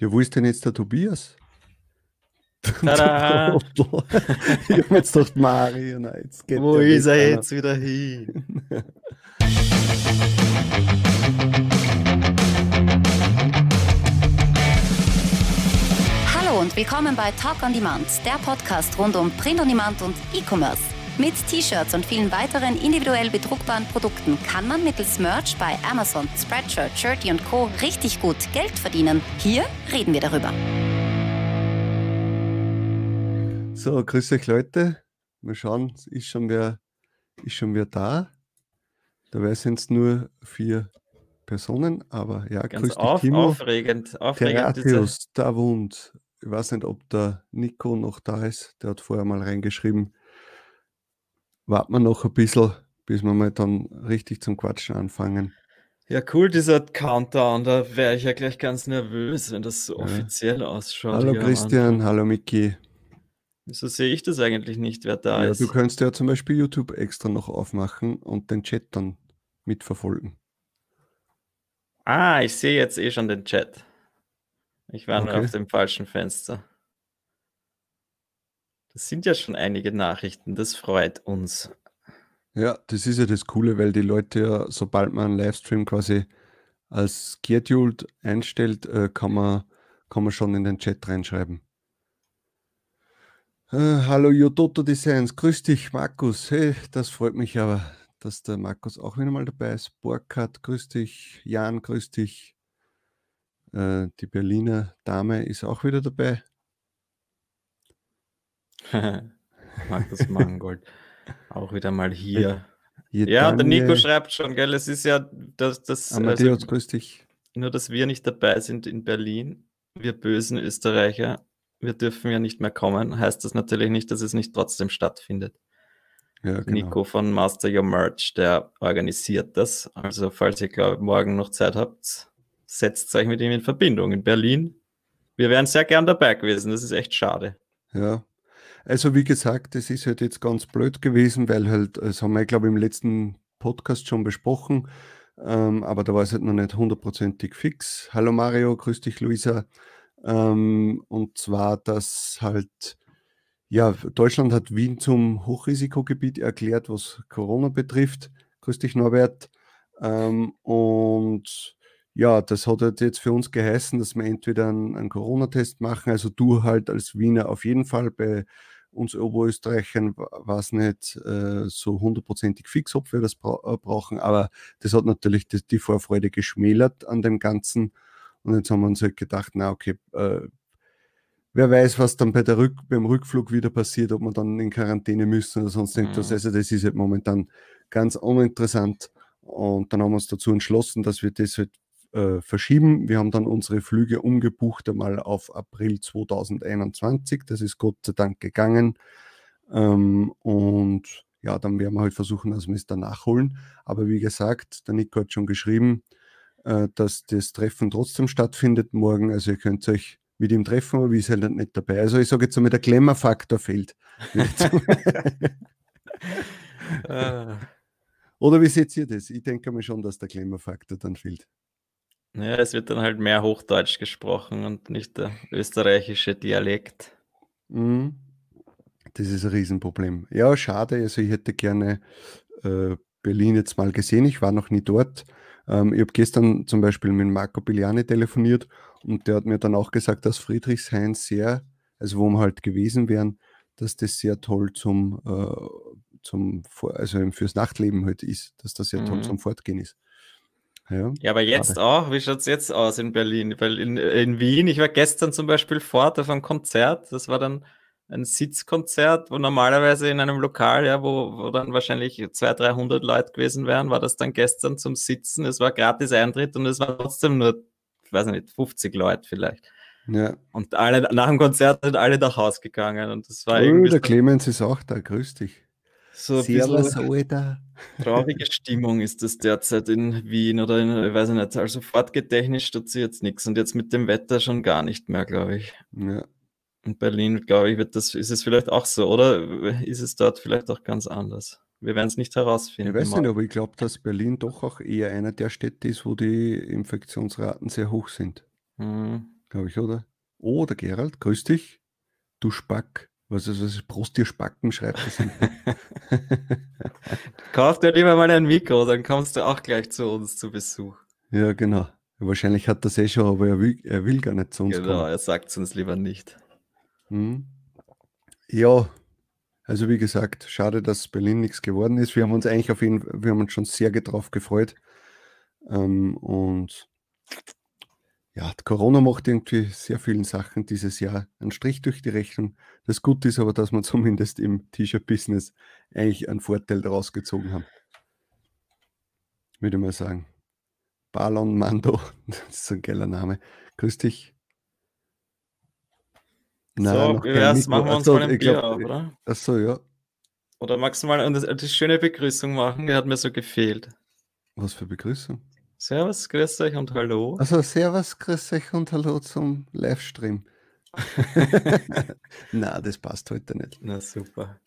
Ja, wo ist denn jetzt der Tobias? Tada! ich hab jetzt gedacht, Mario, nein, jetzt geht Wo ist er weg, jetzt wieder hin? Hallo und willkommen bei Talk on Demand, der Podcast rund um Print on Demand und E-Commerce. Mit T-Shirts und vielen weiteren individuell bedruckbaren Produkten kann man mittels Merch bei Amazon, Spreadshirt, Shirty und Co. richtig gut Geld verdienen. Hier reden wir darüber. So, grüß euch Leute. Mal schauen, ist schon wer, ist schon wer da. Dabei sind es nur vier Personen, aber ja, Ganz grüß dich auf, Timo. aufregend, aufregend. Teratius, Davund. Ich weiß nicht, ob der Nico noch da ist. Der hat vorher mal reingeschrieben. Warten wir noch ein bisschen, bis wir mal dann richtig zum Quatschen anfangen. ja, cool, dieser Countdown. Da wäre ich ja gleich ganz nervös, wenn das so Ja. offiziell ausschaut. hallo Christian, Anfang. hallo Miki. Wieso sehe ich das eigentlich nicht, wer da Ja, ist? du kannst ja zum Beispiel YouTube extra noch aufmachen und den Chat dann mitverfolgen. Ah, ich sehe jetzt eh schon den Chat. Ich war nur Okay. auf dem falschen Fenster. Das sind ja schon einige Nachrichten, das freut uns. Ja, das ist ja das Coole, weil die Leute ja, sobald man einen Livestream quasi als scheduled einstellt, äh, kann, man, kann man schon in den Chat reinschreiben. Äh, hallo Yototo Designs, grüß dich Markus. Hey, das freut mich aber, dass der Markus auch wieder mal dabei ist. Burkhard, grüß dich. Jan, grüß dich. Äh, die Berliner Dame ist auch wieder dabei. Markus Mangold. Auch wieder mal hier. Hier Ja, der Nico schreibt schon, gell? Es ist ja, dass das, also, Amadeus, grüß dich. nur, dass wir nicht dabei sind in Berlin. Wir bösen Österreicher, wir dürfen ja nicht mehr kommen. Heißt das natürlich nicht, dass es nicht trotzdem stattfindet. Ja, genau. Nico von Master Your Merch, der organisiert das. Also, falls ihr, glaube morgen noch Zeit habt, setzt euch mit ihm in Verbindung in Berlin. Wir wären sehr gern dabei gewesen. Das ist echt schade. Ja, also wie gesagt, es ist halt jetzt ganz blöd gewesen, weil halt, das haben wir, glaube ich, im letzten Podcast schon besprochen, ähm, aber da war es halt noch nicht hundertprozentig fix. Hallo Mario, grüß dich Luisa. Ähm, und zwar, dass halt, ja, Deutschland hat Wien zum Hochrisikogebiet erklärt, was Corona betrifft. Grüß dich Norbert. Ähm, und ja, das hat halt jetzt für uns geheißen, dass wir entweder einen, einen Corona-Test machen, also du halt als Wiener auf jeden Fall, bei uns Oberösterreichern war es nicht äh, so hundertprozentig fix, ob wir das bra äh, brauchen, aber das hat natürlich die, die Vorfreude geschmälert an dem Ganzen. Und jetzt haben wir uns halt gedacht, na okay, äh, wer weiß, was dann bei der Rück beim Rückflug wieder passiert, ob wir dann in Quarantäne müssen oder sonst irgendwas, Mhm. also das ist halt momentan ganz uninteressant. Und dann haben wir uns dazu entschlossen, dass wir das halt äh, verschieben. Wir haben dann unsere Flüge umgebucht einmal auf April 2021. Das ist Gott sei Dank gegangen. Ähm, und ja, dann werden wir halt versuchen, dass wir es dann nachholen. Aber wie gesagt, der Nico hat schon geschrieben, äh, dass das Treffen trotzdem stattfindet morgen. Also ihr könnt euch mit ihm treffen, aber wir sind halt nicht dabei. Also ich sage jetzt einmal, der Klemmerfaktor fehlt. Ah. Oder wie seht ihr das? Ich denke mir schon, dass der Klemmerfaktor dann fehlt. Ja, es wird dann halt mehr Hochdeutsch gesprochen und nicht der österreichische Dialekt. Mhm. Das ist ein Riesenproblem. Ja, schade. Also ich hätte gerne äh, Berlin jetzt mal gesehen. Ich war noch nie dort. Ähm, ich habe gestern zum Beispiel mit Marco Biliani telefoniert und der hat mir dann auch gesagt, dass Friedrichshain sehr, also wo wir halt gewesen wären, dass das sehr toll zum, äh, zum also fürs Nachtleben halt ist, dass das sehr toll Mhm. zum Fortgehen ist. Ja, Ja, aber jetzt auch, wie schaut es jetzt aus in Berlin? Weil in, in Wien, ich war gestern zum Beispiel fort auf einem Konzert, das war dann ein Sitzkonzert, wo normalerweise in einem Lokal, ja, wo, wo dann wahrscheinlich 200, 300 Leute gewesen wären, war das dann gestern zum Sitzen. Es war gratis Eintritt und es waren trotzdem nur, ich weiß nicht, 50 Leute vielleicht. ja. Und alle nach dem Konzert sind alle nach Hause gegangen und das war Oh, irgendwie der Clemens ist auch da, grüß dich. So Servus, Alter. traurige Stimmung ist das derzeit in Wien oder in, ich weiß nicht, also fortgetechnisch tut sie jetzt nichts und jetzt mit dem Wetter schon gar nicht mehr, glaube ich. Ja. In Berlin, glaube ich, wird das, ist es vielleicht auch so, oder ist es dort vielleicht auch ganz anders? Wir werden es nicht herausfinden. Ich weiß nicht, aber ich glaube, dass Berlin doch auch eher einer der Städte ist, wo die Infektionsraten sehr hoch sind. Hm. glaube ich, oder? Oh, der Gerald, grüß dich. Du Spack. Was ist das? Prost, dir Spacken, schreibt das. Kauf dir lieber mal ein Mikro, dann kommst du auch gleich zu uns zu Besuch. ja, genau. Wahrscheinlich hat das eh schon, aber er will, er will gar nicht zu uns Genau, kommen. er sagt es uns lieber nicht. Hm. Ja, also wie gesagt, schade, dass Berlin nichts geworden ist. Wir haben uns eigentlich auf jeden wir haben uns schon sehr drauf gefreut. Ähm, und ja, Corona macht irgendwie sehr vielen Sachen dieses Jahr einen Strich durch die Rechnung. Das Gute ist aber, dass wir zumindest im T-Shirt-Business eigentlich einen Vorteil daraus gezogen haben. Würde ich mal sagen. Balon Mando, das ist ein geiler Name. Grüß dich. so, wie wär's, machen wir uns Achso, mal ein Bier glaub, auf, oder? Achso, ja. Oder magst du mal eine, eine schöne Begrüßung machen? Die hat mir so gefehlt. Was für Begrüßung? Servus, grüß euch und hallo. Also Servus, grüß euch und hallo zum Livestream. Na, das passt heute nicht. Na super.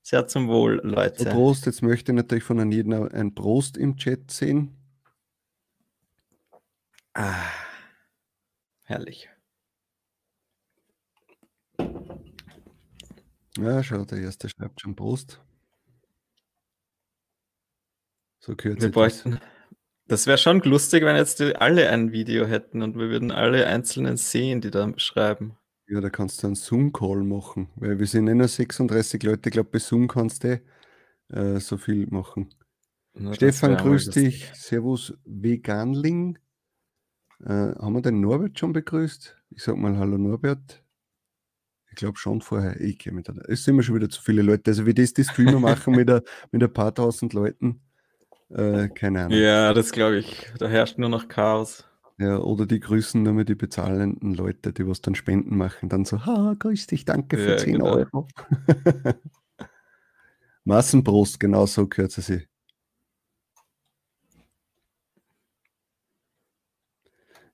Sehr zum Wohl, Leute. Prost, jetzt möchte ich natürlich von jeden ein Prost im Chat sehen. Ah, herrlich. Ja, schau, der erste schreibt schon Prost. So gehört Wir das. bräuchten. Das wäre schon lustig, wenn jetzt die alle ein Video hätten und wir würden alle einzelnen sehen, die da schreiben. Ja, da kannst du einen Zoom-Call machen, weil wir sind eh nur 36 Leute. Ich glaube, bei Zoom kannst du äh, so viel machen. Na, das Stefan, grüß dich. Servus, Veganling. Äh, haben wir den Norbert schon begrüßt? Ich sag mal Hallo Norbert. Ich glaube schon vorher. Ich da. nicht. Es sind immer schon wieder zu viele Leute. Also, wie das die Streamer machen mit, ein, mit ein paar tausend Leuten. Äh, keine Ahnung. Ja, das glaube ich. Da herrscht nur noch Chaos. Ja, oder die grüßen nur mehr die bezahlenden Leute, die was dann Spenden machen. Dann so, ha, grüß dich, danke für Ja, 10 genau. Euro. Massenprost, genau so gehört sie sich.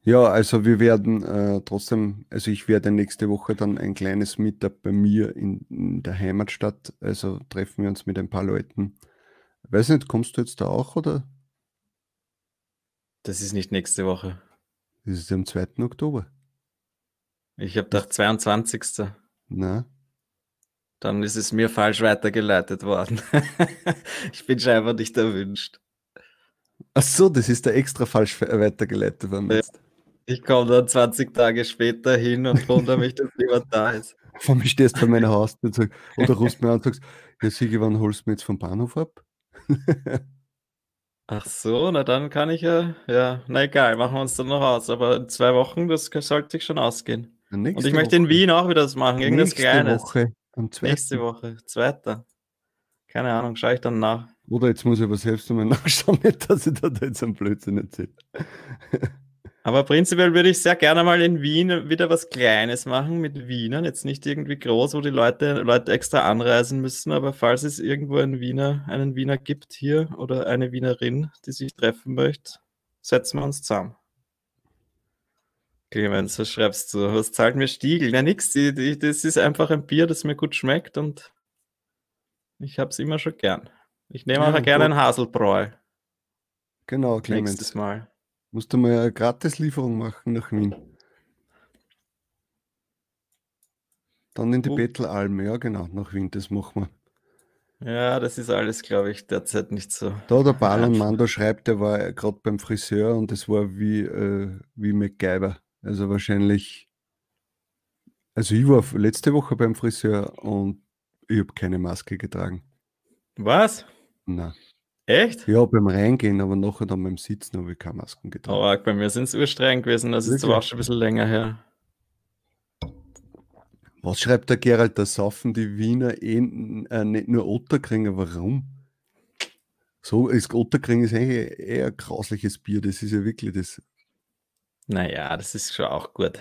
Ja, also wir werden äh, trotzdem, also ich werde nächste Woche dann ein kleines Meetup bei mir in, in der Heimatstadt. Also treffen wir uns mit ein paar Leuten. Weiß nicht, kommst du jetzt da auch oder? Das ist nicht nächste Woche. Das ist am 2. Oktober. Ich habe gedacht 22. Na, Dann ist es mir falsch weitergeleitet worden. ich bin scheinbar nicht erwünscht. Ach so, das ist da extra falsch weitergeleitet worden. Ja. Ich komme dann 20 Tage später hin und wundere mich, dass niemand da ist. Vor mir stehst du vor meiner Haustür und sag, oder rufst mir an und sagst, ja Sigi, wann holst du mich jetzt vom Bahnhof ab? Ach so, na dann kann ich ja, ja, na egal, machen wir uns dann noch aus. Aber in zwei Wochen, das sollte ich schon ausgehen. Ja, Und nächste ich möchte in Woche. Wien auch wieder was machen, irgendwas nächste Kleines. Woche, am 2. Nächste Woche, zweiter. Keine Ahnung, schaue ich dann nach. Oder jetzt muss ich aber selbst einmal nachschauen, nicht, dass ich da jetzt einen Blödsinn erzähle. Aber prinzipiell würde ich sehr gerne mal in Wien wieder was Kleines machen mit Wienern. Jetzt nicht irgendwie groß, wo die Leute, Leute extra anreisen müssen, aber falls es irgendwo einen Wiener, einen Wiener gibt hier oder eine Wienerin, die sich treffen möchte, setzen wir uns zusammen. Clemens, was schreibst du? Was zahlt mir Stiegel? Na nix, die, die, das ist einfach ein Bier, das mir gut schmeckt und ich habe es immer schon gern. Ich nehme Ja, auch gerne gut. einen Haselbräu Genau, nächstes Clemens. Mal. Musst du mal eine Gratislieferung machen nach Wien. Dann in die Wo- Bettelalm, ja genau, nach Wien, das machen wir. Ja, das ist alles, glaube ich, derzeit nicht so. Da der einfach. Mando schreibt, der war gerade beim Friseur und es war wie, äh, wie MacGyver. Also wahrscheinlich, also ich war letzte Woche beim Friseur und ich habe keine Maske getragen. Was? Na, Echt? ja, beim Reingehen, aber nachher dann beim Sitzen habe ich keine Masken getragen. Oh, arg, bei mir sind es urstreng gewesen, das ist aber auch Wirklich? schon ein bisschen länger her. Was schreibt der Gerald? Da saufen die Wiener eh, äh, nicht nur Otterkringer. Warum? So ist Otterkring ist eigentlich eher ein grausliches Bier. Das ist ja wirklich das. Naja, das ist schon auch gut.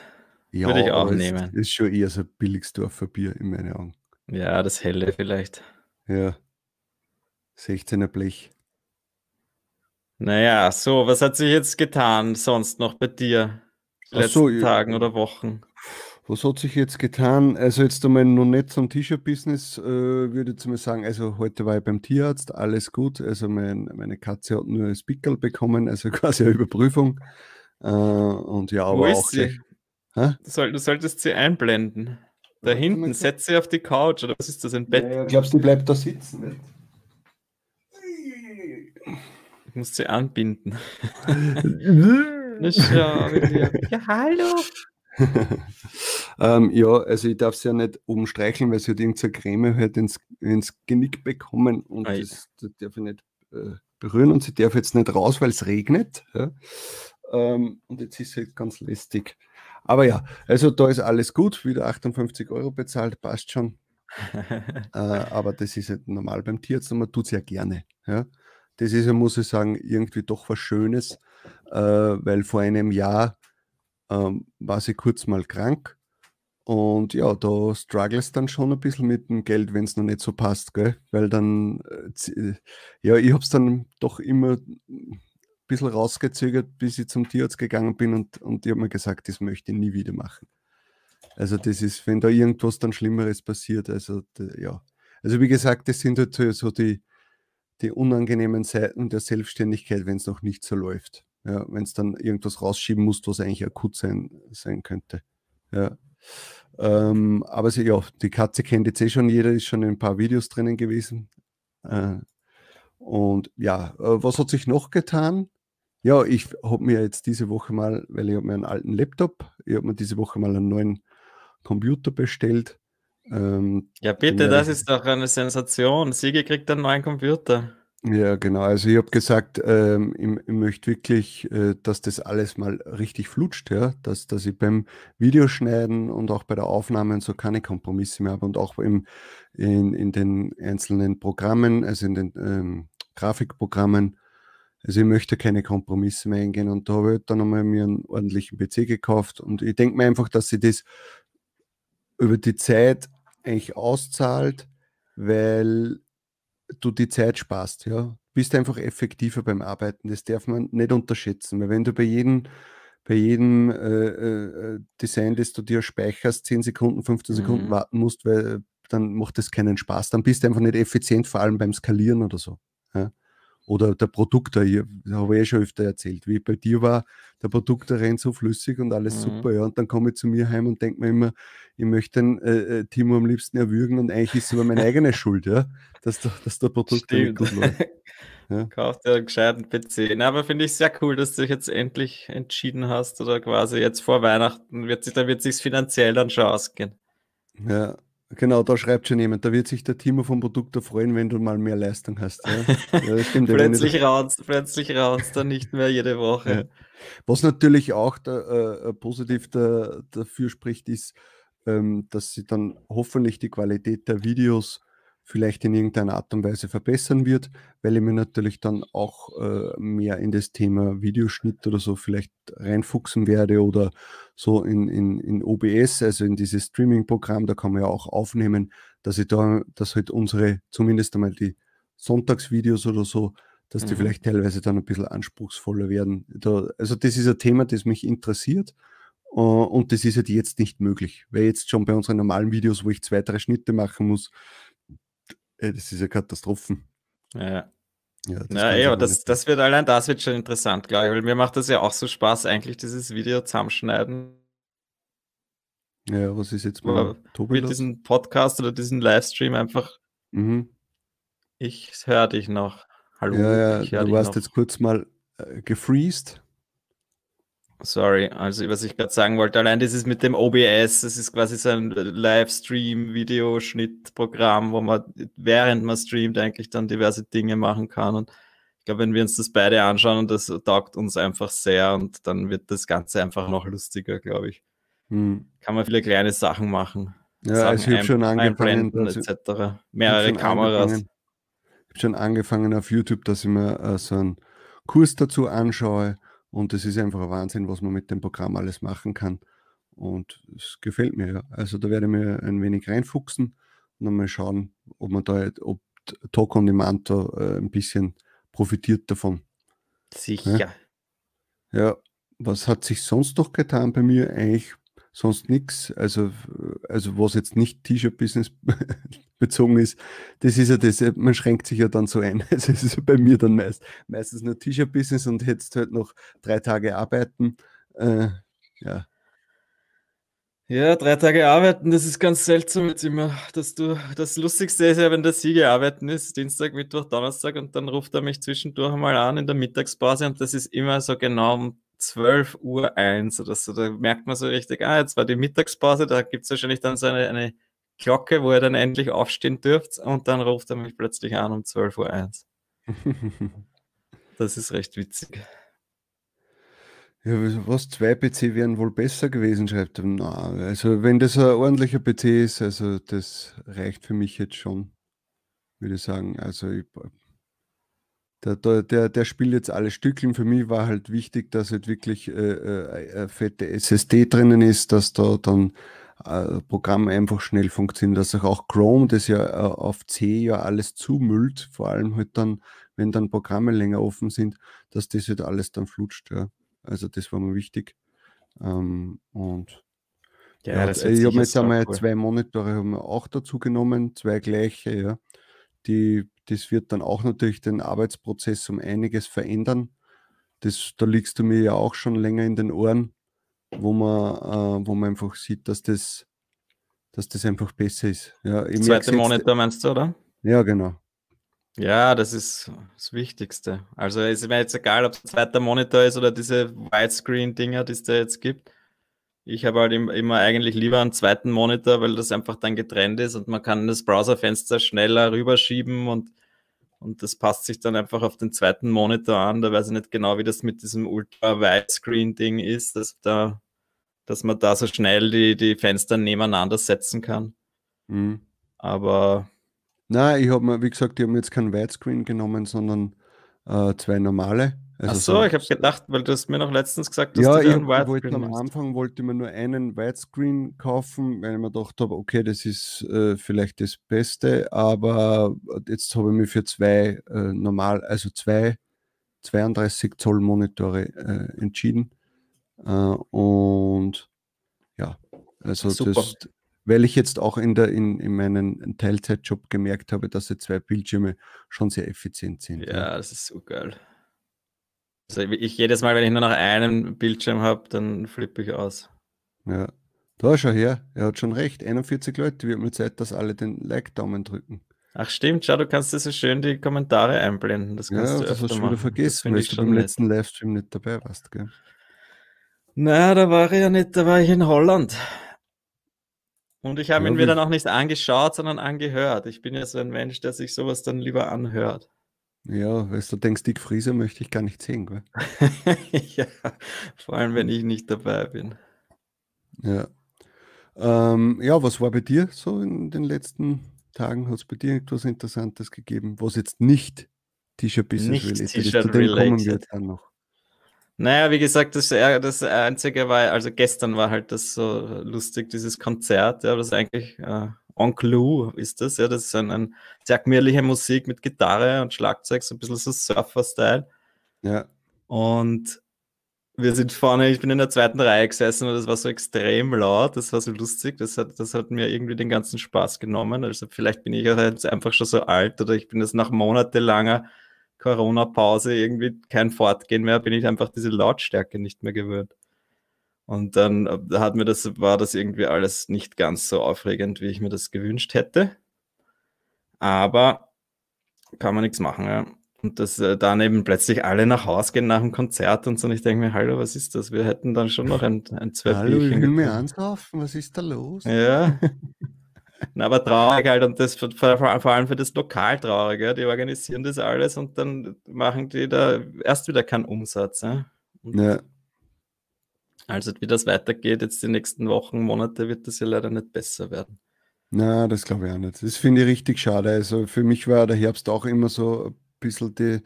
Ja, Würde ich auch aber nehmen. ist schon eher so ein Billigsdorfer Bier in meinen Augen. Ja, das helle vielleicht. Ja. 16er Blech. Naja, so, was hat sich jetzt getan sonst noch bei dir? Die letzten so, ja. Tagen oder Wochen? Was hat sich jetzt getan? Also jetzt einmal noch nicht zum T-Shirt-Business, äh, würde ich jetzt mal sagen. Also heute war ich beim Tierarzt, alles gut. Also mein, meine Katze hat nur ein Pickel bekommen, also quasi eine Überprüfung. Äh, und ja, Wo aber ist auch sie? gleich, soll, du solltest sie einblenden. Da hinten, setz sie auf die Couch oder was ist das, ein Bett? Ja, ja, glaubst du, die bleibt da sitzen? Nicht? Ich muss sie anbinden. Na schau, wie lieb. ja, hallo. ähm, ja, also ich darf sie ja nicht oben streicheln, weil sie hat irgendeine Creme halt ins, ins Genick bekommen und Ei. das, das darf ich nicht äh, berühren und sie darf jetzt nicht raus, weil es regnet. Ja. Ähm, und jetzt ist sie halt ganz lästig. Aber ja, also da ist alles gut, wieder 58 Euro bezahlt, passt schon. Äh, aber das ist halt normal beim Tierarzt und man tut es ja gerne. Ja. Das ist ja, muss ich sagen, irgendwie doch was Schönes, äh, weil vor einem Jahr ähm, war sie kurz mal krank und ja, da struggles dann schon ein bisschen mit dem Geld, wenn es noch nicht so passt, gell? weil dann, äh, zi- ja, ich habe es dann doch immer ein bisschen rausgezögert, bis ich zum Tierarzt gegangen bin und, und ich habe mir gesagt, das möchte ich nie wieder machen. Also das ist, wenn da irgendwas dann Schlimmeres passiert, also ja. Also wie gesagt, das sind halt so die, die unangenehmen Seiten der Selbstständigkeit, wenn es noch nicht so läuft. Ja, wenn es dann irgendwas rausschieben muss, was eigentlich akut sein, sein könnte. Ja. Ähm, aber sie, ja, die Katze kennt jetzt eh schon jeder, ist schon in ein paar Videos drinnen gewesen. Äh, und ja, äh, was hat sich noch getan? Ja, ich habe mir jetzt diese Woche mal, weil ich habe mir einen alten Laptop, ich habe mir diese Woche mal einen neuen Computer bestellt. Ähm, Ja, bitte, das ist doch eine Sensation. Siege kriegt einen neuen Computer. Ja, genau. Also ich habe gesagt, ähm, ich, ich möchte wirklich, äh, dass das alles mal richtig flutscht, ja, dass, dass ich beim Videoschneiden und auch bei der Aufnahme und so keine Kompromisse mehr habe und auch im, in, in den einzelnen Programmen, also in den ähm, Grafikprogrammen. Also ich möchte keine Kompromisse mehr eingehen und da habe ich dann einmal mir einen ordentlichen PC gekauft und ich denke mir einfach, dass sie das über die Zeit eigentlich auszahlt, weil du die Zeit sparst, ja. Bist einfach effektiver beim Arbeiten. Das darf man nicht unterschätzen, weil wenn du bei jedem, bei jedem äh, äh, Design, das du dir speicherst, 10 Sekunden, 15 Sekunden Mhm. warten musst, weil dann macht das keinen Spaß. Dann bist du einfach nicht effizient, vor allem beim Skalieren oder so. Ja. Oder der Produkter, hier, da habe ich eh schon öfter erzählt, wie bei dir war, der Produkter rennt so flüssig und alles Mhm. super, ja. Und dann komme ich zu mir heim und denke mir immer, ich möchte den äh, äh, Timo am liebsten erwürgen und eigentlich ist es aber meine eigene Schuld, ja, dass, der- dass der Produkter nicht Stimmt. gut läuft. Ja. Kauft dir einen gescheiten PC. Na, aber finde ich sehr cool, dass du dich jetzt endlich entschieden hast oder quasi jetzt vor Weihnachten wird sich, da wird sich finanziell dann schon ausgehen. Ja, genau, da schreibt schon jemand, da wird sich der Timo vom Produkter freuen, wenn du mal mehr Leistung hast. Ja, ja stimmt. ja, plötzlich raunst, plötzlich raunst dann nicht mehr jede Woche. Was natürlich auch da, äh, äh, positiv da, dafür spricht, ist, ähm, dass sie dann hoffentlich die Qualität der Videos vielleicht in irgendeiner Art und Weise verbessern wird, weil ich mir natürlich dann auch äh, mehr in das Thema Videoschnitt oder so vielleicht reinfuchsen werde oder so in, in, in OBS, also in dieses Streaming-Programm, da kann man ja auch aufnehmen, dass ich da, dass halt unsere, zumindest einmal die Sonntagsvideos oder so, dass die Mhm. vielleicht teilweise dann ein bisschen anspruchsvoller werden. Da, also das ist ein Thema, das mich interessiert äh, und das ist halt jetzt nicht möglich, weil jetzt schon bei unseren normalen Videos, wo ich zwei, drei Schnitte machen muss, äh, das ist ja Katastrophen. Ja. Ja, das Ja, ey, das, das wird allein das wird schon interessant, glaube ich, weil mir macht das ja auch so Spaß, eigentlich dieses Video zusammenschneiden ja, was ist jetzt Aber mit diesem Podcast oder diesem Livestream einfach, Mhm. ich höre dich noch. Hallo, Ja, ja, du warst noch. jetzt kurz mal äh, gefreezed. Sorry, also was ich gerade sagen wollte, allein dieses mit dem OBS, das ist quasi so ein Livestream-Videoschnittprogramm, wo man während man streamt eigentlich dann diverse Dinge machen kann. Und ich glaube, wenn wir uns das beide anschauen und das taugt uns einfach sehr und dann wird das Ganze einfach noch lustiger, glaube ich. Hm. Kann man viele kleine Sachen machen. Ja, Sachen ich habe schon angefangen, etc. Mehrere Kameras. angefangen- Ich habe schon angefangen auf YouTube, dass ich mir äh, so einen Kurs dazu anschaue. Und es ist einfach ein Wahnsinn, was man mit dem Programm alles machen kann. Und es gefällt mir ja. Also da werde ich mir ein wenig reinfuchsen und dann mal schauen, ob man da, ob Talk on Demand da äh, ein bisschen profitiert davon. Sicher. Ja, was hat sich sonst noch getan bei mir? Eigentlich sonst nichts. Also, also was jetzt nicht T-Shirt-Business bezogen ist, das ist ja das, man schränkt sich ja dann so ein. Also es ist bei mir dann meist, meistens nur T-Shirt-Business und jetzt halt noch drei Tage arbeiten. Äh, ja, ja, drei Tage arbeiten, das ist ganz seltsam jetzt immer, dass du, das Lustigste ist ja, wenn der Siege arbeiten ist, Dienstag, Mittwoch, Donnerstag und dann ruft er mich zwischendurch einmal an in der Mittagspause und das ist immer so genau um 12 Uhr eins oder so, da merkt man so richtig, ah, jetzt war die Mittagspause, da gibt es wahrscheinlich dann so eine, eine Glocke, wo ihr dann endlich aufstehen dürft und dann ruft er mich plötzlich an um 12 Uhr eins. das ist recht witzig. Ja, was, zwei PC wären wohl besser gewesen, schreibt er. Na, also wenn das ein ordentlicher PC ist, also das reicht für mich jetzt schon, würde ich sagen. Also ich, der, der, der spielt jetzt alle Stückchen. Für mich war halt wichtig, dass halt wirklich äh, äh, fette SSD drinnen ist, dass da dann äh, Programm einfach schnell funktioniert, dass auch Chrome, das ja äh, auf C ja alles zumüllt, vor allem halt dann, wenn dann Programme länger offen sind, dass das halt alles dann flutscht, ja. Also das war mir wichtig. Ähm, und ja, ja das ich habe jetzt einmal cool. zwei Monitore haben wir auch dazu genommen, zwei gleiche, ja. Die, das wird dann auch natürlich den Arbeitsprozess um einiges verändern. Das, da liegst du mir ja auch schon länger in den Ohren, wo man, äh, wo man einfach sieht, dass das, dass das einfach besser ist. Ja, Zweite Monitor meinst du, oder? Ja, genau. Ja, das ist das Wichtigste. Also ist mir jetzt egal, ob es ein zweiter Monitor ist oder diese Widescreen-Dinger, die es da jetzt gibt. Ich habe halt immer eigentlich lieber einen zweiten Monitor, weil das einfach dann getrennt ist und man kann das Browserfenster schneller rüberschieben und, und das passt sich dann einfach auf den zweiten Monitor an. Da weiß ich nicht genau, wie das mit diesem Ultra-Widescreen-Ding ist, dass, da, dass man da so schnell die, die Fenster nebeneinander setzen kann. Mhm. Aber Nein, ich habe mir, wie gesagt, ich habe mir jetzt kein Widescreen genommen, sondern äh, zwei normale. Also Ach so, so ich habe gedacht, weil du hast mir noch letztens gesagt, dass ja, du einen Widescreen am Anfang wollte ich mir nur einen Widescreen kaufen, weil ich mir gedacht habe, okay, das ist äh, vielleicht das Beste, aber jetzt habe ich mich für zwei äh, normal, also zwei 32 Zoll Monitore äh, entschieden. Äh, und ja, also Super. das, weil ich jetzt auch in, der, in, in meinem Teilzeitjob gemerkt habe, dass die zwei Bildschirme schon sehr effizient sind. Ja, ja. das ist so geil. Also ich jedes Mal, wenn ich nur noch einen Bildschirm habe, dann flippe ich aus. Ja, da schau her, er hat schon recht. 41 Leute, wird mir Zeit, dass alle den Like-Daumen drücken. Ach stimmt, schau, du kannst dir so schön die Kommentare einblenden. Das kannst ja, du das hast du wieder vergessen, weil du beim letzten Livestream nicht dabei warst, gell? Naja, da war ich ja nicht, da war ich in Holland. Und ich habe ja, ihn mir dann auch nicht angeschaut, sondern angehört. Ich bin ja so ein Mensch, der sich sowas dann lieber anhört. Ja, weil du denkst, Dick Frieser möchte ich gar nicht sehen, gell? ja, vor allem, wenn ich nicht dabei bin. Ja. Ähm, ja, was war bei dir so in den letzten Tagen? Hat es bei dir etwas Interessantes gegeben, was jetzt nicht T-Shirt-Business related ist? Zu dem kommen wir jetzt dann noch. Naja, wie gesagt, das, das Einzige war, also gestern war halt das so lustig, dieses Konzert, ja, das ist eigentlich äh, En Clou ist das, ja, das ist ein, ein sehr gemütliche Musik mit Gitarre und Schlagzeug, so ein bisschen so Surfer-Style. Ja. Und wir sind vorne, ich bin in der zweiten Reihe gesessen und das war so extrem laut, das war so lustig, das hat, das hat mir irgendwie den ganzen Spaß genommen. Also vielleicht bin ich jetzt einfach schon so alt oder ich bin jetzt nach monatelanger Corona-Pause irgendwie kein Fortgehen mehr, bin ich einfach diese Lautstärke nicht mehr gewöhnt. Und dann äh, hat mir das, war das irgendwie alles nicht ganz so aufregend, wie ich mir das gewünscht hätte. Aber kann man nichts machen, ja. Und dass äh, dann eben plötzlich alle nach Hause gehen nach dem Konzert und so. Und ich denke mir, hallo, was ist das? Wir hätten dann schon noch ein, ein zwei Hallo, ich will mir ansaufen, was ist da los? Ja. Na, aber traurig halt und das vor, vor allem für das Lokal traurig. Ja? Die organisieren das alles und dann machen die da erst wieder keinen Umsatz. Ja? ja. Also wie das weitergeht, jetzt die nächsten Wochen, Monate, wird das ja leider nicht besser werden. Na, das glaube ich auch nicht. Das finde ich richtig schade. Also für mich war der Herbst auch immer so ein bisschen die,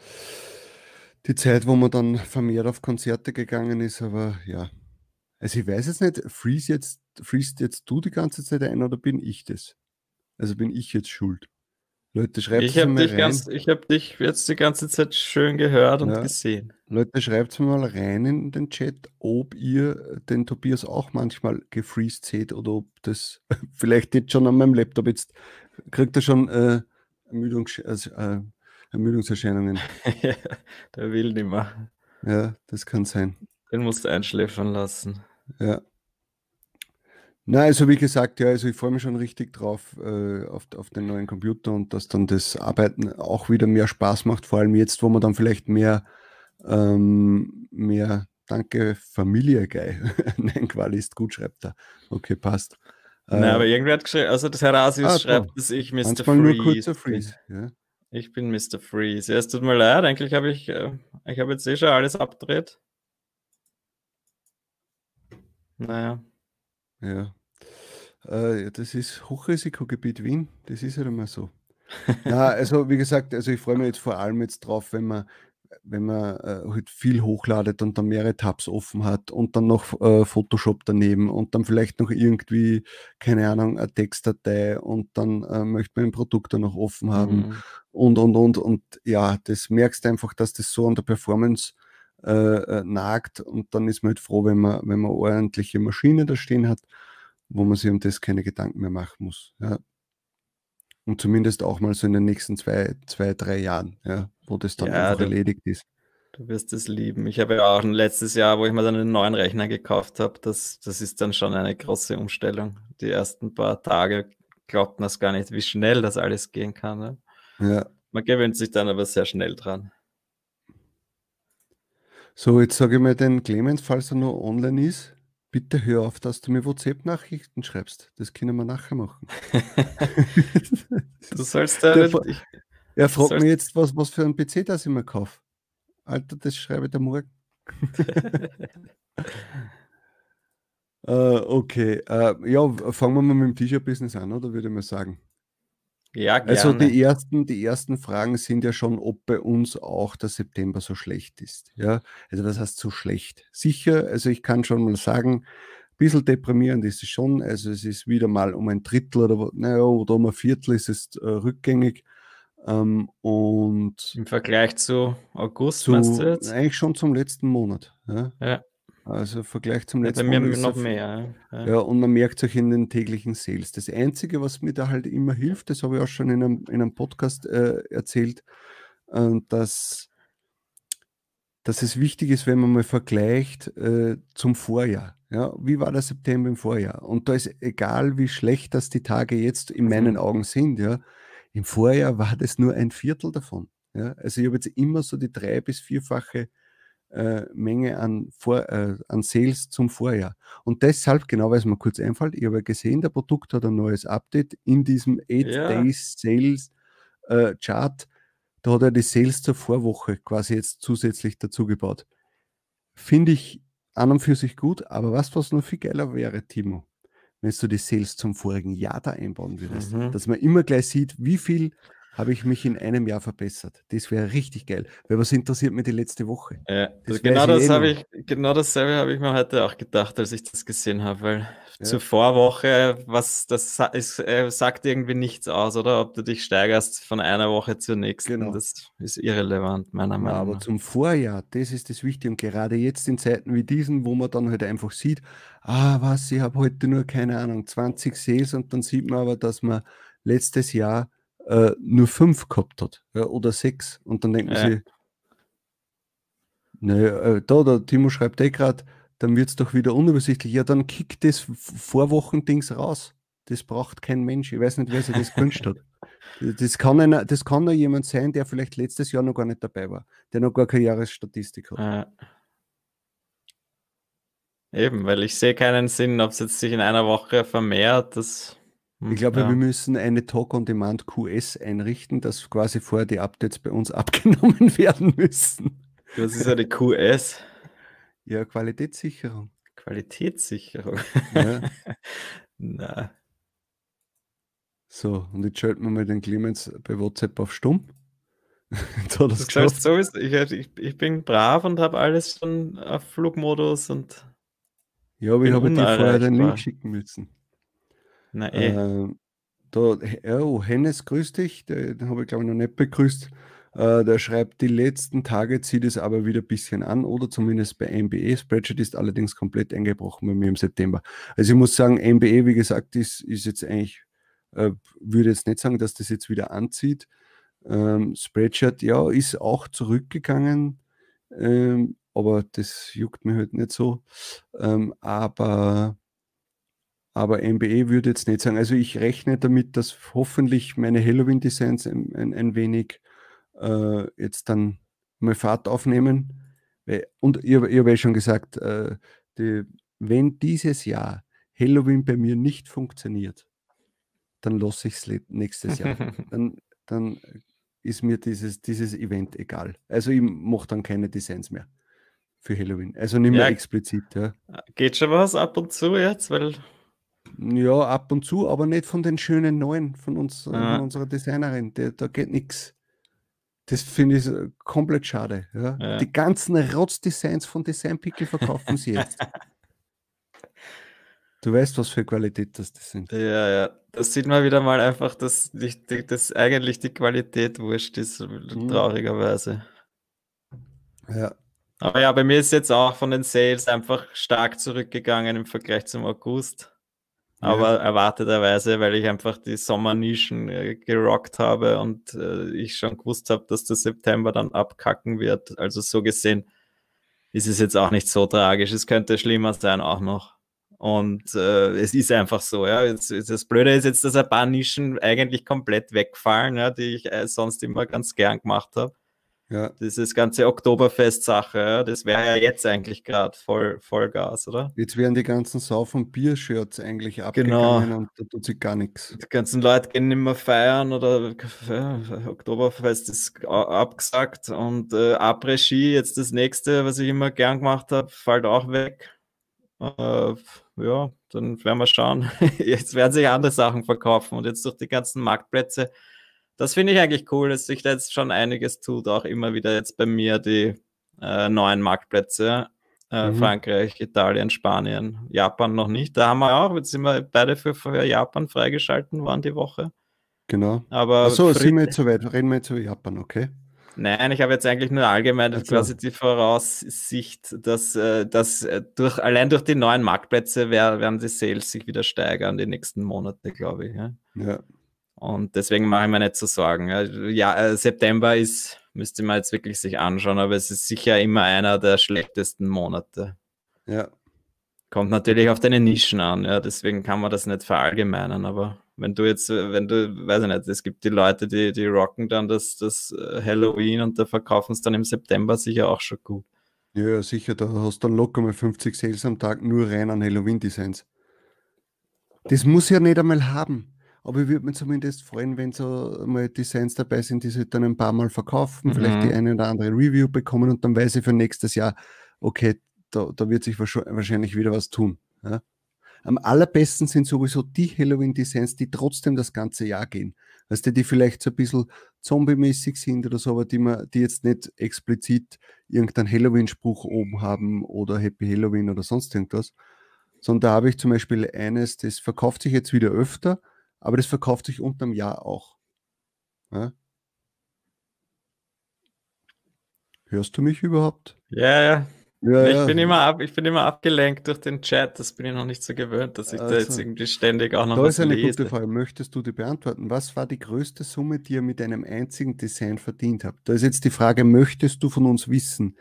die Zeit, wo man dann vermehrt auf Konzerte gegangen ist, aber ja. Also ich weiß jetzt nicht, freeze jetzt fließt jetzt du die ganze Zeit ein oder bin ich das? Also bin ich jetzt schuld? Leute, schreibt ich habe dich, ganz, ich hab dich jetzt die ganze Zeit schön gehört und ja. gesehen. Leute, schreibt mal rein in den Chat, ob ihr den Tobias auch manchmal gefreezed seht oder ob das vielleicht jetzt schon an meinem Laptop jetzt kriegt er schon äh, Ermüdungs also, äh, Ermüdungserscheinungen. der will nicht mehr. Ja, das kann sein. Den musst du einschläfern lassen. Ja. Na, also wie gesagt, ja, also ich freue mich schon richtig drauf äh, auf, auf den neuen Computer und dass dann das Arbeiten auch wieder mehr Spaß macht, vor allem jetzt, wo man dann vielleicht mehr, ähm, mehr Danke Familie Guy. Nein, Quali ist gut, schreibt er. Okay, passt. Nein, äh, aber irgendwer hat geschrieben, also das Herasius ah, schreibt, dass ich Mr. Manchmal Freeze. Nur kurzer Freeze ja. Ich bin Mr. Freeze. Ja, es tut mir leid, eigentlich habe ich, äh, ich habe jetzt eh schon alles abgedreht. Naja. Ja. Äh, das ist Hochrisikogebiet Wien, das ist halt immer so. ja, also wie gesagt, also ich freue mich jetzt vor allem jetzt drauf, wenn man, wenn man äh, halt viel hochladet und dann mehrere Tabs offen hat und dann noch äh, Photoshop daneben und dann vielleicht noch irgendwie, keine Ahnung, eine Textdatei und dann äh, möchte man ein Produkt dann noch offen haben mhm. und und und und ja, das merkst du einfach, dass das so an der Performance äh, äh, nagt und dann ist man halt froh, wenn man, wenn man ordentliche Maschine da stehen hat wo man sich um das keine Gedanken mehr machen muss. Ja. Und zumindest auch mal so in den nächsten zwei, zwei drei Jahren, ja, wo das dann ja, einfach du, erledigt ist. Du wirst es lieben. Ich habe ja auch ein letztes Jahr, wo ich mir dann einen neuen Rechner gekauft habe, das, das ist dann schon eine große Umstellung. Die ersten paar Tage glaubt man es gar nicht, wie schnell das alles gehen kann. Ne? Ja. Man gewöhnt sich dann aber sehr schnell dran. So, jetzt sage ich mal den Clemens, falls er noch online ist. Bitte hör auf, dass du mir WhatsApp-Nachrichten schreibst. Das können wir nachher machen. du sollst da nicht, ich, Er fragt mich jetzt, was, was für ein PC das ich mir kaufe. Alter, das schreibe ich da morgen. uh, okay, uh, ja, fangen wir mal mit dem T-Shirt-Business an, oder würde ich mal sagen. Ja, gerne. Also die ersten, die ersten Fragen sind ja schon, ob bei uns auch der September so schlecht ist. Ja, also was heißt so schlecht? Sicher, also ich kann schon mal sagen, ein bisschen deprimierend ist es schon. Also es ist wieder mal um ein Drittel oder, naja, oder um ein Viertel ist es äh, rückgängig. Ähm, und im Vergleich zu August zu, meinst du jetzt? Eigentlich schon zum letzten Monat. Ja. ja. Also im Vergleich zum letzten ja, bei mir noch mehr. Ja. ja, und man merkt es auch in den täglichen Sales. Das Einzige, was mir da halt immer hilft, das habe ich auch schon in einem, in einem Podcast äh, erzählt, äh, dass, dass es wichtig ist, wenn man mal vergleicht äh, zum Vorjahr. Ja, wie war der September im Vorjahr? Und da ist egal, wie schlecht das die Tage jetzt in meinen mhm. Augen sind, ja, im Vorjahr war das nur ein Viertel davon. Ja? Also ich habe jetzt immer so die drei- bis vierfache äh, Menge an, Vor, äh, an Sales zum Vorjahr. Und deshalb, genau weil es mir kurz einfällt, ich habe gesehen, der Produkt hat ein neues Update in diesem 8 ja. Days Sales äh, Chart. Da hat er die Sales zur Vorwoche quasi jetzt zusätzlich dazu gebaut. Finde ich an und für sich gut, aber was, was noch viel geiler wäre, Timo, wenn du die Sales zum vorigen Jahr da einbauen würdest, mhm. dass man immer gleich sieht, wie viel habe ich mich in einem Jahr verbessert. Das wäre richtig geil. Weil was interessiert mich die letzte Woche? Ja, das genau, das habe ich, genau dasselbe habe ich mir heute auch gedacht, als ich das gesehen habe, weil ja. zur Vorwoche, was das ist, äh, sagt irgendwie nichts aus, oder? Ob du dich steigerst von einer Woche zur nächsten, genau. das ist irrelevant, meiner Meinung nach. aber zum Vorjahr, das ist das Wichtige. Und gerade jetzt in Zeiten wie diesen, wo man dann halt einfach sieht, ah, was, ich habe heute nur, keine Ahnung, 20 Sales und dann sieht man aber, dass man letztes Jahr äh, nur fünf gehabt hat ja, oder sechs. Und dann denken ja. sie, naja, äh, da, der Timo schreibt eh gerade, dann wird es doch wieder unübersichtlich. Ja, dann kickt das Vorwochendings raus. Das braucht kein Mensch. Ich weiß nicht, wer sich das gewünscht hat. Das kann, einer, das kann nur jemand sein, der vielleicht letztes Jahr noch gar nicht dabei war, der noch gar keine Jahresstatistik hat. Ja. Eben, weil ich sehe keinen Sinn, ob es jetzt sich in einer Woche vermehrt. Das ich glaube, ja. wir müssen eine Talk-on-Demand QS einrichten, dass quasi vorher die Updates bei uns abgenommen werden müssen. Was ist eine QS? Ja, Qualitätssicherung. Qualitätssicherung? Ja. Na. So, und jetzt schalten wir mal den Clemens bei WhatsApp auf Stumm. das das heißt, so ist, ich, ich, ich bin brav und habe alles schon auf Flugmodus und. Ja, aber ich habe dir vorher den Link schicken müssen. Na eh. Äh, da, oh, Hennes, grüß dich. Den, den habe ich, glaube ich, noch nicht begrüßt. Äh, der schreibt, die letzten Tage zieht es aber wieder ein bisschen an oder zumindest bei MBE. Spreadsheet ist allerdings komplett eingebrochen bei mir im September. Also ich muss sagen, MBE, wie gesagt, ist, ist jetzt eigentlich Äh, würde jetzt nicht sagen, dass das jetzt wieder anzieht. Ähm, Spreadshirt, ja, ist auch zurückgegangen, ähm, aber das juckt mir halt nicht so. Ähm, aber, aber MBE würde jetzt nicht sagen. Also ich rechne damit, dass hoffentlich meine Halloween-Designs ein, ein, ein, wenig äh, jetzt dann mal Fahrt aufnehmen. Und ich, ich habe ja schon gesagt, äh, die, wenn dieses Jahr Halloween bei mir nicht funktioniert, dann lasse ich es nächstes Jahr. dann, dann ist mir dieses, dieses Event egal. Also ich mache dann keine Designs mehr für Halloween. Also nicht mehr ja, explizit. Ja. Geht schon was ab und zu jetzt? Weil ja, ab und zu, aber nicht von den schönen neuen von uns, ah. von unserer Designerin. Der, da geht nichts. Das finde ich komplett schade. Ja. Ja. Die ganzen Rotz-Designs von Designpickel verkaufen sie jetzt. Du weißt, was für Qualität das, das sind. Ja, ja. Das sieht man wieder mal einfach, dass, die, dass eigentlich die Qualität wurscht ist, mhm. traurigerweise. Ja. Aber ja, bei mir ist jetzt auch von den Sales einfach stark zurückgegangen im Vergleich zum August. Aber ja. erwarteterweise, weil ich einfach die Sommernischen äh, gerockt habe und äh, ich schon gewusst habe, dass der September dann abkacken wird. Also so gesehen ist es jetzt auch nicht so tragisch. Es könnte schlimmer sein auch noch. Und äh, es ist einfach so, ja. Jetzt, das Blöde ist jetzt, dass ein paar Nischen eigentlich komplett wegfallen, ja, die ich äh, sonst immer ganz gern gemacht habe. Ja. Dieses ganze Oktoberfest-Sache, ja, das wäre ja jetzt eigentlich gerade voll, Vollgas, oder? Jetzt werden die ganzen Sau- und Biershirts eigentlich abgegangen genau. und da tut sich gar nichts. Die ganzen Leute gehen nicht mehr feiern oder ja, Oktoberfest ist abgesagt und äh, Après-Ski, jetzt das nächste, was ich immer gern gemacht habe, fällt auch weg. Äh, ja, dann werden wir schauen. Jetzt werden sich andere Sachen verkaufen und jetzt durch die ganzen Marktplätze. Das finde ich eigentlich cool, dass sich da jetzt schon einiges tut, auch immer wieder jetzt bei mir die äh, neuen Marktplätze. Äh, mhm. Frankreich, Italien, Spanien, Japan noch nicht. Da haben wir auch, jetzt sind wir beide für, für Japan freigeschalten worden die Woche. Genau. Aber Achso, sind wir jetzt so weit, reden wir jetzt über Japan, okay? Nein, ich habe jetzt eigentlich nur allgemein also. quasi die Voraussicht, dass, äh, dass äh, durch, allein durch die neuen Marktplätze werden die Sales sich wieder steigern die nächsten Monate, glaube ich. Ja. ja. Und deswegen mache ich mir nicht so Sorgen. Ja, äh, September ist, müsste man jetzt wirklich sich anschauen, aber es ist sicher immer einer der schlechtesten Monate. Ja. Kommt natürlich auf deine Nischen an, ja, deswegen kann man das nicht verallgemeinern, aber wenn du jetzt, wenn du, weiß ich nicht, es gibt die Leute, die, die rocken dann das, das äh, Halloween und da verkaufen es dann im September sicher auch schon gut. Ja, sicher, da hast du dann locker mal 50 Sales am Tag nur rein an Halloween-Designs. Das muss ja nicht einmal haben. Aber ich würde mich zumindest freuen, wenn so mal Designs dabei sind, die sie dann ein paar Mal verkaufen, mhm. vielleicht die eine oder andere Review bekommen und dann weiß ich für nächstes Jahr, okay, da, da wird sich wahrscheinlich wieder was tun. Ja? Am allerbesten sind sowieso die Halloween-Designs, die trotzdem das ganze Jahr gehen. Weißt du, die vielleicht so ein bisschen zombie-mäßig sind oder so, aber die, man, die jetzt nicht explizit irgendeinen Halloween-Spruch oben haben oder Happy Halloween oder sonst irgendwas. Sondern da habe ich zum Beispiel eines, das verkauft sich jetzt wieder öfter, aber das verkauft sich unterm Jahr auch. Ja? Hörst du mich überhaupt? Ja, ja. Ja, ich, ja. Bin immer ab, ich bin immer abgelenkt durch den Chat, das bin ich noch nicht so gewöhnt, dass ich also, da jetzt irgendwie ständig auch noch da was ist eine lese. gute Frage, möchtest du die beantworten? Was war die größte Summe, die ihr mit einem einzigen Design verdient habt? Da ist jetzt die Frage, möchtest du von uns wissen?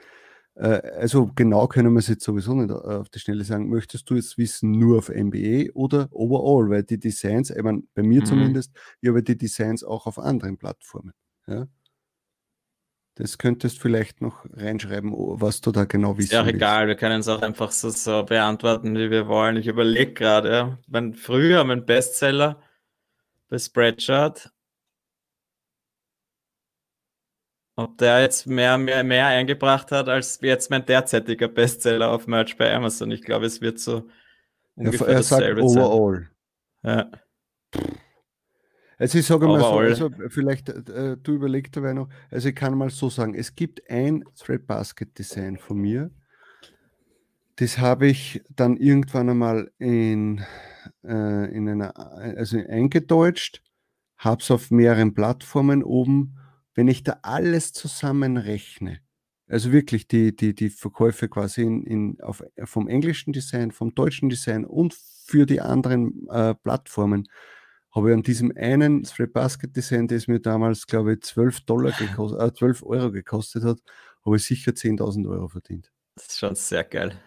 Äh, also genau können wir es jetzt sowieso nicht auf die Schnelle sagen. Möchtest du jetzt wissen nur auf MBA oder overall? Weil die Designs, ich meine, bei mir mhm. zumindest, ich habe die Designs auch auf anderen Plattformen. Ja? Das könntest vielleicht noch reinschreiben, was du da genau wissen Ja, egal, wir können es auch einfach so, so, beantworten, wie wir wollen. Ich überlege gerade, ja. Mein, früher mein Bestseller bei Spreadshirt, ob der jetzt mehr, mehr, mehr eingebracht hat, als jetzt mein derzeitiger Bestseller auf Merch bei Amazon. Ich glaube, es wird so ungefähr er, er sagt overall. Sein. Ja. Also ich sage mal so, also vielleicht, äh, du überlegst dabei noch, also ich kann mal so sagen, es gibt ein Thread Basket Design von mir, das habe ich dann irgendwann einmal in, äh, in einer, also eingedeutscht, habe es auf mehreren Plattformen oben. Wenn ich da alles zusammenrechne, also wirklich die, die, die Verkäufe quasi in, in, auf, vom englischen Design, vom deutschen Design und für die anderen äh, Plattformen, habe ich an diesem einen Straight Basket Design, das mir damals, glaube ich, 12 Dollar gekostet, äh, 12 Euro gekostet hat, habe ich sicher 10.000 Euro verdient. Das ist schon sehr geil.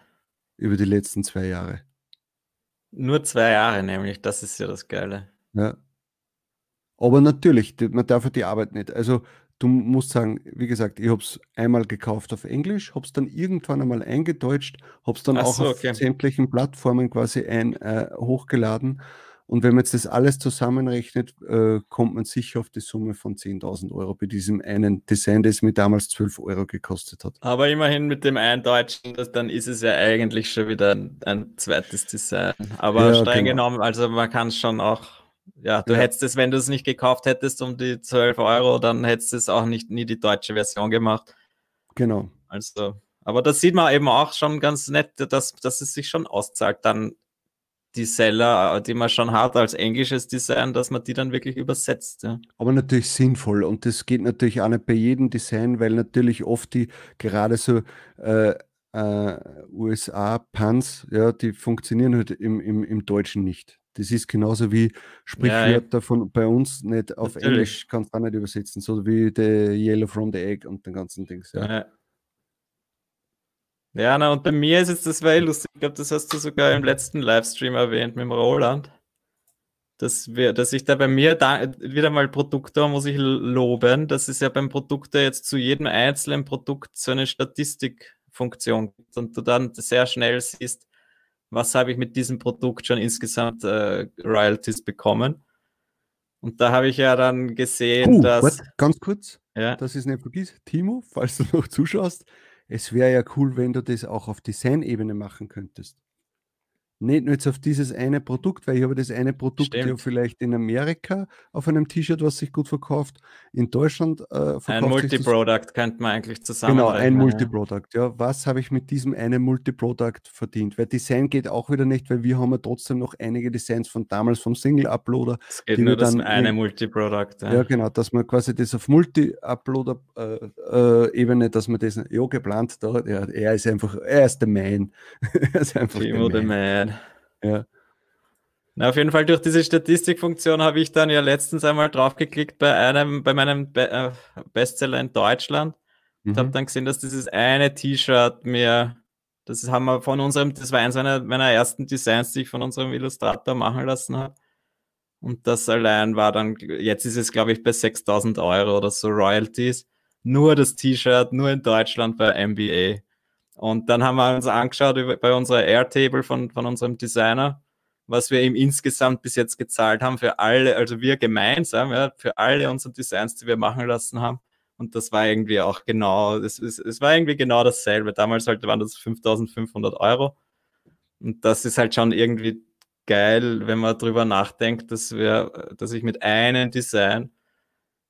Über die letzten zwei Jahre. Nur zwei Jahre nämlich, das ist ja das Geile. Ja. Aber natürlich, man darf ja die Arbeit nicht. Also du musst sagen, wie gesagt, ich habe es einmal gekauft auf Englisch, habe es dann irgendwann einmal eingedeutscht, habe es dann Ach auch so, auf okay. sämtlichen Plattformen quasi ein, äh, hochgeladen. Und wenn man jetzt das alles zusammenrechnet, äh, kommt man sicher auf die Summe von 10.000 Euro bei diesem einen Design, das mir damals 12 Euro gekostet hat. Aber immerhin mit dem Eindeutschen, das, dann ist es ja eigentlich schon wieder ein, ein zweites Design. Aber Ja, streng genau. genommen, also man kann es schon auch, ja, du Ja. hättest es, wenn du es nicht gekauft hättest um die 12 Euro, dann hättest du es auch nicht nie die deutsche Version gemacht. Genau. Also, aber das sieht man eben auch schon ganz nett, dass, dass es sich schon auszahlt, dann die Seller, die man schon hat als englisches Design, dass man die dann wirklich übersetzt. Ja. Aber natürlich sinnvoll. Und das geht natürlich auch nicht bei jedem Design, weil natürlich oft die gerade so äh, äh, USA-Pans, ja, die funktionieren halt im, im, im Deutschen nicht. Das ist genauso wie Sprichwörter von bei uns nicht auf Natürlich. Englisch kannst du auch nicht übersetzen, so wie the Yellow from the Egg und den ganzen Dings. Ja. Ja. Ja, na, und bei mir ist jetzt das war eh lustig. Ich glaube, das hast du sogar im letzten Livestream erwähnt mit dem Roland. Dass, wir, dass ich da bei mir da wieder mal Produkte muss ich loben. Das ist ja beim Produkte jetzt zu jedem einzelnen Produkt so eine Statistikfunktion gibt und du dann sehr schnell siehst, was habe ich mit diesem Produkt schon insgesamt äh, Royalties bekommen. Und da habe ich ja dann gesehen, Puh, dass. wart, ganz kurz, Ja, dass ich es nicht vergiss. Timo, falls du noch zuschaust, es wäre ja cool, wenn du das auch auf Design-Ebene machen könntest. Nicht nur jetzt auf dieses eine Produkt, weil ich habe das eine Produkt ja Stimmt. vielleicht in Amerika auf einem T-Shirt, was sich gut verkauft, in Deutschland äh, verkauft ein Multiproduct könnte man eigentlich zusammen. Genau, ein Multiproduct. Ja, was habe ich mit diesem einen Multiproduct verdient? Weil Design geht auch wieder nicht, weil wir haben ja trotzdem noch einige Designs von damals vom Single-Uploader. Es geht die nur das dann eine in- Multiproduct. Ja. Ja. genau, dass man quasi das auf Multi-Uploader-Ebene, dass man das, ja, geplant da, ja, er ist einfach, er ist der Man. er ist einfach der Man. Ja. Na, auf jeden Fall durch diese Statistikfunktion habe ich dann ja letztens einmal draufgeklickt bei einem, bei meinem Be äh, Bestseller in Deutschland und habe Mhm. dann gesehen, dass dieses eine T-Shirt mir, das haben wir von unserem, das war eins meiner, meiner ersten Designs, die ich von unserem Illustrator machen lassen habe. Und das allein war dann, jetzt ist es, glaube ich, bei 6000 Euro oder so Royalties. Nur das T-Shirt, nur in Deutschland bei MBA. Und dann haben wir uns angeschaut bei unserer Airtable von, von unserem Designer, was wir ihm insgesamt bis jetzt gezahlt haben für alle, also wir gemeinsam, ja, für alle unsere Designs, die wir machen lassen haben. Und das war irgendwie auch genau, es, es, es war irgendwie genau dasselbe. Damals halt waren das 5500 Euro. Und das ist halt schon irgendwie geil, wenn man drüber nachdenkt, dass wir, dass ich mit einem Design,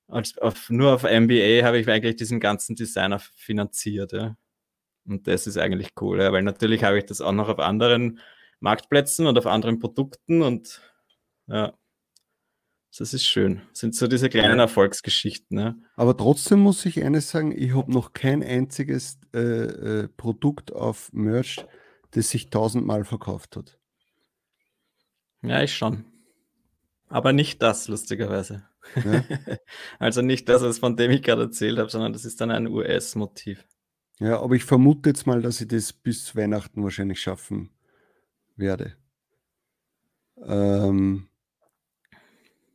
als auf, nur auf MBA habe ich eigentlich diesen ganzen Designer finanziert, ja. Und das ist eigentlich cool, ja, weil natürlich habe ich das auch noch auf anderen Marktplätzen und auf anderen Produkten und ja, das ist schön. Das sind so diese kleinen Erfolgsgeschichten. Ja. Aber trotzdem muss ich eines sagen, ich habe noch kein einziges äh, äh, Produkt auf Merch, das sich tausendmal verkauft hat. ja, ich schon. Aber nicht das, lustigerweise. Ja. also nicht das, was von dem ich gerade erzählt habe, sondern das ist dann ein US-Motiv. Ja, aber ich vermute jetzt mal, dass ich das bis Weihnachten wahrscheinlich schaffen werde. Ähm,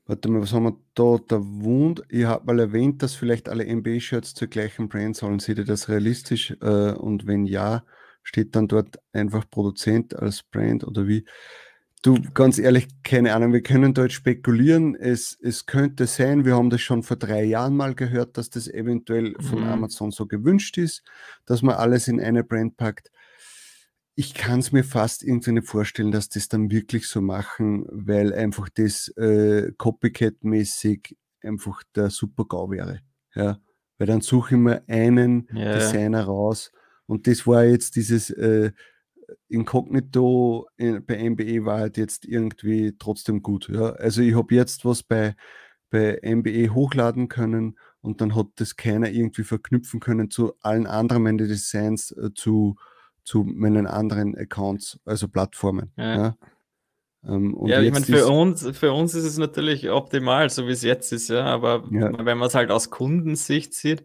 warte mal, was haben wir da? Der Wund, ich habe mal erwähnt, dass vielleicht alle MB-Shirts zur gleichen Brand sollen. Seht ihr das realistisch? Äh, und wenn ja, steht dann dort einfach Produzent als Brand oder wie? Du, ganz ehrlich, keine Ahnung, wir können dort spekulieren. Es, es könnte sein, wir haben das schon vor drei Jahren mal gehört, dass das eventuell von Mhm. Amazon so gewünscht ist, dass man alles in eine Brand packt. Ich kann es mir fast irgendwie nicht vorstellen, dass das dann wirklich so machen, weil einfach das äh, Copycat-mäßig einfach der Super-GAU wäre. Ja, weil dann suche ich mir einen Ja. Designer raus und das war jetzt dieses äh, Inkognito in, bei MBE war halt jetzt irgendwie trotzdem gut. Ja? Also ich habe jetzt was bei, bei MBE hochladen können und dann hat das keiner irgendwie verknüpfen können zu allen anderen meinen Designs, äh, zu, zu meinen anderen Accounts, also Plattformen. Ja. Ja. Ähm, ja, ich meine, für uns, für uns ist es natürlich optimal, so wie es jetzt ist, ja. Aber ja. wenn man es halt aus Kundensicht sieht,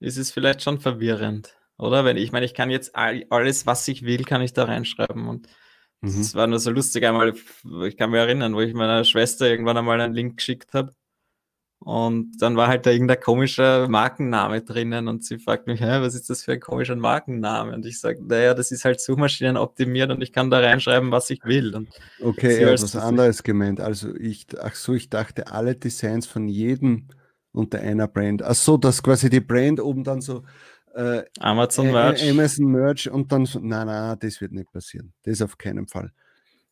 ist es vielleicht schon verwirrend. Oder? Wenn ich meine, ich kann jetzt alles, was ich will, kann ich da reinschreiben. Und es mhm. war nur so lustig einmal, ich kann mich erinnern, wo ich meiner Schwester irgendwann einmal einen Link geschickt habe. Und dann war halt da irgendein komischer Markenname drinnen und sie fragt mich, Hä, was ist das für ein komischer Markenname? Und ich sage, naja, das ist halt Suchmaschinen optimiert und ich kann da reinschreiben, was ich will. Und okay, er hat was anderes gemeint. Also ich, ach so, ich dachte, alle Designs von jedem unter einer Brand. Ach so, dass quasi die Brand oben dann so äh, Amazon Merch. Amazon Merch und dann so, nein, nein, das wird nicht passieren. Das auf keinen Fall.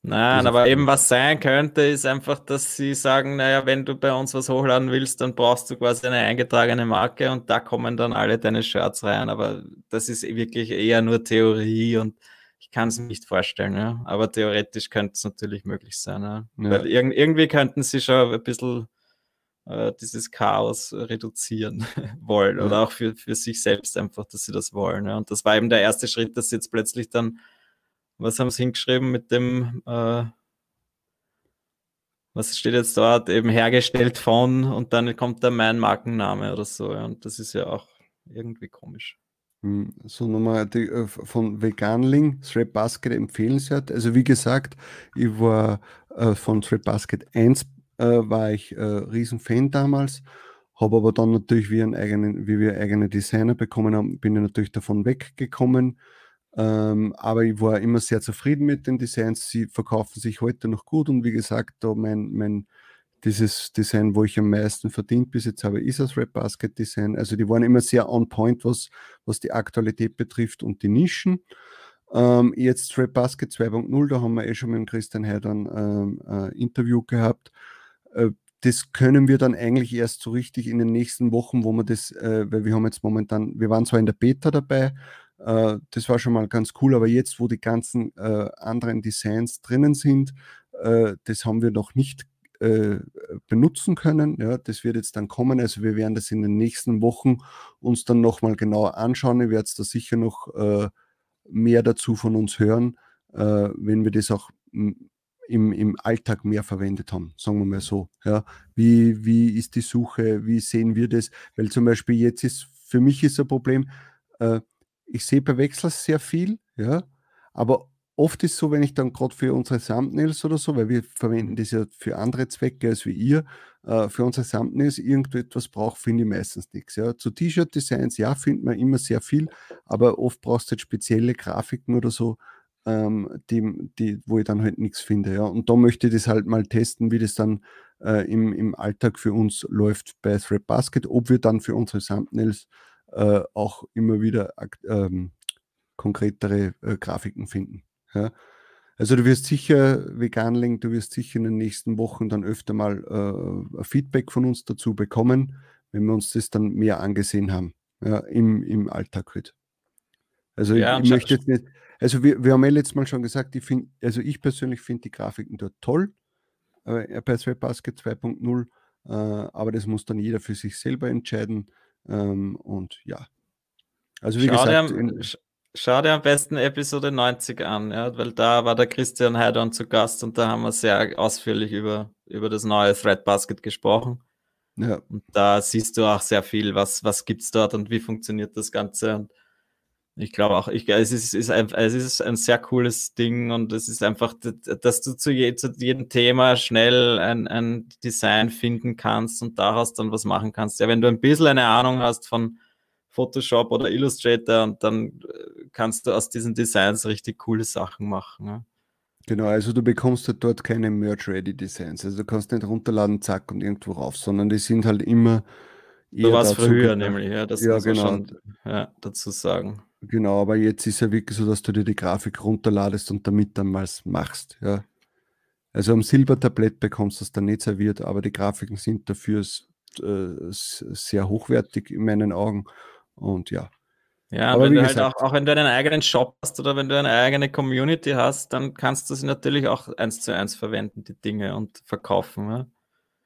Nein, aber eben was sein könnte, ist einfach, dass sie sagen, naja, wenn du bei uns was hochladen willst, dann brauchst du quasi eine eingetragene Marke und da kommen dann alle deine Shirts rein. Aber das ist wirklich eher nur Theorie und ich kann es mir nicht vorstellen. Ja. Aber theoretisch könnte es natürlich möglich sein. Ja. Ja. Weil irg irgendwie könnten sie schon ein bisschen äh, dieses Chaos reduzieren wollen oder auch für, für sich selbst einfach, dass sie das wollen. Ja. Und das war eben der erste Schritt, dass sie jetzt plötzlich dann was haben sie hingeschrieben mit dem, äh, was steht jetzt dort, eben hergestellt von und dann kommt da mein Markenname oder so. Ja. Und das ist ja auch irgendwie komisch. Hm, so nochmal die, äh, von Veganling, Thread Basket empfehlenswert. Also wie gesagt, ich war äh, von Thread Basket 1 äh, war ich äh, Riesenfan damals, habe aber dann natürlich, wie, einen eigenen, wie wir eigene Designer bekommen haben, bin ich natürlich davon weggekommen ähm, aber ich war immer sehr zufrieden mit den Designs. Sie verkaufen sich heute noch gut und wie gesagt, da mein, mein dieses Design, wo ich am meisten verdient bis jetzt habe, ist das Red Basket Design. Also die waren immer sehr on point, was, was die Aktualität betrifft und die Nischen. Ähm, jetzt Red Basket 2.0, da haben wir eh schon mit Christian Heidern ähm, äh, Interview gehabt. Äh, das können wir dann eigentlich erst so richtig in den nächsten Wochen, wo wir das, äh, weil wir haben jetzt momentan, wir waren zwar in der Beta dabei, äh, das war schon mal ganz cool, aber jetzt, wo die ganzen anderen Designs drinnen sind, das haben wir noch nicht benutzen können. Ja, das wird jetzt dann kommen. Also wir werden das in den nächsten Wochen uns dann nochmal genauer anschauen. Ich werde da sicher noch mehr dazu von uns hören, wenn wir das auch im, im Alltag mehr verwendet haben, sagen wir mal so. Ja. Wie, wie ist die Suche, wie sehen wir das? Weil zum Beispiel jetzt ist, für mich ist ein Problem, äh, ich sehe bei Wechsels sehr viel, ja, aber oft ist es so, wenn ich dann gerade für unsere Thumbnails oder so, weil wir verwenden das ja für andere Zwecke als wie ihr, äh, für unsere Thumbnails irgendetwas braucht, finde ich meistens nichts. Ja. Zu T-Shirt-Designs, ja, findet man immer sehr viel, aber oft brauchst du halt spezielle Grafiken oder so, ähm, die, die, wo ich dann halt nichts finde. Ja. Und da möchte ich das halt mal testen, wie das dann äh, im, im Alltag für uns läuft bei Thread Basket, ob wir dann für unsere Thumbnails äh, auch immer wieder ähm, konkretere äh, Grafiken finden. Ja. Also du wirst sicher, Veganling, du wirst sicher in den nächsten Wochen dann öfter mal äh, Feedback von uns dazu bekommen, wenn wir uns das dann mehr angesehen haben, ja, im, im Alltag halt. Also ja, ich, ich möchte jetzt nicht, also wir, wir haben ja letztes Mal schon gesagt, ich find, also ich persönlich finde die Grafiken dort toll, äh, bei Basket 2.0, äh, aber das muss dann jeder für sich selber entscheiden. Ähm, und ja. Also wie schau gesagt. Dir, in, schau dir am besten Episode 90 an, ja, weil da war der Christian Heidorn zu Gast und da haben wir sehr ausführlich über, über das neue Thread Basket gesprochen. Ja. Und da siehst du auch sehr viel, was, was gibt es dort und wie funktioniert das Ganze. Und ich glaube auch, ich, es, ist, ist ein, es ist ein sehr cooles Ding und es ist einfach, dass du zu, je, zu jedem Thema schnell ein, ein Design finden kannst und daraus dann was machen kannst. Ja, wenn du ein bisschen eine Ahnung hast von Photoshop oder Illustrator und dann äh, kannst du aus diesen Designs richtig coole Sachen machen. Ja. Genau, also du bekommst halt dort keine Merge-Ready-Designs. Also du kannst nicht runterladen, zack und irgendwo rauf, sondern die sind halt immer. So war es früher nämlich, ja, das ja, muss genau. man schon ja, dazu sagen. Genau, aber jetzt ist ja wirklich so, dass du dir die Grafik runterladest und damit dann mal machst. Ja. Also am Silbertablett bekommst du es dann nicht serviert, aber die Grafiken sind dafür äh, sehr hochwertig in meinen Augen. Und ja. Ja, aber wenn du halt gesagt, halt auch, auch wenn du einen eigenen Shop hast oder wenn du eine eigene Community hast, dann kannst du sie natürlich auch eins zu eins verwenden, die Dinge und verkaufen. Ja.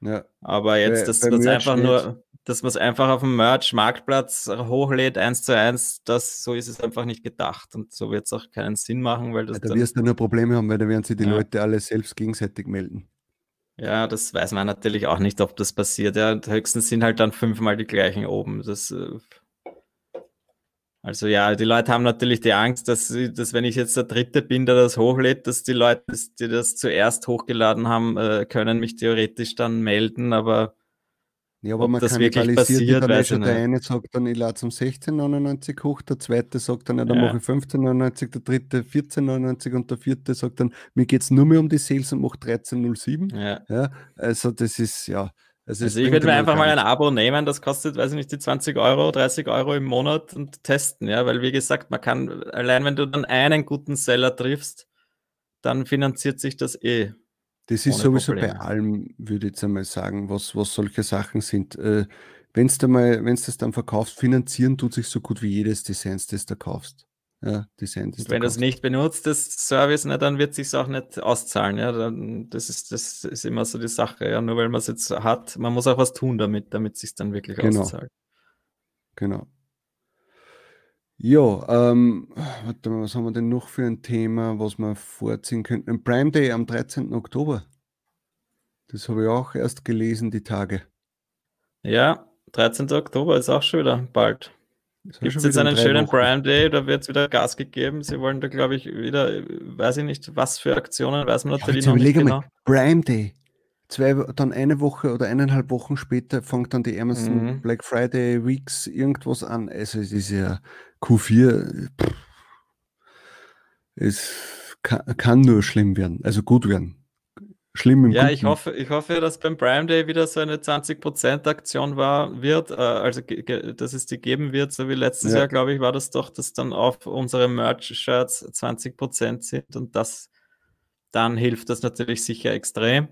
ja. Aber jetzt, dass du das einfach nur dass man es einfach auf dem Merch-Marktplatz hochlädt, eins zu eins, das, so ist es einfach nicht gedacht. Und so wird es auch keinen Sinn machen, weil das. Ja, da wirst du nur Probleme haben, weil da werden sich die ja. Leute alle selbst gegenseitig melden. Ja, das weiß man natürlich auch nicht, ob das passiert. Ja, höchstens sind halt dann fünfmal die gleichen oben. Das, äh, also ja, die Leute haben natürlich die Angst, dass, dass wenn ich jetzt der Dritte bin, der das hochlädt, dass die Leute, die das zuerst hochgeladen haben, äh, können mich theoretisch dann melden, aber ja, aber Ob man das wirklich passiert, dann schon der eine sagt dann, ich lade zum 16,99 hoch, der zweite sagt dann, ja, dann ja. mache ich 15,99, der dritte 14,99 und der vierte sagt dann, mir geht es nur mehr um die Sales und mache 13,07. Ja. ja. Also das ist, ja. Also, also ich würde mir einfach mal ein Abo nehmen, das kostet, weiß ich nicht, die 20 Euro, 30 Euro im Monat und testen, ja, weil wie gesagt, man kann, allein wenn du dann einen guten Seller triffst, dann finanziert sich das eh. Das ist sowieso Probleme. bei allem, würde ich jetzt einmal sagen, was, was solche Sachen sind. Äh, wenn du das dann verkaufst, finanzieren tut sich so gut wie jedes Design, das du kaufst. Ja, Design, das wenn du es nicht benutzt, das Service, na, dann wird es sich auch nicht auszahlen. Ja? Dann, das, ist, das ist immer so die Sache. Ja? Nur weil man es jetzt hat, man muss auch was tun damit, damit es sich dann wirklich genau. auszahlt. Genau. Ja, ähm, warte mal, was haben wir denn noch für ein Thema, was wir vorziehen könnten? Ein Prime Day am 13. Oktober. Das habe ich auch erst gelesen, die Tage. Ja, 13. Oktober ist auch schon wieder bald. Gibt es jetzt einen schönen Wochen. Prime Day, da wird es wieder Gas gegeben. Sie wollen da, glaube ich, wieder, weiß ich nicht, was für Aktionen, weiß man natürlich ja, noch nicht genau. Mal, Prime Day zwei, dann eine Woche oder eineinhalb Wochen später fängt dann die Amazon mhm. Black Friday Weeks irgendwas an. Also es ist ja Q4, pff, es kann, kann, nur schlimm werden, also gut werden. Schlimm im Ja, Guten. ich hoffe, ich hoffe, dass beim Prime Day wieder so eine 20% Aktion war, wird, äh, also dass es die geben wird, so wie letztes ja. Jahr, glaube ich, war das doch, dass dann auf unsere Merch-Shirts 20% sind und das dann hilft das natürlich sicher extrem.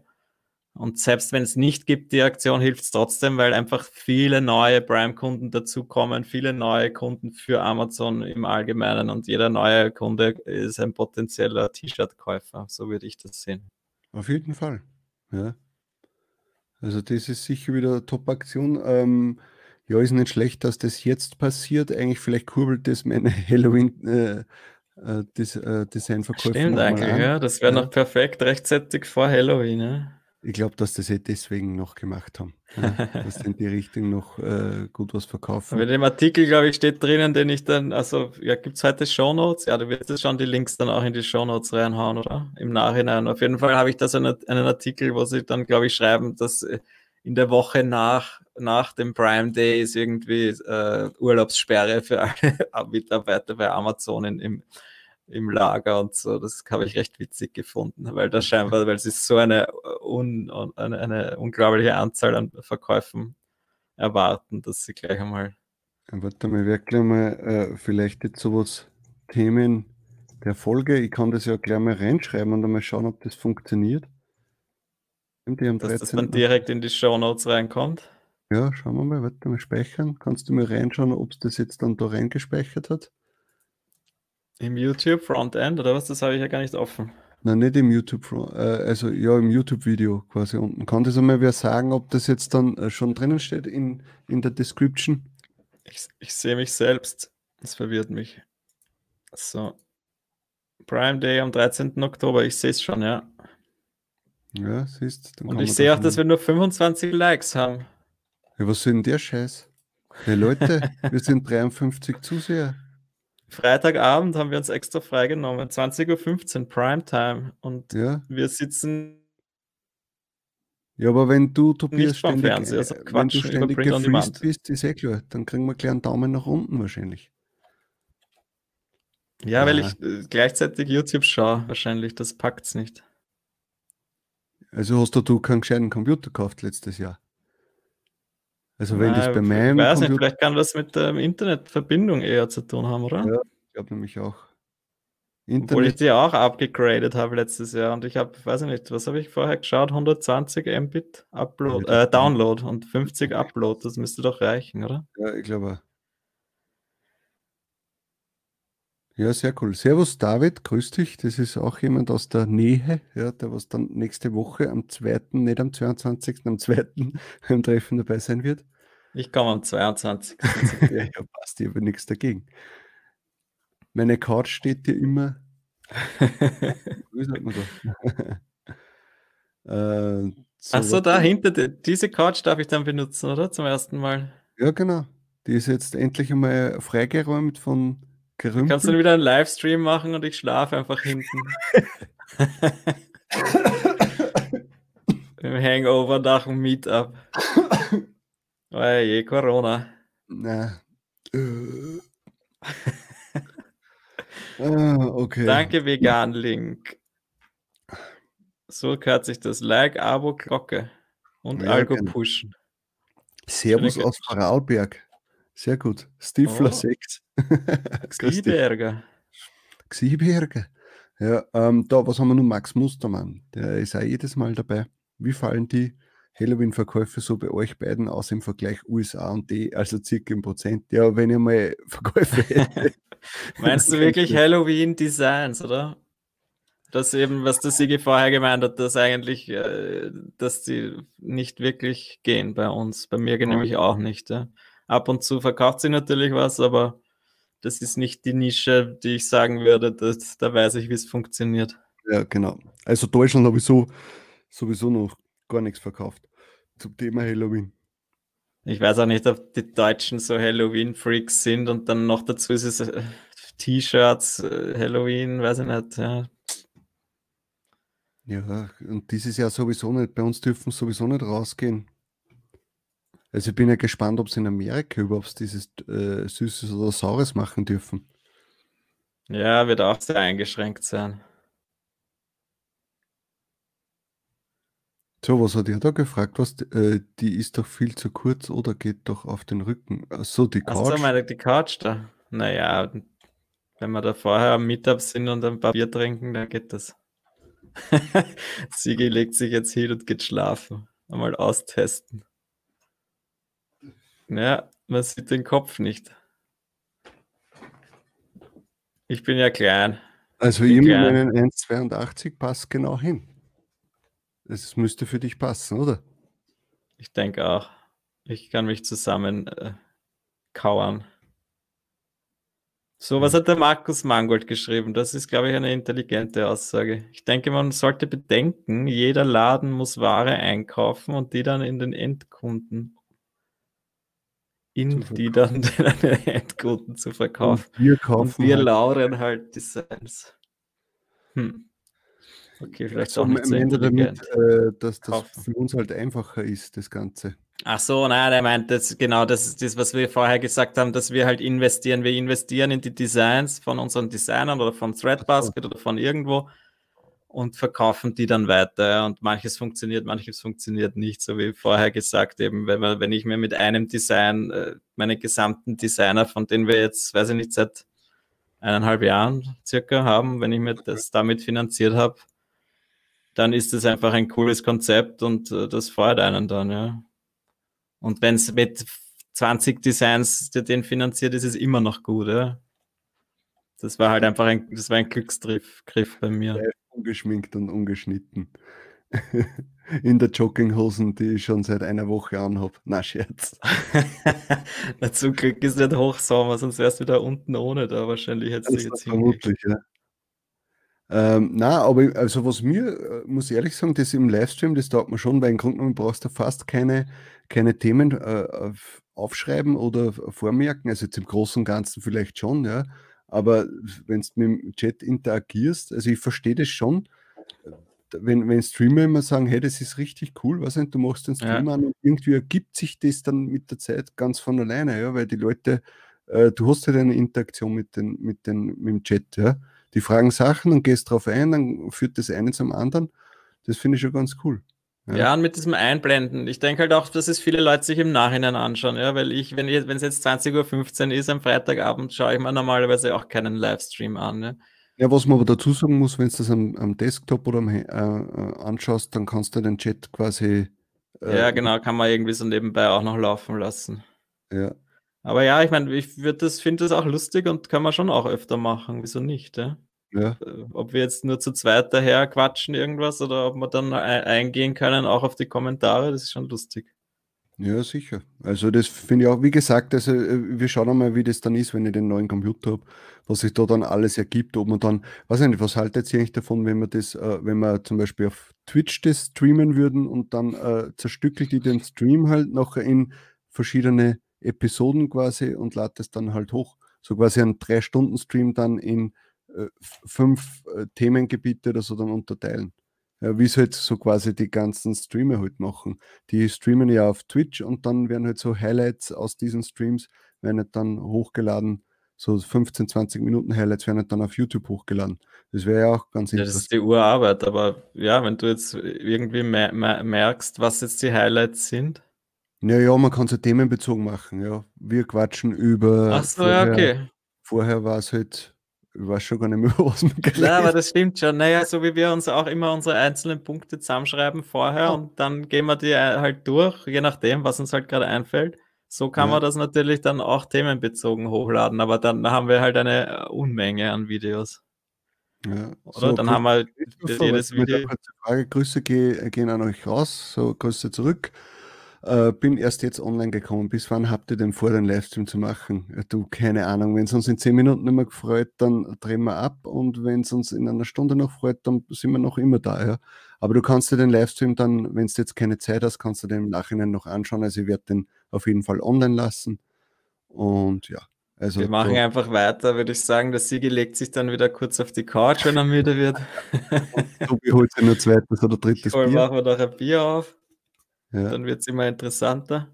Und selbst wenn es nicht gibt, die Aktion hilft es trotzdem, weil einfach viele neue Prime-Kunden dazukommen, viele neue Kunden für Amazon im Allgemeinen und jeder neue Kunde ist ein potenzieller T-Shirt-Käufer. So würde ich das sehen. Auf jeden Fall. Ja. Also das ist sicher wieder eine Top-Aktion. Ähm, ja, ist nicht schlecht, dass das jetzt passiert. Eigentlich vielleicht kurbelt das meine Halloween äh, äh, äh Designverkäufe. Stimmt eigentlich, an. ja. Das wäre ja. noch perfekt rechtzeitig vor Halloween. Ja. Ich glaube, dass das eh deswegen noch gemacht haben. Ja, dass in die Richtung noch äh, gut was verkaufen. Aber in dem Artikel, glaube ich, steht drinnen, den ich dann, also ja, gibt es heute Shownotes? Ja, du wirst schon die Links dann auch in die Shownotes reinhauen, oder? Im Nachhinein. Auf jeden Fall habe ich da so einen, einen Artikel, wo sie dann, glaube ich, schreiben, dass äh, in der Woche nach, nach dem Prime Day ist irgendwie äh, Urlaubssperre für alle Mitarbeiter bei Amazon in, im, im Lager und so. Das habe ich recht witzig gefunden, weil das scheinbar, weil sie so eine, un, eine, eine unglaubliche Anzahl an Verkäufen erwarten, dass sie gleich einmal. Warte mal, wirklich mal äh, vielleicht jetzt sowas Themen der Folge. Ich kann das ja gleich mal reinschreiben und dann mal schauen, ob das funktioniert. Dass das dann direkt in die Show Notes reinkommt. Ja, schauen wir mal, warte mal speichern. Kannst du mal reinschauen, ob es das jetzt dann da reingespeichert hat? Im YouTube Frontend oder was? Das habe ich ja gar nicht offen. Nein, nicht im YouTube, äh, also ja, im YouTube-Video quasi unten. Kann das einmal wer sagen, ob das jetzt dann äh, schon drinnen steht in, in der Description? Ich, ich sehe mich selbst. Das verwirrt mich. So. Prime Day am 13. Oktober, ich sehe es schon, ja. Ja, siehst Und ich sehe auch, dass wir nur 25 Likes haben. Ja, was sind denn der Scheiß? Hey Leute, wir sind 53 Zuseher. Freitagabend haben wir uns extra freigenommen, 20.15 Uhr Primetime und ja. wir sitzen ja, aber wenn du, Tobias, ständig, also wenn du ständig gefreezed bist, ist eh klar, dann kriegen wir gleich einen Daumen nach unten wahrscheinlich. Ja, ah. weil ich äh, gleichzeitig YouTube schaue, wahrscheinlich, das packt es nicht. Also hast du, du keinen gescheiten Computer gekauft letztes Jahr? Also wenn Nein, das bei meinem. Ich weiß Computer nicht, vielleicht kann das mit der Internetverbindung eher zu tun haben, oder? Ja, ich glaube nämlich auch. Internet. Obwohl ich die auch abgegradet habe letztes Jahr und ich habe, weiß ich nicht, was habe ich vorher geschaut? 120 Mbit Upload, äh, Download und 50 Upload, das müsste doch reichen, oder? Ja, ich glaube. Ja, sehr cool. Servus David, grüß dich. Das ist auch jemand aus der Nähe, ja, der was dann nächste Woche am 2., nicht am 22., am 2. beim Treffen dabei sein wird. Ich komme am 22. ja, ja, passt, ich habe nichts dagegen. Meine Couch steht dir immer. Wie sagt man da? äh, so Achso, da hinter diese Couch darf ich dann benutzen, oder? Zum ersten Mal. Ja, genau. Die ist jetzt endlich einmal freigeräumt von Gerümpel. Kannst du wieder einen Livestream machen und ich schlafe einfach hinten. Im Hangover nach dem Meetup. Oh je, Corona. Na. ah, okay. Danke, Vegan Link. So gehört sich das Like, Abo, Glocke und ja, Algo genau. pushen. Servus aus Vorarlberg. Sehr gut. Stifler oh. 6. Xieberger. Xieberger. Ja, ähm, da, was haben wir nun? Max Mustermann. Der ist auch jedes Mal dabei. Wie fallen die Halloween-Verkäufe so bei euch beiden aus im Vergleich USA und D, also circa im Prozent? Ja, wenn ihr mal Verkäufe hättet. Meinst du wirklich Halloween-Designs, oder? Das eben, was der Sigi vorher gemeint hat, dass eigentlich, äh, dass die nicht wirklich gehen bei uns. Bei mir nämlich auch nicht. Ja. Ab und zu verkauft sie natürlich was, aber das ist nicht die Nische, die ich sagen würde, dass, da weiß ich, wie es funktioniert. Ja, genau. Also Deutschland habe ich so, sowieso noch gar nichts verkauft zum Thema Halloween. Ich weiß auch nicht, ob die Deutschen so Halloween-Freaks sind und dann noch dazu ist es äh, T-Shirts, äh, Halloween, weiß ich nicht. Ja. Ja, und dieses Jahr sowieso nicht. Bei uns dürfen sowieso nicht rausgehen. Also ich bin ja gespannt, ob sie in Amerika überhaupt dieses äh, Süßes oder Saures machen dürfen. Ja, wird auch sehr eingeschränkt sein. So, was hat er da gefragt? Was, äh, die ist doch viel zu kurz oder geht doch auf den Rücken? So, die Couch. Achso, meine, die Couch da. Naja, wenn wir da vorher am Meetup sind und ein paar Bier trinken, dann geht das. Sigi legt sich jetzt hin und geht schlafen. Einmal austesten. Ja, man sieht den Kopf nicht. Ich bin ja klein. Also ich meinen 1,82 passt genau hin. Es müsste für dich passen, oder? Ich denke auch. Ich kann mich zusammen äh, kauern. So, was hat der Markus Mangold geschrieben? Das ist, glaube ich, eine intelligente Aussage. Ich denke, man sollte bedenken, jeder Laden muss Ware einkaufen und die dann in den Endkunden, in die dann den Endkunden zu verkaufen. Und wir, kaufen und wir halt lauren halt Designs. Hm. Okay, vielleicht so, auch nicht so damit, äh, dass das kaufen. für uns halt einfacher ist, das Ganze. Ach so, nein, er meint das genau, das ist das, was wir vorher gesagt haben, dass wir halt investieren. Wir investieren in die Designs von unseren Designern oder von Threadbasket oder von irgendwo und verkaufen die dann weiter. Und manches funktioniert, manches funktioniert nicht, so wie vorher gesagt, eben, wenn, man, wenn ich mir mit einem Design, äh, meine gesamten Designer, von denen wir jetzt, weiß ich nicht, seit eineinhalb Jahren circa haben, wenn ich mir das damit finanziert habe, dann ist es einfach ein cooles Konzept und äh, das freut einen dann, ja. Und wenn es mit 20 Designs den finanziert, ist es immer noch gut, ja. Das war halt einfach ein, das war ein Glücksgriff Griff bei mir. Ungeschminkt und ungeschnitten. In der Jogginghosen, die ich schon seit einer Woche anhabe. Na, Scherz. Na, zum Glück ist nicht Hochsommer, sonst wärst du wieder unten ohne da wahrscheinlich. Du jetzt vermutlich, ja. Ähm, na, aber also was mir, äh, muss ich ehrlich sagen, das im Livestream, das taugt mir schon, weil im Grunde genommen brauchst du fast keine, keine Themen äh, aufschreiben oder vormerken, also jetzt im Großen und Ganzen vielleicht schon, ja, aber wenn du mit dem Chat interagierst, also ich verstehe das schon, wenn, wenn Streamer immer sagen, hey, das ist richtig cool, was nicht, du machst den Stream ja. an und irgendwie ergibt sich das dann mit der Zeit ganz von alleine, ja, weil die Leute, äh, du hast ja halt eine Interaktion mit, den, mit, den, mit dem Chat, ja die fragen Sachen und gehst drauf ein, dann führt das eine zum anderen. Das finde ich schon ganz cool. Ja. ja. und mit diesem Einblenden. Ich denke halt auch, dass es viele Leute sich im Nachhinein anschauen, ja, weil ich, wenn wenn es jetzt 20.15 Uhr ist am Freitagabend, schaue ich mir normalerweise auch keinen Livestream an. Ja. Ja, was man aber dazu sagen muss, wenn du das am, am Desktop oder am, äh, äh, anschaust, dann kannst du den Chat quasi. Äh, ja, genau, kann man irgendwie so nebenbei auch noch laufen lassen. Ja. Aber ja, ich meine, ich das, finde das auch lustig und kann man schon auch öfter machen. Wieso nicht? Ja? Ja. Äh, ob wir jetzt nur zu zweit daher quatschen irgendwas oder ob wir dann eingehen können, auch auf die Kommentare, das ist schon lustig. Ja, sicher. Also das finde ich auch, wie gesagt, also äh, wir schauen einmal, wie das dann ist, wenn ich den neuen Computer habe, was sich da dann alles ergibt, ob man dann, weiß ich nicht, was haltet ihr eigentlich davon, wenn wir das, äh, wenn wir zum Beispiel auf Twitch das streamen würden und dann äh, zerstückelt die den Stream halt nachher in verschiedene Episoden quasi und lade das dann halt hoch. So quasi ein Drei-Stunden-Stream dann in äh, fünf äh, Themengebiete oder so dann unterteilen. Ja, wie es halt so quasi die ganzen Streamer halt machen. Die streamen ja auf Twitch und dann werden halt so Highlights aus diesen Streams, werden halt dann hochgeladen. So 15, 20 Minuten Highlights werden halt dann auf YouTube hochgeladen. Das wäre ja auch ganz ja, interessant. Das ist die Urarbeit, aber ja, wenn du jetzt irgendwie mer mer merkst, was jetzt die Highlights sind. Ja, ja, man kann es ja themenbezogen machen. Ja. Wir quatschen über. Ach so, vorher, ja, okay. Vorher war es halt ich weiß schon gar nicht mehr, was wir gelesen Ja, aber das stimmt schon. Naja, so wie wir uns auch immer unsere einzelnen Punkte zusammenschreiben vorher ja. und dann gehen wir die äh, halt durch, je nachdem, was uns halt gerade einfällt. So kann ja. man das natürlich dann auch themenbezogen hochladen, aber dann haben wir halt eine äh, Unmenge an Videos. Ja, Oder? So, dann haben wir jedes Video. Frage, Grüße gehen an euch raus, so Grüße zurück. Äh, bin erst jetzt online gekommen. Bis wann habt ihr denn vor, den Livestream zu machen? Ja, du, keine Ahnung. Wenn es uns in zehn Minuten nicht mehr gefreut, dann drehen wir ab. Und wenn es uns in einer Stunde noch freut, dann sind wir noch immer da. Ja? Aber du kannst dir den Livestream dann, wenn du jetzt keine Zeit hast, kannst du den im Nachhinein noch anschauen. Also ich werde den auf jeden Fall online lassen. Und ja. Also wir machen einfach weiter, würde ich sagen. Der Sigi legt sich dann wieder kurz auf die Couch, wenn er müde wird. Tobi holt sich nur zweites oder drittes Voll Bier. machen wir doch ein Bier auf. Ja. Dann wird es immer interessanter.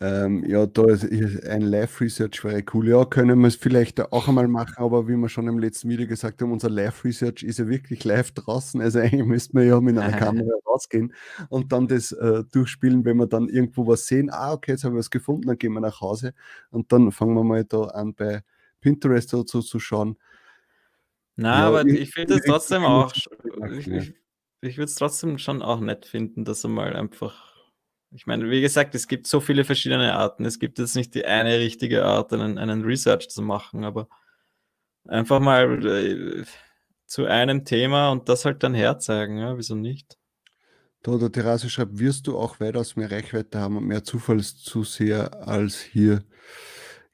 Ähm, ja, da ist ein Live-Research wäre cool. Ja, können wir es vielleicht auch einmal machen, aber wie wir schon im letzten Video gesagt haben, unser Live-Research ist ja wirklich live draußen. Also eigentlich müssten wir ja mit einer Kamera rausgehen und dann das äh, durchspielen, wenn wir dann irgendwo was sehen. Ah, okay, jetzt haben wir was gefunden, dann gehen wir nach Hause und dann fangen wir mal da an bei Pinterest dazu zu schauen. Na, ja, aber ich, ich finde es trotzdem auch. Ich, ich, ich würde es trotzdem schon auch nett finden, dass er mal einfach. Ich meine, wie gesagt, es gibt so viele verschiedene Arten. Es gibt jetzt nicht die eine richtige Art, einen, einen Research zu machen, aber einfach mal äh, zu einem Thema und das halt dann herzeigen. Ja, wieso nicht? Der Terrasse schreibt, wirst du auch weitaus mehr Reichweite haben und mehr Zufallszuseher als hier.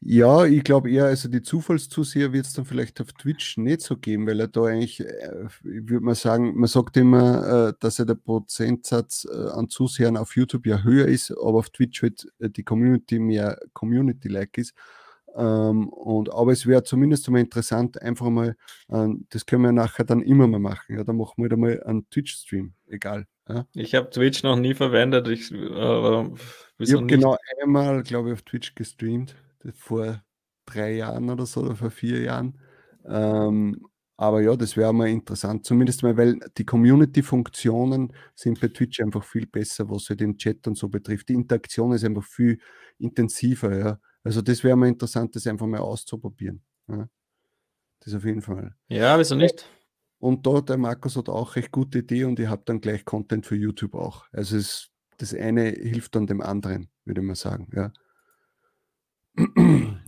Ja, ich glaube eher, also die Zufallszuseher wird es dann vielleicht auf Twitch nicht so geben, weil er da eigentlich, äh, ich würde mal sagen, man sagt immer, äh, dass ja der Prozentsatz äh, an Zusehern auf YouTube ja höher ist, aber auf Twitch halt die Community mehr Community-like ist. Ähm, und, aber es wäre zumindest mal interessant, einfach mal, das können wir nachher dann immer mal machen. Ja, dann machen wir da mal einen Twitch-Stream, egal. Ja. Ich habe Twitch noch nie verwendet. Ich, äh, ich habe genau einmal, glaube ich, auf Twitch gestreamt vor drei Jahren oder so oder vor vier Jahren. Ähm, aber ja, das wäre mal interessant, zumindest mal, weil die Community-Funktionen sind bei Twitch einfach viel besser, was halt den Chat und so betrifft. Die Interaktion ist einfach viel intensiver, ja. Also das wäre mal interessant, das einfach mal auszuprobieren. Ja. Das auf jeden Fall. Ja, wieso nicht? Und da, der Markus hat auch recht gute Idee und ihr habt dann gleich Content für YouTube auch. Also es, das eine hilft dann dem anderen, würde man sagen, ja.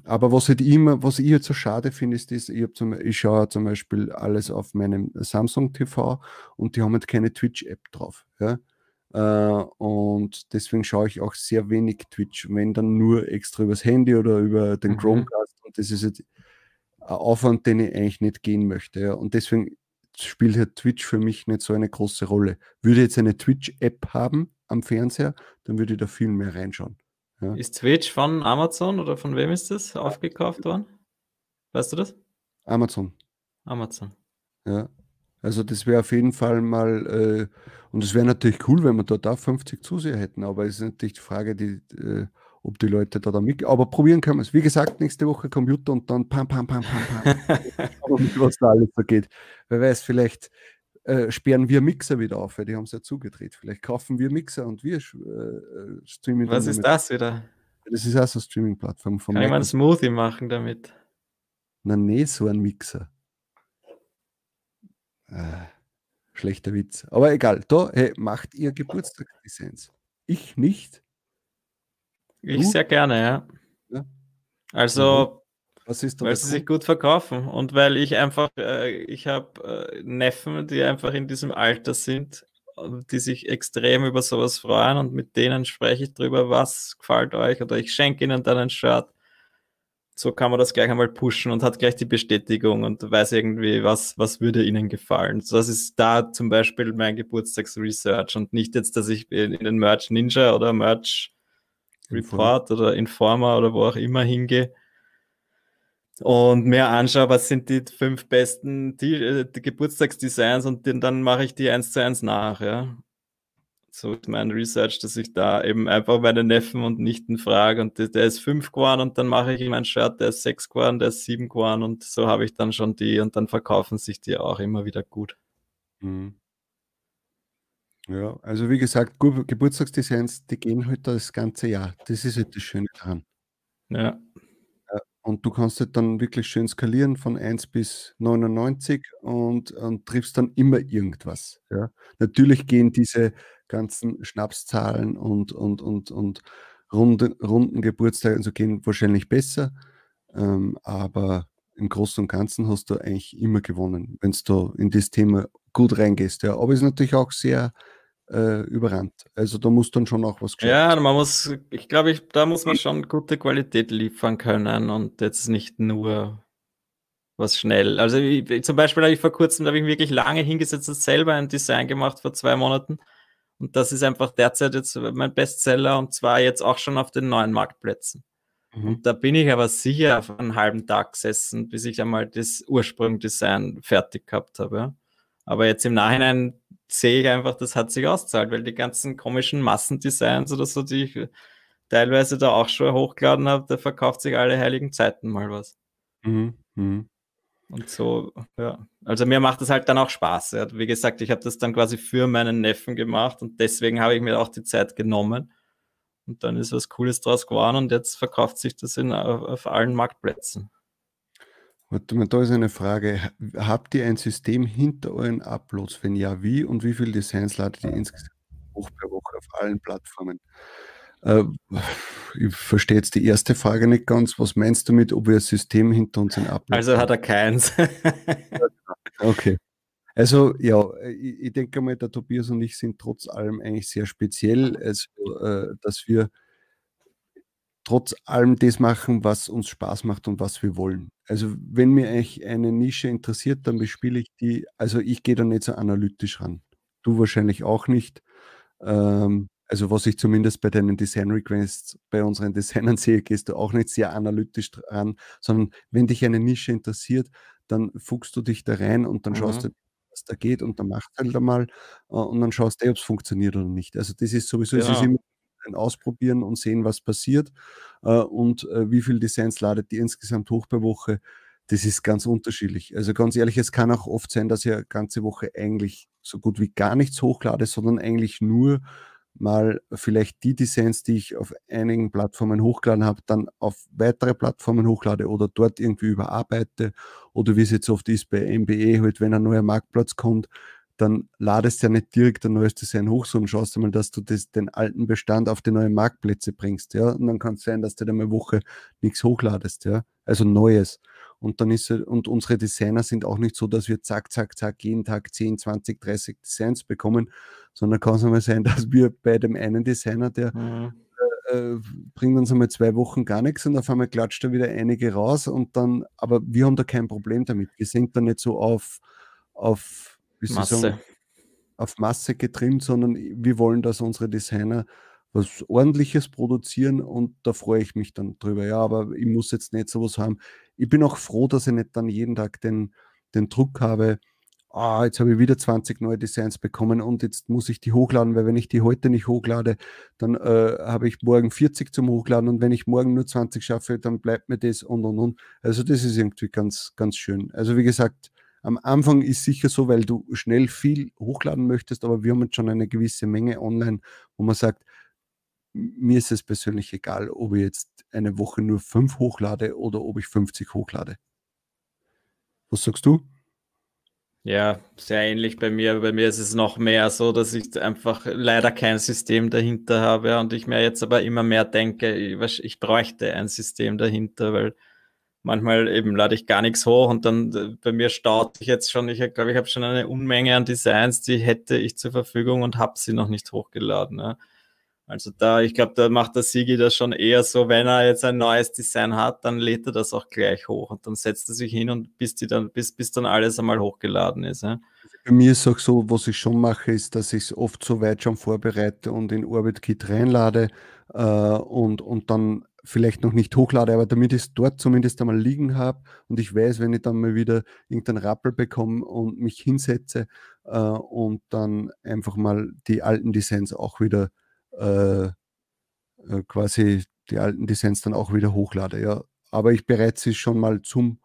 Aber was halt immer, was ich jetzt so schade finde, ist, ist ich, zum, ich schaue zum Beispiel alles auf meinem Samsung TV und die haben halt keine Twitch-App drauf. Ja? Äh, und deswegen schaue ich auch sehr wenig Twitch, wenn dann nur extra übers Handy oder über den mhm. Chromecast. Und das ist halt ein Aufwand, den ich eigentlich nicht gehen möchte. Ja? Und deswegen spielt halt Twitch für mich nicht so eine große Rolle. Würde ich jetzt eine Twitch-App haben am Fernseher, dann würde ich da viel mehr reinschauen. Ja. Ist Twitch von Amazon oder von wem ist das aufgekauft worden? Weißt du das? Amazon. Amazon. Ja. Also das wäre auf jeden Fall mal, äh, und es wäre natürlich cool, wenn wir dort auch 50 Zuseher hätten, aber es ist natürlich die Frage, die, äh, ob die Leute da, da mit, aber probieren können wir es. Wie gesagt, nächste Woche Computer und dann pam, pam, pam, pam, pam. was da alles so geht. Wer weiß, vielleicht äh, sperren wir Mixer wieder auf, weil die haben es ja zugedreht. Vielleicht kaufen wir Mixer und wir äh, streamen. Was ist das wieder? Das ist auch so eine Streaming-Plattform. Kann ich mal einen Smoothie machen damit? Na, nee, so ein Mixer. Äh, schlechter Witz. Aber egal. Da hey, macht ihr Geburtstagsdesigns. Ich nicht. Ich du? sehr gerne, ja. ja. Also, was ist weil sie sich gut verkaufen. Und weil ich einfach, äh, ich habe äh, Neffen, die einfach in diesem Alter sind die sich extrem über sowas freuen. Und mit denen spreche ich drüber, was gefällt euch. Oder ich schenke ihnen dann ein Shirt. So kann man das gleich einmal pushen und hat gleich die Bestätigung und weiß irgendwie, was, was würde ihnen gefallen. So, das ist da zum Beispiel mein Geburtstagsresearch. Und nicht jetzt, dass ich in den Merch Ninja oder Merch Report oder Informer oder wo auch immer hingehe und mir anschaue, was sind die fünf besten die, äh, die Geburtstagsdesigns und den, dann mache ich die eins zu eins nach, ja. So ist mein Research, dass ich da eben einfach meine Neffen und Nichten frage und der, der ist fünf geworden und dann mache ich ihm ein Shirt, der ist sechs geworden, der ist sieben geworden und so habe ich dann schon die und dann verkaufen sich die auch immer wieder gut. Mhm. Ja, also wie gesagt, Geburtstagsdesigns, die gehen halt das ganze Jahr. Das ist halt das Schöne daran. Ja. Und du kannst halt dann wirklich schön skalieren von 1 bis 99 und, und triffst dann immer irgendwas. Ja. Natürlich gehen diese ganzen Schnapszahlen und, und, und, und runden, runden Geburtstage und so gehen wahrscheinlich besser. Ähm, aber im Großen und Ganzen hast du eigentlich immer gewonnen, wenn du in das Thema gut reingehst. Ja. Aber es ist natürlich auch sehr äh, überrannt. Also da muss dann schon auch was geschehen. Ja, man muss, ich glaube, ich, da muss man schon gute Qualität liefern können und jetzt nicht nur was schnell. Also ich, zum Beispiel habe ich vor kurzem, da habe ich wirklich lange hingesetzt und selber ein Design gemacht vor zwei Monaten. Und das ist einfach derzeit jetzt mein Bestseller und zwar jetzt auch schon auf den neuen Marktplätzen. Mhm. Und da bin ich aber sicher auf einen halben Tag gesessen, bis ich einmal das Ursprungdesign fertig gehabt habe. Aber jetzt im Nachhinein sehe ich einfach, das hat sich ausgezahlt, weil die ganzen komischen Massendesigns oder so, die ich teilweise da auch schon hochgeladen habe, da verkauft sich alle heiligen Zeiten mal was. Mhm. Mhm. Und so, ja. Also mir macht das halt dann auch Spaß. Ja. Wie gesagt, ich habe das dann quasi für meinen Neffen gemacht und deswegen habe ich mir auch die Zeit genommen. Und dann ist was Cooles draus geworden und jetzt verkauft sich das in, auf, auf allen Marktplätzen. Warte mal, da ist eine Frage. Habt ihr ein System hinter euren Uploads? Wenn ja, wie und wie viele Designs ladet ihr insgesamt hoch per Woche auf allen Plattformen? Äh, ich verstehe jetzt die erste Frage nicht ganz. Was meinst du mit, ob wir ein System hinter unseren Uploads Also hat er keins. okay. Also ja, ich, ich, denke mal, der Tobias und ich sind trotz allem eigentlich sehr speziell, also, äh, dass wir trotz allem das machen, was uns Spaß macht und was wir wollen. Also wenn mir eigentlich eine Nische interessiert, dann bespiele ich die, also ich gehe da nicht so analytisch ran. Du wahrscheinlich auch nicht. Ähm, also was ich zumindest bei deinen Design Requests bei unseren Designern sehe, gehst du auch nicht sehr analytisch ran, sondern wenn dich eine Nische interessiert, dann fuchst du dich da rein und dann mhm. schaust du, was da geht und dann machst du halt einmal äh, und dann schaust du, ob es funktioniert oder nicht. Also das ist sowieso, ja. es ist immer ein Ausprobieren und sehen, was passiert. Äh, und äh, wie viele Designs ladet ihr insgesamt hoch per Woche? Das ist ganz unterschiedlich. Also ganz ehrlich, es kann auch oft sein, dass eine ganze Woche eigentlich so gut wie gar nichts hochlade, sondern eigentlich nur mal vielleicht die Designs, die ich auf einigen Plattformen hochgeladen habe, dann auf weitere Plattformen hochlade oder dort irgendwie überarbeite oder wie es jetzt oft ist bei MBE, halt, wenn ein neuer Marktplatz kommt, dann ladest du ja nicht direkt ein neues Design hoch, sondern schaust einmal, dass du das, den alten Bestand auf die neuen Marktplätze bringst, ja. Und dann kann es sein, dass du dann eine Woche nichts hochladest, ja. Also Neues. Und dann ist und unsere Designer sind auch nicht so, dass wir zack, zack, zack, jeden Tag 10, 20, 30 Designs bekommen, sondern kann es einmal sein, dass wir bei dem einen Designer, der mhm. äh, äh bringt uns einmal zwei Wochen gar nichts und auf einmal klatscht er wieder einige raus und dann, aber wir haben da kein Problem damit. Wir sind da nicht so auf, auf Masse. Sagen, auf Masse getrimmt, sondern wir wollen, dass unsere Designer was Ordentliches produzieren und da freue ich mich dann drüber. Ja, aber ich muss jetzt nicht sowas haben. Ich bin auch froh, dass ich nicht dann jeden Tag den, den Druck habe, ah, jetzt habe ich wieder 20 neue Designs bekommen und jetzt muss ich die hochladen, weil wenn ich die heute nicht hochlade, dann äh, habe ich morgen 40 zum Hochladen und wenn ich morgen nur 20 schaffe, dann bleibt mir das und und und. Also das ist irgendwie ganz, ganz schön. Also wie gesagt, am Anfang ist sicher so, weil du schnell viel hochladen möchtest, aber wir haben jetzt schon eine gewisse Menge online, wo man sagt, mir ist es persönlich egal, ob ich jetzt eine Woche nur fünf hochlade oder ob ich 50 hochlade. Was sagst du? Ja, sehr ähnlich bei mir. Bei mir ist es noch mehr so, dass ich einfach leider kein System dahinter habe und ich mir jetzt aber immer mehr denke, ich, ich bräuchte ein System dahinter, weil manchmal eben lade ich gar nichts hoch und dann äh, bei mir staut sich jetzt schon, ich glaube, ich habe schon eine Unmenge an Designs, die hätte ich zur Verfügung und habe sie noch nicht hochgeladen. Ja. Also da, ich glaube, da macht der Sigi das schon eher so, wenn er jetzt ein neues Design hat, dann lädt er das auch gleich hoch und dann setzt er sich hin und bis die dann, bis, bis dann alles einmal hochgeladen ist. Ja. Bei mir ist auch so, was ich schon mache, ist, dass ich es oft so weit schon vorbereite und in Orbit Kit reinlade äh, und, und dann vielleicht noch nicht hochlade, aber damit ich es dort zumindest einmal liegen habe und ich weiß, wenn ich dann mal wieder irgendeinen Rappel bekomme und mich hinsetze äh, und dann einfach mal die alten Designs auch wieder äh, äh, quasi die alten Designs dann auch wieder hochlade. Ja. Aber ich bereite sie schon mal zum,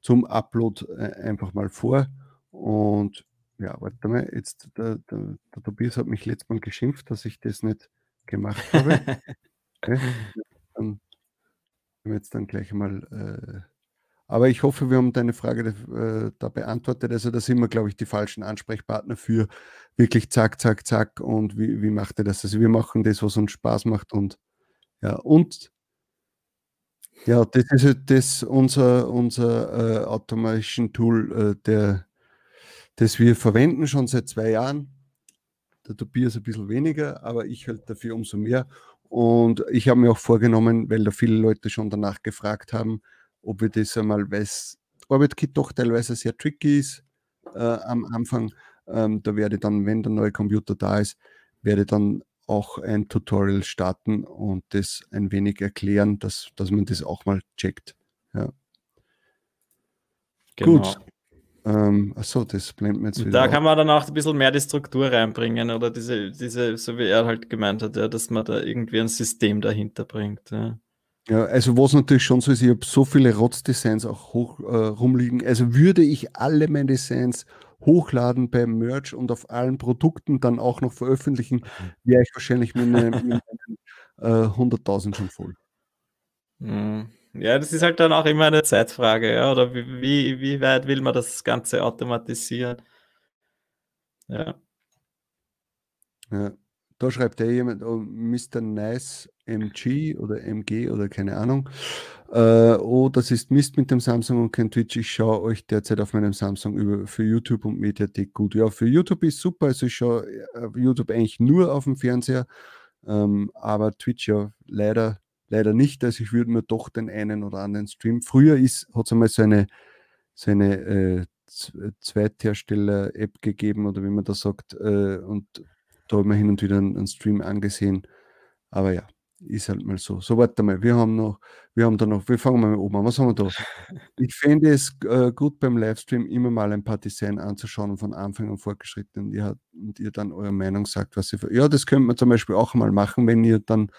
zum Upload äh, einfach mal vor. Und ja, warte mal, jetzt der, der, der Tobias hat mich letztes Mal geschimpft, dass ich das nicht gemacht habe. okay. Dann, jetzt dann gleich mal äh, aber ich hoffe, wir haben deine Frage äh, da beantwortet. Also da sind wir, glaube ich, die falschen Ansprechpartner für wirklich zack, zack, zack und wie, wie macht ihr das? Also wir machen das, was uns Spaß macht und ja, und ja, das ist das unser, unser äh, Automation Tool, äh, der, das wir verwenden schon seit zwei Jahren. Der Tobias ein bisschen weniger, aber ich halt dafür umso mehr. Und ich habe mir auch vorgenommen, weil da viele Leute schon danach gefragt haben, ob wir das einmal, weil es ArbeitKit doch teilweise sehr tricky ist äh, am Anfang. Ähm, da werde dann, wenn der neue Computer da ist, werde dann auch ein Tutorial starten und das ein wenig erklären, dass, dass man das auch mal checkt. Ja. Genau. Gut. Ähm, achso, das blenden wir jetzt wieder. Da auf. kann man dann auch ein bisschen mehr die Struktur reinbringen oder diese, diese, so wie er halt gemeint hat, ja, dass man da irgendwie ein System dahinter bringt. Ja. Ja, also was natürlich schon so ist, ich habe so viele Rotz-Designs auch hoch äh, rumliegen. Also würde ich alle meine Designs hochladen beim Merch und auf allen Produkten dann auch noch veröffentlichen, wäre ich wahrscheinlich mit, eine, mit äh, 100.000 schon voll. Mhm. Ja, das ist halt dann auch immer eine Zeitfrage, ja, oder wie, wie weit will man das Ganze automatisieren? Ja. Ja. Da schreibt ja jemand, oh, Mr. Nice MG oder MG oder keine Ahnung. Äh, oh, das ist Mist mit dem Samsung und kein Twitch. Ich schaue euch derzeit auf meinem Samsung über, für YouTube und Mediathek gut. Ja, für YouTube ist super. Also ich schaue äh, YouTube eigentlich nur auf dem Fernseher, ähm, aber Twitch ja leider, leider nicht. Also ich würde mir doch den einen oder anderen Stream. Früher hat es einmal so eine, so eine äh, Zweithersteller-App gegeben oder wie man das sagt. Äh, und da habe ich hin und wieder einen, einen, Stream angesehen. Aber ja, ist halt mal so. So, warte mal, wir haben noch, wir haben da noch, wir fangen mal oben an. Was haben wir da? Ich fände es äh, gut beim Livestream immer mal ein paar Design anzuschauen und von Anfang an fortgeschritten und ihr, und ihr dann eure Meinung sagt, was ihr. Ja, das könnte man zum Beispiel auch mal machen, wenn ihr dann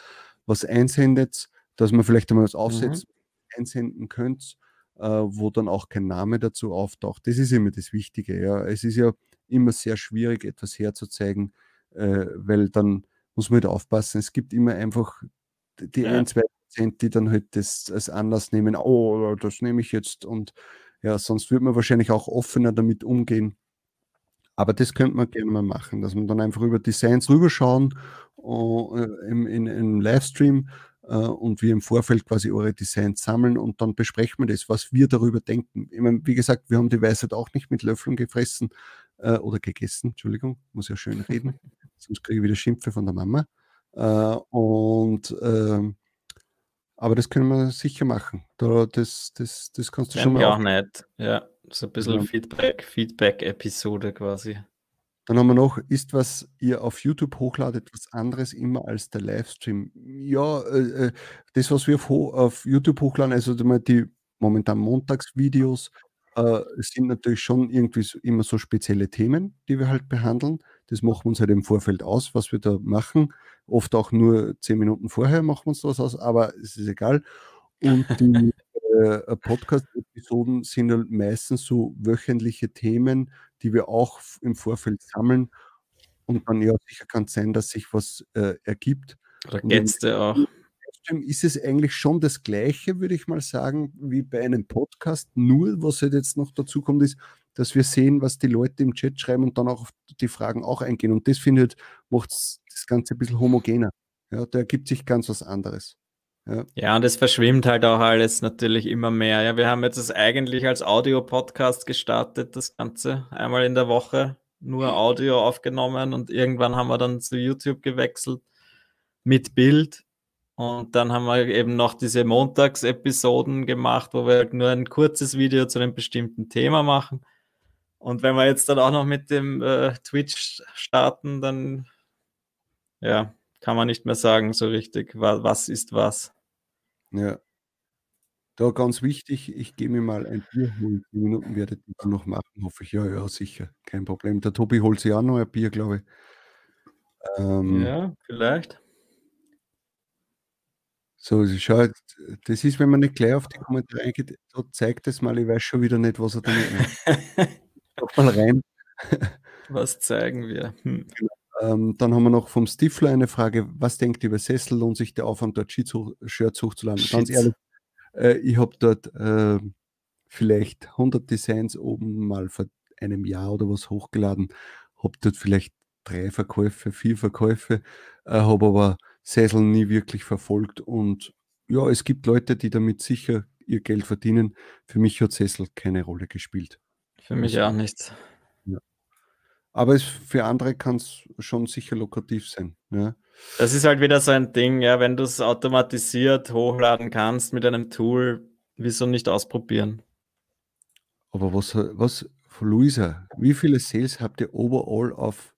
was einsendet, dass man vielleicht einmal was aufsetzt, mhm. einsenden könnt, äh, wo dann auch kein Name dazu auftaucht. Das ist immer das Wichtige. Ja. Es ist ja immer sehr schwierig, etwas herzuzeigen, äh, weil dann muss man halt aufpassen. Es gibt immer einfach die ja. ein, zwei Prozent, die dann halt das als Anlass nehmen, oh, das nehme ich jetzt und ja, sonst würde man wahrscheinlich auch offener damit umgehen. Aber das könnte man gerne mal machen, dass man dann einfach über Designs rüberschauen uh, im, in, im Livestream uh, und wir im Vorfeld quasi eure Designs sammeln und dann besprechen wir das, was wir darüber denken. Ich meine, wie gesagt, wir haben die Weisheit auch nicht mit Löffeln gefressen uh, oder gegessen, Entschuldigung, muss ja schön reden, sonst kriege ich wieder Schimpfe von der Mama. Und ähm, aber das können wir sicher machen. Da, das, das, das kannst du schon mal. Ja, nicht. Ja, so ein bisschen ja. Feedback, Feedback-Episode quasi. Dann haben wir noch, ist was ihr auf YouTube hochladet, was anderes immer als der Livestream? Ja, äh, äh das, was wir auf, auf, YouTube hochladen, also die momentan Montagsvideos, äh, sind natürlich schon irgendwie so, immer so spezielle Themen, die wir halt behandeln. Das machen wir uns halt im Vorfeld aus, was wir da machen. Oft auch nur zehn Minuten vorher machen wir uns das aus, aber es ist egal. Und die äh, Podcast-Episoden sind halt meistens so wöchentliche Themen, die wir auch im Vorfeld sammeln. Und dann ja sicher kann es sein, dass sich was äh, ergibt. Oder Gäste auch. Ist es eigentlich schon das Gleiche, würde ich mal sagen, wie bei einem Podcast. Nur, was halt jetzt noch dazu kommt, ist, dass wir sehen, was die Leute im Chat schreiben und dann auch auf die Fragen auch eingehen. Und das findet, macht das Ganze ein bisschen homogener. Ja, da ergibt sich ganz was anderes. Ja. ja, und es verschwimmt halt auch alles natürlich immer mehr. Ja, wir haben jetzt das eigentlich als Audio-Podcast gestartet, das Ganze. Einmal in der Woche nur Audio aufgenommen und irgendwann haben wir dann zu YouTube gewechselt mit Bild. Und dann haben wir eben noch diese Montagsepisoden gemacht, wo wir halt nur ein kurzes Video zu einem bestimmten Thema machen. Und wenn wir jetzt dann auch noch mit dem äh, Twitch starten, dann ja, kann man nicht mehr sagen so richtig, was, was ist was. Ja. Da ganz wichtig, ich gehe mir mal ein Bier holen. Die Minuten werdet ihr noch machen, hoffe ich. Ja, ja, sicher. Kein Problem. Der Tobi holt sich auch noch ein Bier, glaube ich. Ähm, ja, vielleicht. So, schau, das ist, wenn man nicht gleich auf die Kommentare eingeht, so zeigt es mal, ich weiß schon wieder nicht, was er damit meint. mal rein. Was zeigen wir? Hm. Genau. Ähm, dann haben wir noch vom Stifler eine Frage, was denkt ihr über Sessel? Lohnt sich der Aufwand, dort Shirts hochzuladen? Shits. Ganz ehrlich, äh, ich habe dort äh, vielleicht 100 Designs oben mal vor einem Jahr oder was hochgeladen, habe dort vielleicht drei Verkäufe, vier Verkäufe, äh, habe aber Sessel nie wirklich verfolgt und ja, es gibt Leute, die damit sicher ihr Geld verdienen. Für mich hat Sessel keine Rolle gespielt. Für mich also, auch nicht. Aber es, für andere kann es schon sicher lukrativ sein. Ja. Das ist halt wieder so ein Ding, ja, wenn du es automatisiert hochladen kannst mit einem Tool, wieso nicht ausprobieren? Aber was, was, Luisa, wie viele Sales habt ihr overall auf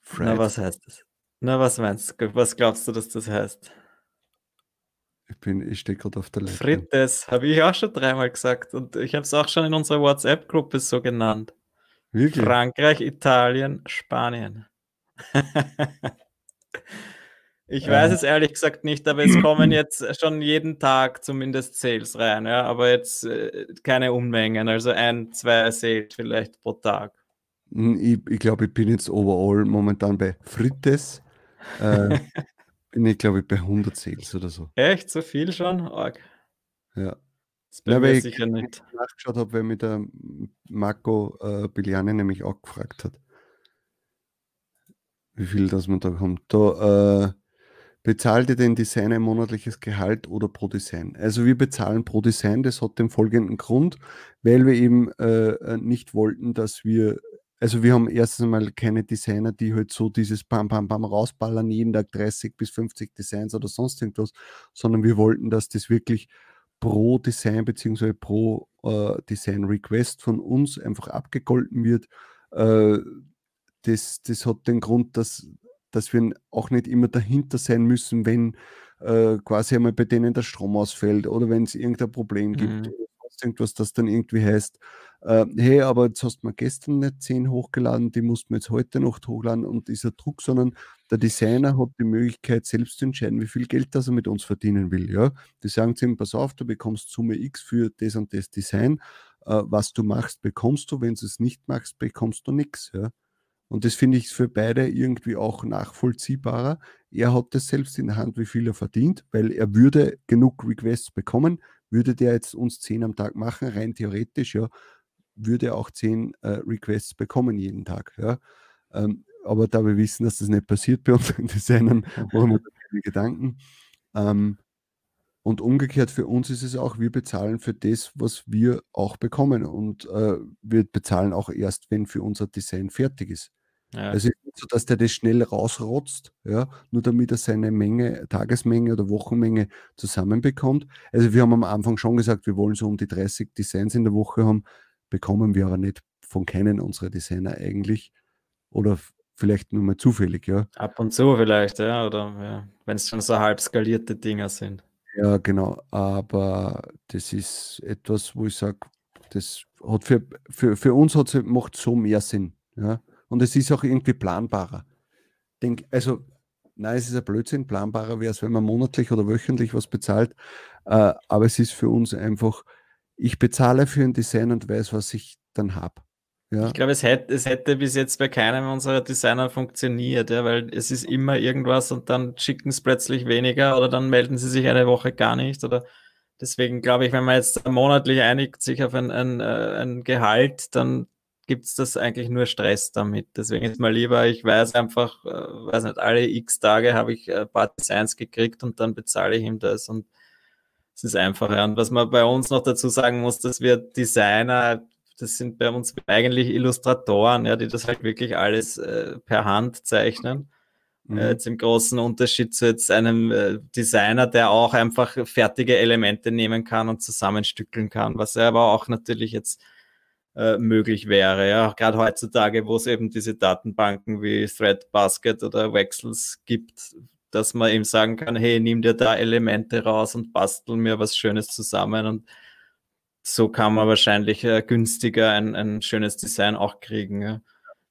Friday? Na, was heißt das? Na, was meinst du? Was glaubst du, dass das heißt? Ich, bin, ich stehe gerade auf der Liste. Frites, habe ich auch schon dreimal gesagt und ich habe es auch schon in unserer WhatsApp-Gruppe so genannt. Wirklich? Frankreich, Italien, Spanien. ich weiß ja. es ehrlich gesagt nicht, aber es kommen jetzt schon jeden Tag zumindest Sales rein, ja, aber jetzt äh, keine Unmengen, also ein, zwei Sales vielleicht pro Tag. Hm, ich, ich glaube, ich bin jetzt overall momentan bei Frites. Äh, bin ich, glaube ich, bei 100 Sales oder so. Echt? So viel schon? Org. Ja. Ja, mir sicher nicht. nachgeschaut habe, weil mir der Marco äh, Biliani nämlich auch gefragt hat, wie viel das man da kommt. Da äh, bezahlt ihr den Designer ein monatliches Gehalt oder pro Design? Also wir bezahlen pro Design, das hat den folgenden Grund, weil wir eben äh, äh nicht wollten, dass wir also wir haben erstens einmal keine Designer, die halt so dieses Bam, Bam, Bam rausballern, jeden Tag 30 bis 50 Designs oder sonst irgendwas, sondern wir wollten, dass das wirklich pro Design bzw. pro äh, Design Request von uns einfach abgegolten wird. Äh, das, das hat den Grund, dass, dass wir auch nicht immer dahinter sein müssen, wenn äh, quasi einmal bei denen der Strom ausfällt oder wenn es irgendein Problem gibt. Mhm irgendwas, das dann irgendwie heißt, äh, hey, aber jetzt hast du mal gestern nicht 10 hochgeladen, die musst man jetzt heute noch hochladen und dieser Druck, sondern der Designer hat die Möglichkeit, selbst zu entscheiden, wie viel Geld das er mit uns verdienen will. Ja? Die sagen zu ihm, pass auf, du bekommst Summe X für das und das Design. Äh, was du machst, bekommst du. Wenn du es nicht machst, bekommst du nichts. Ja? Und das finde ich für beide irgendwie auch nachvollziehbarer. Er hat das selbst in der Hand, wie viel er verdient, weil er würde genug Requests bekommen, würde der jetzt uns zehn am Tag machen, rein theoretisch, ja, würde er auch zehn äh, Requests bekommen jeden Tag. Ja. Ähm, aber da wir wissen, dass das nicht passiert bei unseren Designern, machen wir keine Gedanken. Ähm, und umgekehrt für uns ist es auch, wir bezahlen für das, was wir auch bekommen. Und äh, wir bezahlen auch erst, wenn für unser Design fertig ist. Ja. Also nicht so, dass der das schnell rausrotzt, ja, nur damit er seine Menge, Tagesmenge oder Wochenmenge zusammenbekommt. Also wir haben am Anfang schon gesagt, wir wollen so um die 30 Designs in der Woche haben, bekommen wir aber nicht von keinen unserer Designer eigentlich. Oder vielleicht nur mal zufällig, ja. Ab und zu vielleicht, ja, oder ja, wenn es schon so halb skalierte Dinger sind. Ja, genau. Aber das ist etwas, wo ich sage, das hat für, für, für uns hat, macht so mehr Sinn. Ja und es ist auch irgendwie planbarer. Denk, also, nein, es ist ein Blödsinn, planbarer wäre es, wenn man monatlich oder wöchentlich was bezahlt, äh, aber es ist für uns einfach, ich bezahle für ein Design und weiß, was ich dann habe. Ja. Ich glaube, es hätte, es hätte bis jetzt bei keinem unserer Designer funktioniert, ja, weil es ist immer irgendwas und dann schicken es plötzlich weniger oder dann melden sie sich eine Woche gar nicht. Oder deswegen glaube ich, wenn man jetzt monatlich einigt sich auf ein, ein, äh, ein Gehalt, dann gibt es das eigentlich nur Stress damit. Deswegen ist mal lieber, ich weiß einfach, äh, weiß nicht, alle x Tage habe ich ein paar Designs gekriegt und dann bezahle ich ihm das und es ist einfacher. Und was man bei uns noch dazu sagen muss, dass wir Designer, das sind bei uns eigentlich Illustratoren, ja, die das halt wirklich alles äh, per Hand zeichnen. Mhm. Äh, jetzt im großen Unterschied zu jetzt einem äh, Designer, der auch einfach fertige Elemente nehmen kann und zusammenstückeln kann, was er aber auch natürlich jetzt äh, möglich wäre. Ja, gerade heutzutage, wo es eben diese Datenbanken wie Threadbasket oder Wexels gibt, dass man eben sagen kann, hey, nimm dir da Elemente raus und bastel mir was Schönes zusammen und so kann man wahrscheinlich äh, günstiger ein, ein schönes Design auch kriegen. Ja.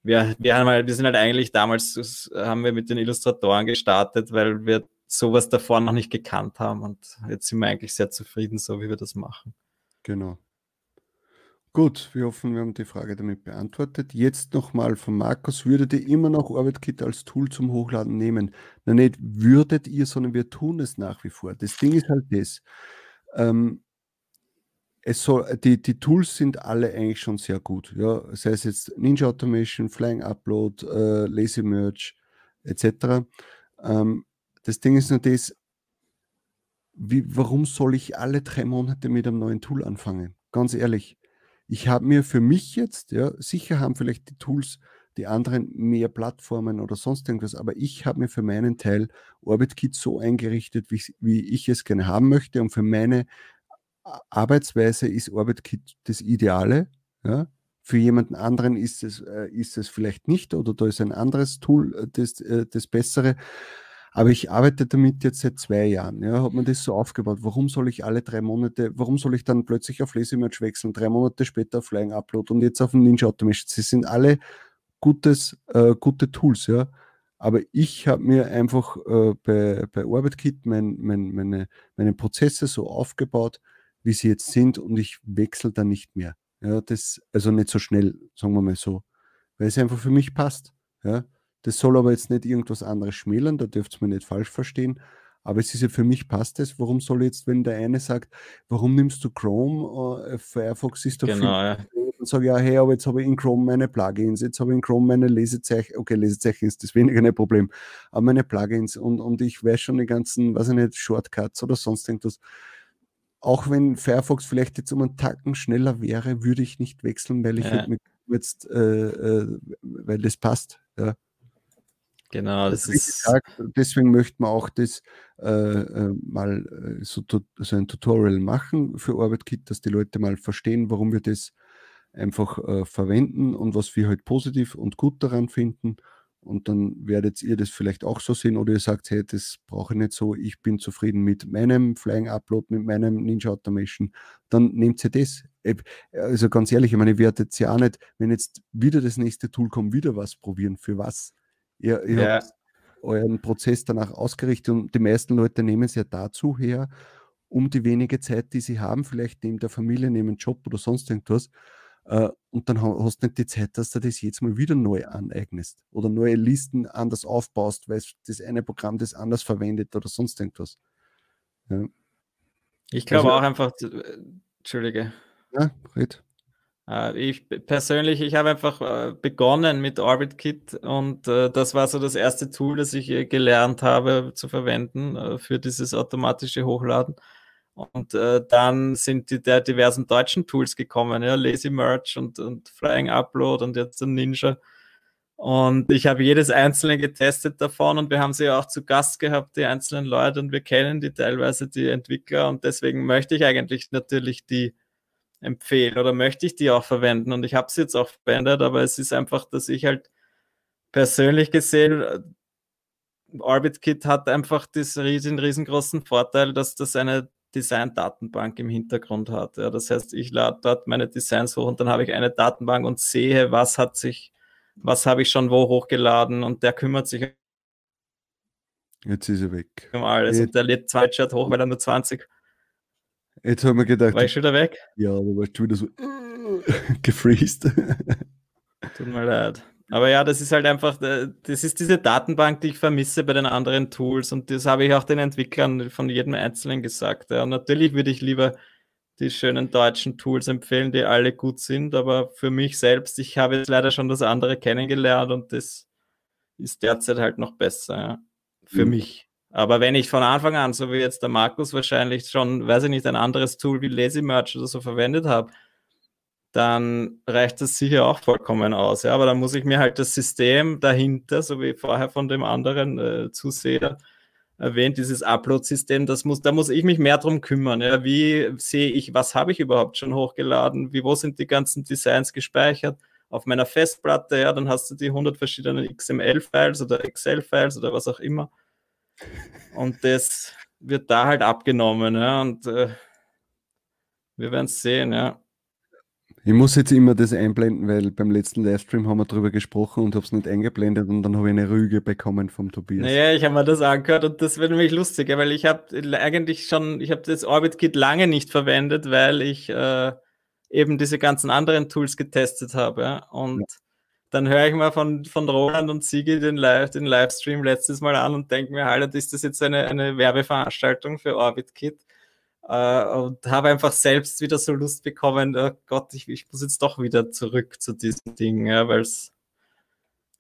Wir, wir, haben halt, wir sind halt eigentlich damals, haben wir mit den Illustratoren gestartet, weil wir sowas davor noch nicht gekannt haben und jetzt sind wir eigentlich sehr zufrieden, so wie wir das machen. Genau. Gut, wir hoffen, wir haben die Frage damit beantwortet. Jetzt nochmal von Markus, würdet ihr immer noch OrbitKit als Tool zum Hochladen nehmen? Na nicht würdet ihr, sondern wir tun es nach wie vor. Das Ding ist halt das. Ähm, es soll, die, die Tools sind alle eigentlich schon sehr gut. Ja? Sei es jetzt Ninja Automation, Flying Upload, äh, Lazy Merge etc. Ähm, das Ding ist nur das, wie, warum soll ich alle drei Monate mit einem neuen Tool anfangen? Ganz ehrlich ich habe mir für mich jetzt, ja, sicher haben vielleicht die Tools, die anderen mehr Plattformen oder sonst irgendwas, aber ich habe mir für meinen Teil OrbitKit so eingerichtet, wie, wie ich es gerne haben möchte und für meine Arbeitsweise ist OrbitKit das Ideale. Ja. Für jemanden anderen ist es, äh, ist es vielleicht nicht oder da ist ein anderes Tool äh, das, äh, das Bessere. Aber ich arbeite damit jetzt seit zwei Jahren. Ja, hat man das so aufgebaut. Warum soll ich alle drei Monate, warum soll ich dann plötzlich auf Merge wechseln, drei Monate später auf Flying Upload und jetzt auf den Ninja Automation? Sie sind alle gutes, äh, gute Tools, ja. Aber ich habe mir einfach äh, bei, bei OrbitKit mein, mein, meine, meine Prozesse so aufgebaut, wie sie jetzt sind und ich wechsle dann nicht mehr. Ja, das, also nicht so schnell, sagen wir mal so, weil es einfach für mich passt. Ja. Das soll aber jetzt nicht irgendwas anderes schmälern, da dürft ihr mir nicht falsch verstehen. Aber es ist ja für mich passt es. Warum soll jetzt, wenn der eine sagt, warum nimmst du Chrome? Uh, Firefox ist doch genau, ja. Dann sage ja, hey, aber jetzt habe ich in Chrome meine Plugins, jetzt habe ich in Chrome meine Lesezeichen. Okay, Lesezeichen ist das weniger ein Problem, aber meine Plugins und, und ich weiß schon die ganzen, weiß ich nicht, Shortcuts oder sonst irgendwas. Auch wenn Firefox vielleicht jetzt um einen Tacken schneller wäre, würde ich nicht wechseln, weil ich ja. halt jetzt, äh, äh, weil das passt. Ja. Genau, das ist. Gesagt, deswegen möchte man auch das äh, äh, mal äh, so, so, ein Tutorial machen für OrbitKit, dass die Leute mal verstehen, warum wir das einfach äh, verwenden und was wir halt positiv und gut daran finden. Und dann werdet ihr das vielleicht auch so sehen oder ihr sagt, hey, das brauche ich nicht so, ich bin zufrieden mit meinem Flying Upload, mit meinem Ninja Automation. Dann nehmt ihr das. Also ganz ehrlich, ich meine, ihr werdet ja auch nicht, wenn jetzt wieder das nächste Tool kommt, wieder was probieren. Für was? Ihr, ihr ja. habt euren Prozess danach ausgerichtet und die meisten Leute nehmen es ja dazu her, um die wenige Zeit, die sie haben, vielleicht neben der Familie, neben dem Job oder sonst irgendwas, äh, und dann hast du nicht die Zeit, dass du das jetzt mal wieder neu aneignest oder neue Listen anders aufbaust, weil das eine Programm das anders verwendet oder sonst irgendwas. Ja. Ich glaube also, auch einfach, äh, Entschuldige. Ja, red. Äh, ich persönlich, ich habe einfach äh, begonnen mit OrbitKit und äh, das war so das erste Tool, das ich gelernt habe zu verwenden für dieses automatische Hochladen. Und dann sind die der diversen deutschen Tools gekommen, ja, Lazy Merge und, und Flying Upload und jetzt ein Ninja. Und ich habe jedes einzelne getestet davon und wir haben sie ja auch zu Gast gehabt, die einzelnen Leute, und wir kennen die teilweise, die Entwickler. Und deswegen möchte ich eigentlich natürlich die empfehlen oder möchte ich die auch verwenden und ich habe sie jetzt auch verwendet, aber es ist einfach, dass ich halt persönlich gesehen, äh, OrbitKit hat einfach diesen riesen, riesengroßen Vorteil, dass das eine Design-Datenbank im Hintergrund hat. Ja, das heißt, ich lade dort meine Designs hoch und dann habe ich eine Datenbank und sehe, was hat sich, was habe ich schon wo hochgeladen und der kümmert sich Jetzt ist er weg. Um alles. Jetzt. Und der lädt zwei Chat hoch, weil er nur 20 Jetzt haben wir gedacht. War ich schon wieder weg? Ja, du warst schon wieder so gefreezed. Tut mir leid. Aber ja, das ist halt einfach, äh, das ist diese Datenbank, die ich vermisse bei den anderen Tools und das habe ich auch den Entwicklern von jedem Einzelnen gesagt. Ja. Und natürlich würde ich lieber die schönen deutschen Tools empfehlen, die alle gut sind, aber für mich selbst, ich habe jetzt leider schon das andere kennengelernt und das ist derzeit halt noch besser, ja. für mhm. mich. Aber wenn ich von Anfang an, so wie jetzt der Markus wahrscheinlich schon, weiß ich nicht, ein anderes Tool wie Lazy Merch oder so verwendet habe, dann reicht das sicher auch vollkommen aus. Ja, aber dann muss ich mir halt das System dahinter, so wie vorher von dem anderen äh, Zuseher erwähnt, dieses Upload-System, das muss, da muss ich mich mehr drum kümmern. Ja, wie sehe ich, was habe ich überhaupt schon hochgeladen? Wie, wo sind die ganzen Designs gespeichert? Auf meiner Festplatte, ja, dann hast du die 100 verschiedenen XML-Files oder Excel-Files oder was auch immer. Und das wird da halt abgenommen, ja, und äh, wir werden es sehen, ja. Ich muss jetzt immer das einblenden, weil beim letzten Livestream haben wir darüber gesprochen und habe es nicht eingeblendet und dann habe ich eine Rüge bekommen vom Tobias. Naja, ich habe mir das angehört und das wird nämlich lustig, weil ich habe eigentlich schon, ich habe das Orbit Kit lange nicht verwendet, weil ich äh, eben diese ganzen anderen Tools getestet habe. Und ja. Dann höre ich mal von, von Roland und Sigi den, Live, den Livestream letztes Mal an und denke mir, halt, ist das jetzt eine, eine Werbeveranstaltung für Orbit Kit? äh, und habe einfach selbst wieder so Lust bekommen, oh Gott, ich, ich muss jetzt doch wieder zurück zu diesen Dingen, ja, weil's,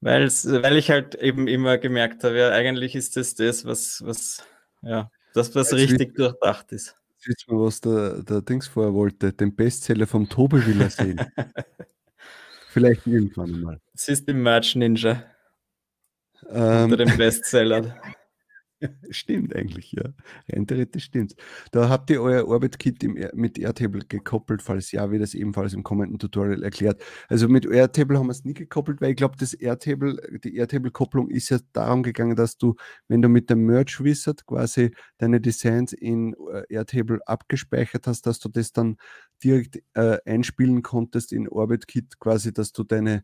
weil's, weil ich halt eben immer gemerkt habe, ja, eigentlich ist das das, was, was, ja, das, was jetzt richtig durchdacht ist. Jetzt wir, was der, der Dings vorher wollte, den Bestseller vom Tobi will er sehen. Vielleicht irgendwann mal. System Merch Ninja. Ähm, unter dem Bestseller. Stimmt eigentlich, ja. Rein theoretisch stimmt Da habt ihr euer Orbit-Kit mit Airtable gekoppelt, falls ja, wie das ebenfalls im kommenden Tutorial erklärt. Also mit Airtable haben wir es nie gekoppelt, weil ich glaube, das Airtable, die Airtable-Kopplung ist ja darum gegangen, dass du, wenn du mit dem Merge Wizard quasi deine Designs in äh, Airtable abgespeichert hast, dass du das dann direkt äh, einspielen konntest in Orbit-Kit, quasi, dass du deine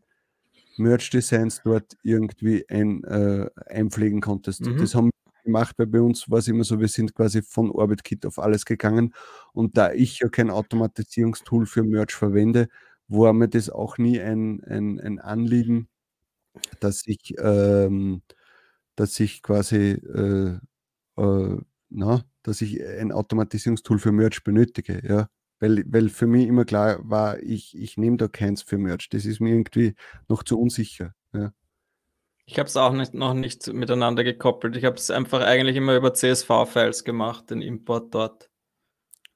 Merch-Designs dort irgendwie ein, äh, einpflegen konntest. Mhm. Das haben gemacht, weil bei uns war es immer so, wir sind quasi von OrbitKit auf alles gegangen. Und da ich ja kein Automatisierungstool für Merch verwende, war mir das auch nie ein, ein, ein Anliegen, dass ich, ähm, dass ich quasi, äh, äh, na, dass ich ein Automatisierungstool für Merch benötige, ja. Weil, weil für mich immer klar war, ich, ich nehme da keins für Merch. Das ist mir irgendwie noch zu unsicher. Ja. Ich habe es auch nicht, noch nicht miteinander gekoppelt. Ich habe es einfach eigentlich immer über CSV-Files gemacht, den Import dort.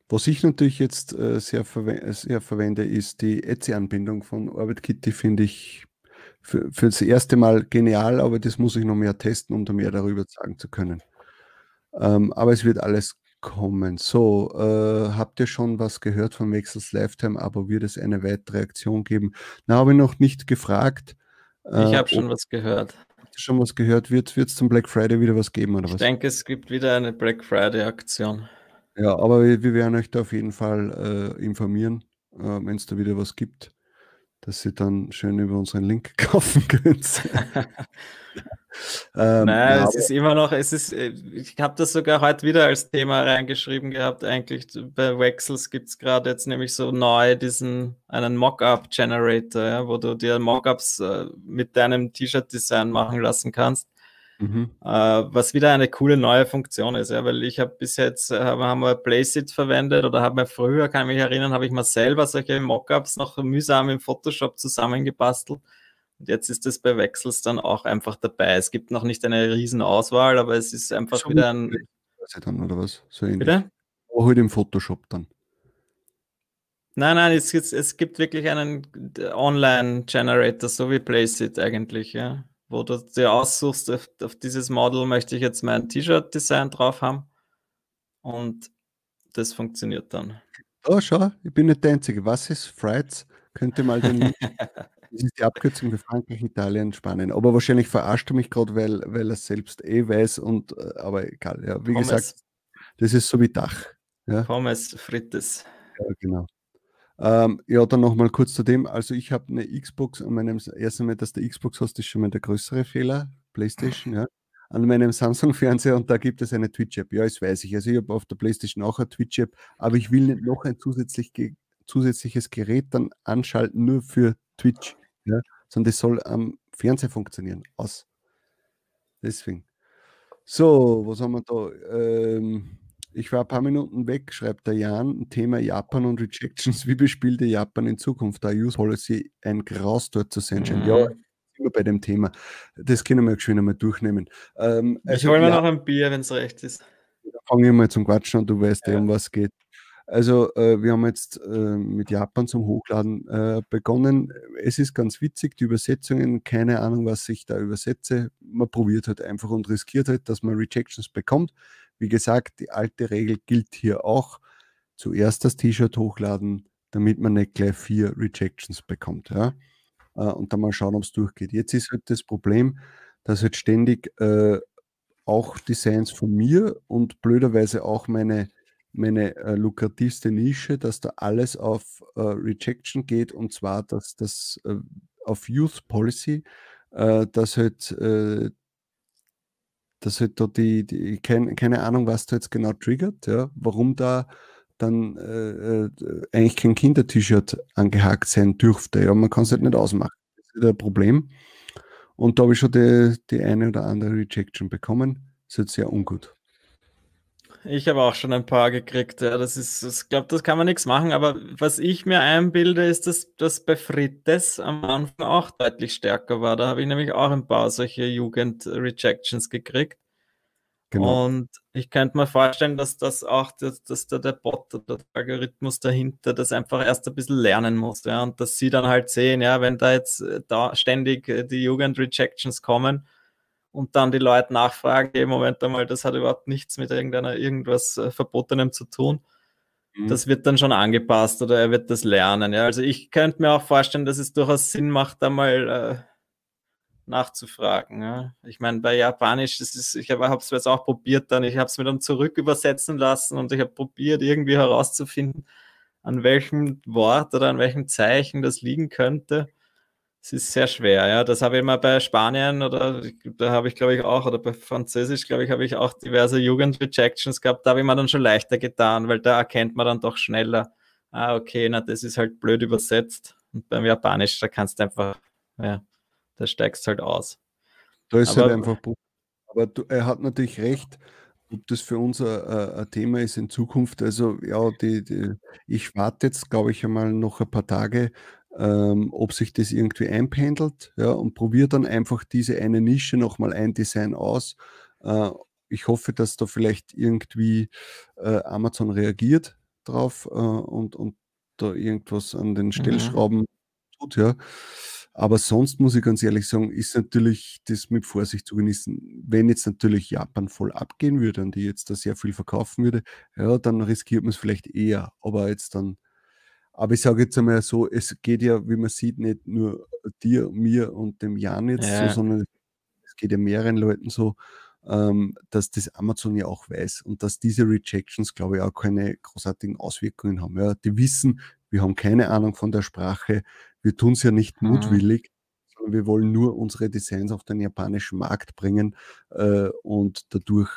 Was ich natürlich jetzt äh, sehr, verwe sehr, verwende, ist die Etsy-Anbindung von OrbitKit. Die finde ich für, für, das erste Mal genial, aber das muss ich noch mehr testen, um da mehr darüber sagen zu können. Ähm, aber es wird alles kommen. So, äh, habt ihr schon was gehört von Wechsels Lifetime, aber wird es eine weitere Aktion geben? Na, habe ich noch nicht gefragt. Ich äh, habe schon was gehört. Schon was gehört? Wird es zum Black Friday wieder was geben oder ich was? Ich denke, es gibt wieder eine Black Friday-Aktion. Ja, aber wir, wir, werden euch da auf jeden Fall äh, informieren, äh, wenn es da wieder was gibt dass ihr dann schön über unseren Link kaufen könnt. ähm, Nein, ja, es ist immer noch, es ist, äh, ich habe das sogar heute wieder als Thema reingeschrieben gehabt. Eigentlich bei Wexels gibt es gerade jetzt nämlich so neu diesen einen Mockup-Generator, ja, wo du dir Mockups äh, mit deinem T-Shirt-Design machen lassen kannst. Mhm. Äh, was wieder eine coole neue Funktion ist, ja, weil ich habe bis jetzt, äh, haben wir Placeit verwendet oder haben wir früher, kann ich mich erinnern, habe ich mal selber solche Mockups noch mühsam im Photoshop zusammengebastelt. Und jetzt ist es bei Wechsels dann auch einfach dabei. Es gibt noch nicht eine riesen Auswahl, aber es ist einfach Schon wieder ein. Dann, oder was? So ähnlich. Bitte? Aber halt im Photoshop dann. Nein, nein, es, es, es gibt wirklich einen Online-Generator, so wie Placeit eigentlich, ja wo du dir aussuchst, auf, auf dieses Model möchte ich jetzt mein T-Shirt-Design drauf haben. Und das funktioniert dann. Oh, schau, ich bin nicht der Einzige. Was ist Frights? Könnte mal den. das ist die Abkürzung für Frankreich, Italien, Spanien. Aber wahrscheinlich verarscht er mich gerade, weil, weil er selbst eh weiß und äh, aber egal. Ja, wie Pommes. gesagt, das ist so wie Dach. Ja? Pommes frites. Ja, genau. Ähm, ja, dann nochmal kurz zu dem. Also ich habe eine Xbox an meinem ersten Mal, dass du Xbox hast, ist schon mal der größere Fehler. PlayStation, ja. An meinem Samsung-Fernseher und da gibt es eine Twitch-App. Ja, das weiß ich. Also ich habe auf der PlayStation auch eine Twitch-App, aber ich will nicht noch ein zusätzlich zusätzliches Gerät dann anschalten, nur für Twitch. Ja, sondern das soll am Fernseher funktionieren. Aus. Deswegen. So, was haben wir da? Ähm, Ich war ein paar Minuten weg, schreibt der Jan. Thema Japan und Rejections. Wie bespielte Japan in Zukunft? Da Use Policy ein Graus dort zu sein scheint. Mhm. Ja, immer bei dem Thema. Das können wir schön einmal durchnehmen. Ähm, also, ich hole mir ja, noch ein Bier, wenn es recht ist. Da fange ich mal zum Quatschen an, du weißt ja, um was es geht. Also, äh, wir haben jetzt äh, mit Japan zum Hochladen äh, begonnen. Es ist ganz witzig, die Übersetzungen, keine Ahnung, was ich da übersetze. Man probiert halt einfach und riskiert halt, dass man Rejections bekommt. Wie gesagt, die alte Regel gilt hier auch. Zuerst das T-Shirt hochladen, damit man nicht gleich vier Rejections bekommt. Ja? Äh, und dann mal schauen, ob es durchgeht. Jetzt ist halt das Problem, dass halt ständig äh, auch Designs von mir und blöderweise auch meine, meine äh, lukrativste Nische, dass da alles auf äh, Rejection geht und zwar, dass das äh, auf Youth Policy, äh, dass halt dass halt da die, die kein, keine Ahnung, was da jetzt genau triggert, ja, warum da dann äh, eigentlich kein Kinder-T-Shirt angehakt sein dürfte. Ja, man kann es halt nicht ausmachen. Das ist ein Problem. Und da habe ich schon die, die eine oder andere Rejection bekommen. Das ist jetzt sehr ungut. Ich habe auch schon ein paar gekriegt. Ja, das ist, ich glaube, das kann man nichts machen. Aber was ich mir einbilde, ist, dass das bei Frites am Anfang auch deutlich stärker war. Da habe ich nämlich auch ein paar solche Jugend-Rejections gekriegt. Genau. Und ich könnte mir vorstellen, dass das auch, dass, dass der, der Bot oder der Algorithmus dahinter das einfach erst ein bisschen lernen muss. Ja, und dass sie dann halt sehen, ja, wenn da jetzt äh, da ständig äh, die Jugend-Rejections kommen, und dann die Leute nachfragen, im Moment einmal, das hat überhaupt nichts mit irgendeiner irgendwas äh, Verbotenem zu tun. Mhm. Das wird dann schon angepasst oder er wird das lernen. Ja? Also ich könnte mir auch vorstellen, dass es durchaus Sinn macht, da mal äh, nachzufragen. Ja? Ich meine, bei Japanisch, das ist, ich habe es jetzt auch probiert dann, ich habe es mir dann zurück übersetzen lassen und ich habe probiert, irgendwie herauszufinden, an welchem Wort oder an welchem Zeichen das liegen könnte. Es ist sehr schwer, ja. Das habe ich mal bei Spanien oder da habe ich, glaube ich, auch, oder bei Französisch, glaube ich, habe ich auch diverse Jugendrejections gehabt. Da habe ich mir dann schon leichter getan, weil da erkennt man dann doch schneller, ah, okay, na, das ist halt blöd übersetzt. Und beim Japanisch, da kannst du einfach, ja, da steigst halt aus. Da ist aber, halt einfach, aber du, er hat natürlich recht, ob das für uns ein, ein Thema ist in Zukunft. Also ja, die, die, ich warte jetzt, glaube ich, einmal noch ein paar Tage, ähm, ob sich das irgendwie einpendelt ja, und probiere dann einfach diese eine Nische nochmal ein Design aus. Äh, ich hoffe, dass da vielleicht irgendwie äh, Amazon reagiert drauf äh, und, und da irgendwas an den mhm. Stellschrauben mhm. tut, ja. Aber sonst muss ich ganz ehrlich sagen, ist natürlich das mit Vorsicht zu genießen. Wenn jetzt natürlich Japan voll abgehen würde und die jetzt da sehr viel verkaufen würde, ja, dann riskiert man es vielleicht eher. Aber jetzt dann aber ich sage jetzt einmal so, es geht ja, wie man sieht, nicht nur dir, mir und dem Jan jetzt ja. so, sondern es geht ja mehreren Leuten so, ähm, dass das Amazon ja auch weiß und dass diese Rejections, glaube ich, auch keine großartigen Auswirkungen haben. Ja, die wissen, wir haben keine Ahnung von der Sprache, wir tun es ja nicht mhm. mutwillig, sondern wir wollen nur unsere Designs auf den japanischen Markt bringen äh, und dadurch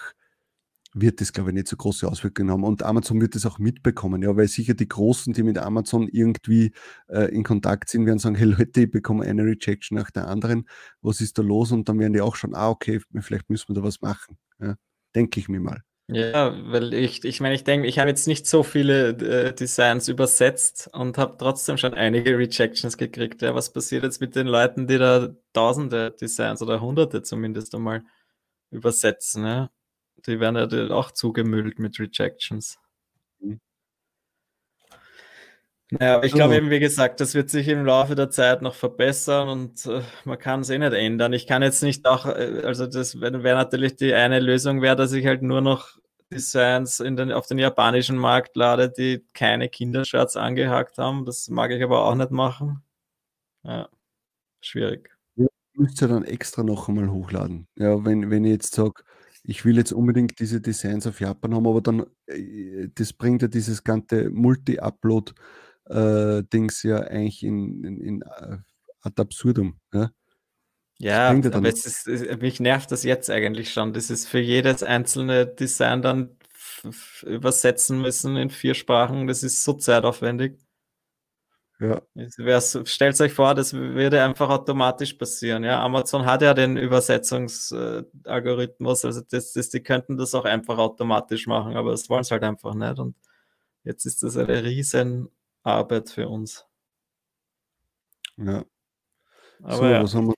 wird das, glaube ich, nicht so große Auswirkungen haben. Und Amazon wird das auch mitbekommen, ja, weil sicher die Großen, die mit Amazon irgendwie äh, in Kontakt sind, werden sagen, hey Leute, ich bekomme eine Rejection nach der anderen, was ist da los? Und dann werden die auch schon, ah, okay, vielleicht müssen wir da was machen. Ja, denke ich mir mal. Ja, weil ich, ich meine, ich denke, ich habe jetzt nicht so viele äh, Designs übersetzt und habe trotzdem schon einige Rejections gekriegt. Ja, was passiert jetzt mit den Leuten, die da tausende Designs oder hunderte zumindest einmal übersetzen? Ja? Die werden ja auch zugemüllt mit Rejections. Mhm. Naja, aber ich glaube eben, wie gesagt, das wird sich im Laufe der Zeit noch verbessern und äh, man kann es eh nicht ändern. Ich kann jetzt nicht auch, äh, also das wäre wär natürlich die eine Lösung, wäre, dass ich halt nur noch Designs in den, auf den japanischen Markt lade, die keine Kindershirts angehakt haben. Das mag ich aber auch nicht machen. Ja, schwierig. Ja, müsst ihr dann extra noch einmal hochladen. Ja, wenn, wenn ich jetzt sage, ich will jetzt unbedingt diese Designs auf Japan haben, aber dann, äh, das bringt ja dieses ganze Multi-Upload-Dings äh, ja eigentlich in, in, in äh, ad absurdum. Ja, ja aber es ist, mich nervt das jetzt eigentlich schon. Das ist für jedes einzelne Design dann übersetzen müssen in vier Sprachen. Das ist so zeitaufwendig. Ja. Stellt euch vor, das würde einfach automatisch passieren. Ja, Amazon hat ja den Übersetzungsalgorithmus, also das, das, die könnten das auch einfach automatisch machen, aber das wollen sie halt einfach nicht. Und jetzt ist das eine riesen Arbeit für uns. Ja. Aber so, ja. was haben wir?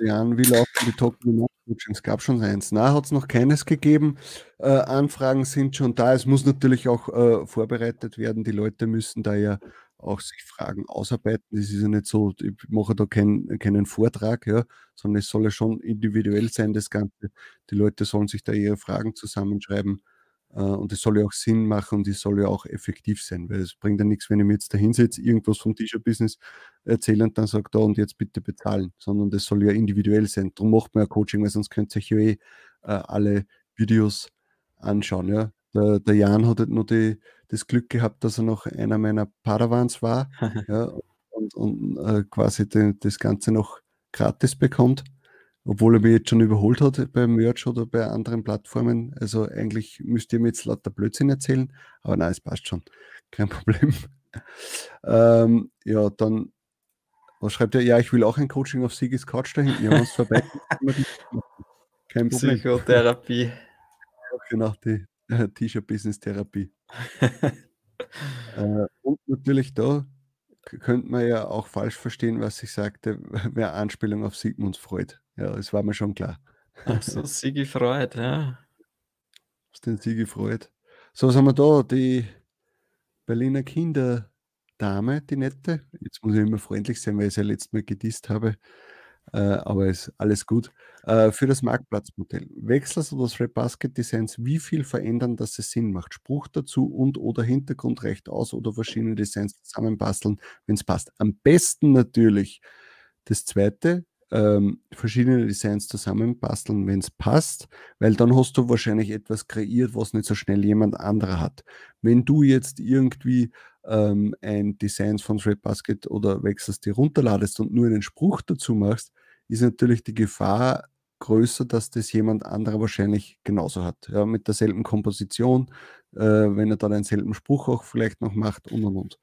Jan, wie laufen die Token es gab schon eins. Na, hat es noch keines gegeben. Äh, Anfragen sind schon da. Es muss natürlich auch äh, vorbereitet werden. Die Leute müssen da ja auch sich Fragen ausarbeiten. Das ist ja nicht so, ich mache da kein, keinen Vortrag, ja, sondern es soll ja schon individuell sein, das Ganze. Die Leute sollen sich da ihre Fragen zusammenschreiben äh, und es soll ja auch Sinn machen und es soll ja auch effektiv sein, weil es bringt ja nichts, wenn ich mir jetzt da hinsetze, irgendwas vom T-Shirt-Business erzähle und dann sage, da und jetzt bitte bezahlen, sondern das soll ja individuell sein. Darum macht man ja Coaching, weil sonst könnt ihr euch ja eh äh, alle Videos anschauen. Ja. Der, der Jan hat halt nur die, das Glück gehabt, dass er noch einer meiner Padawans war ja, und, und äh, quasi die, das Ganze noch gratis bekommt obwohl er mich jetzt schon überholt hat beim Merch oder bei anderen Plattformen. Also eigentlich müsst ihr mir jetzt lauter Blödsinn erzählen, aber nein, es passt schon. Kein Problem. ähm, ja, dann, was schreibt er? Ja, ich will auch ein Coaching auf Sigis Couch da hinten. Ja, uns vorbei. Kein Problem. Psychotherapie. Genau, die äh, T-Shirt-Business-Therapie. äh, und natürlich da könnte man ja auch falsch verstehen, was ich sagte, wer Anspielung auf Sigmunds Freud. Ja, das war mir schon klar. Ach so, Sigi Freud, ja. Was den Sigi Freud? So, was haben wir da? Die Berliner Kinderdame, die nette. Jetzt muss ich immer freundlich sein, weil ich sie ja letztes Mal gedisst habe. Äh, aber ist alles gut. Äh, für das Marktplatzmodell. Wechselst du das Red Basket Designs, wie viel verändern, dass es Sinn macht? Spruch dazu und oder Hintergrund recht aus oder verschiedene Designs zusammenbasteln, wenn es passt. Am besten natürlich das zweite, ähm, verschiedene Designs zusammenbasteln, wenn es passt, weil dann hast du wahrscheinlich etwas kreiert, was nicht so schnell jemand anderer hat. Wenn du jetzt irgendwie ähm, ein Design von Threadbasket oder wechselst die runterladest und nur einen Spruch dazu machst, ist natürlich die Gefahr größer, dass das jemand anderer wahrscheinlich genauso hat. Ja, mit derselben Komposition, äh, wenn er dann denselben Spruch auch vielleicht noch macht und und und.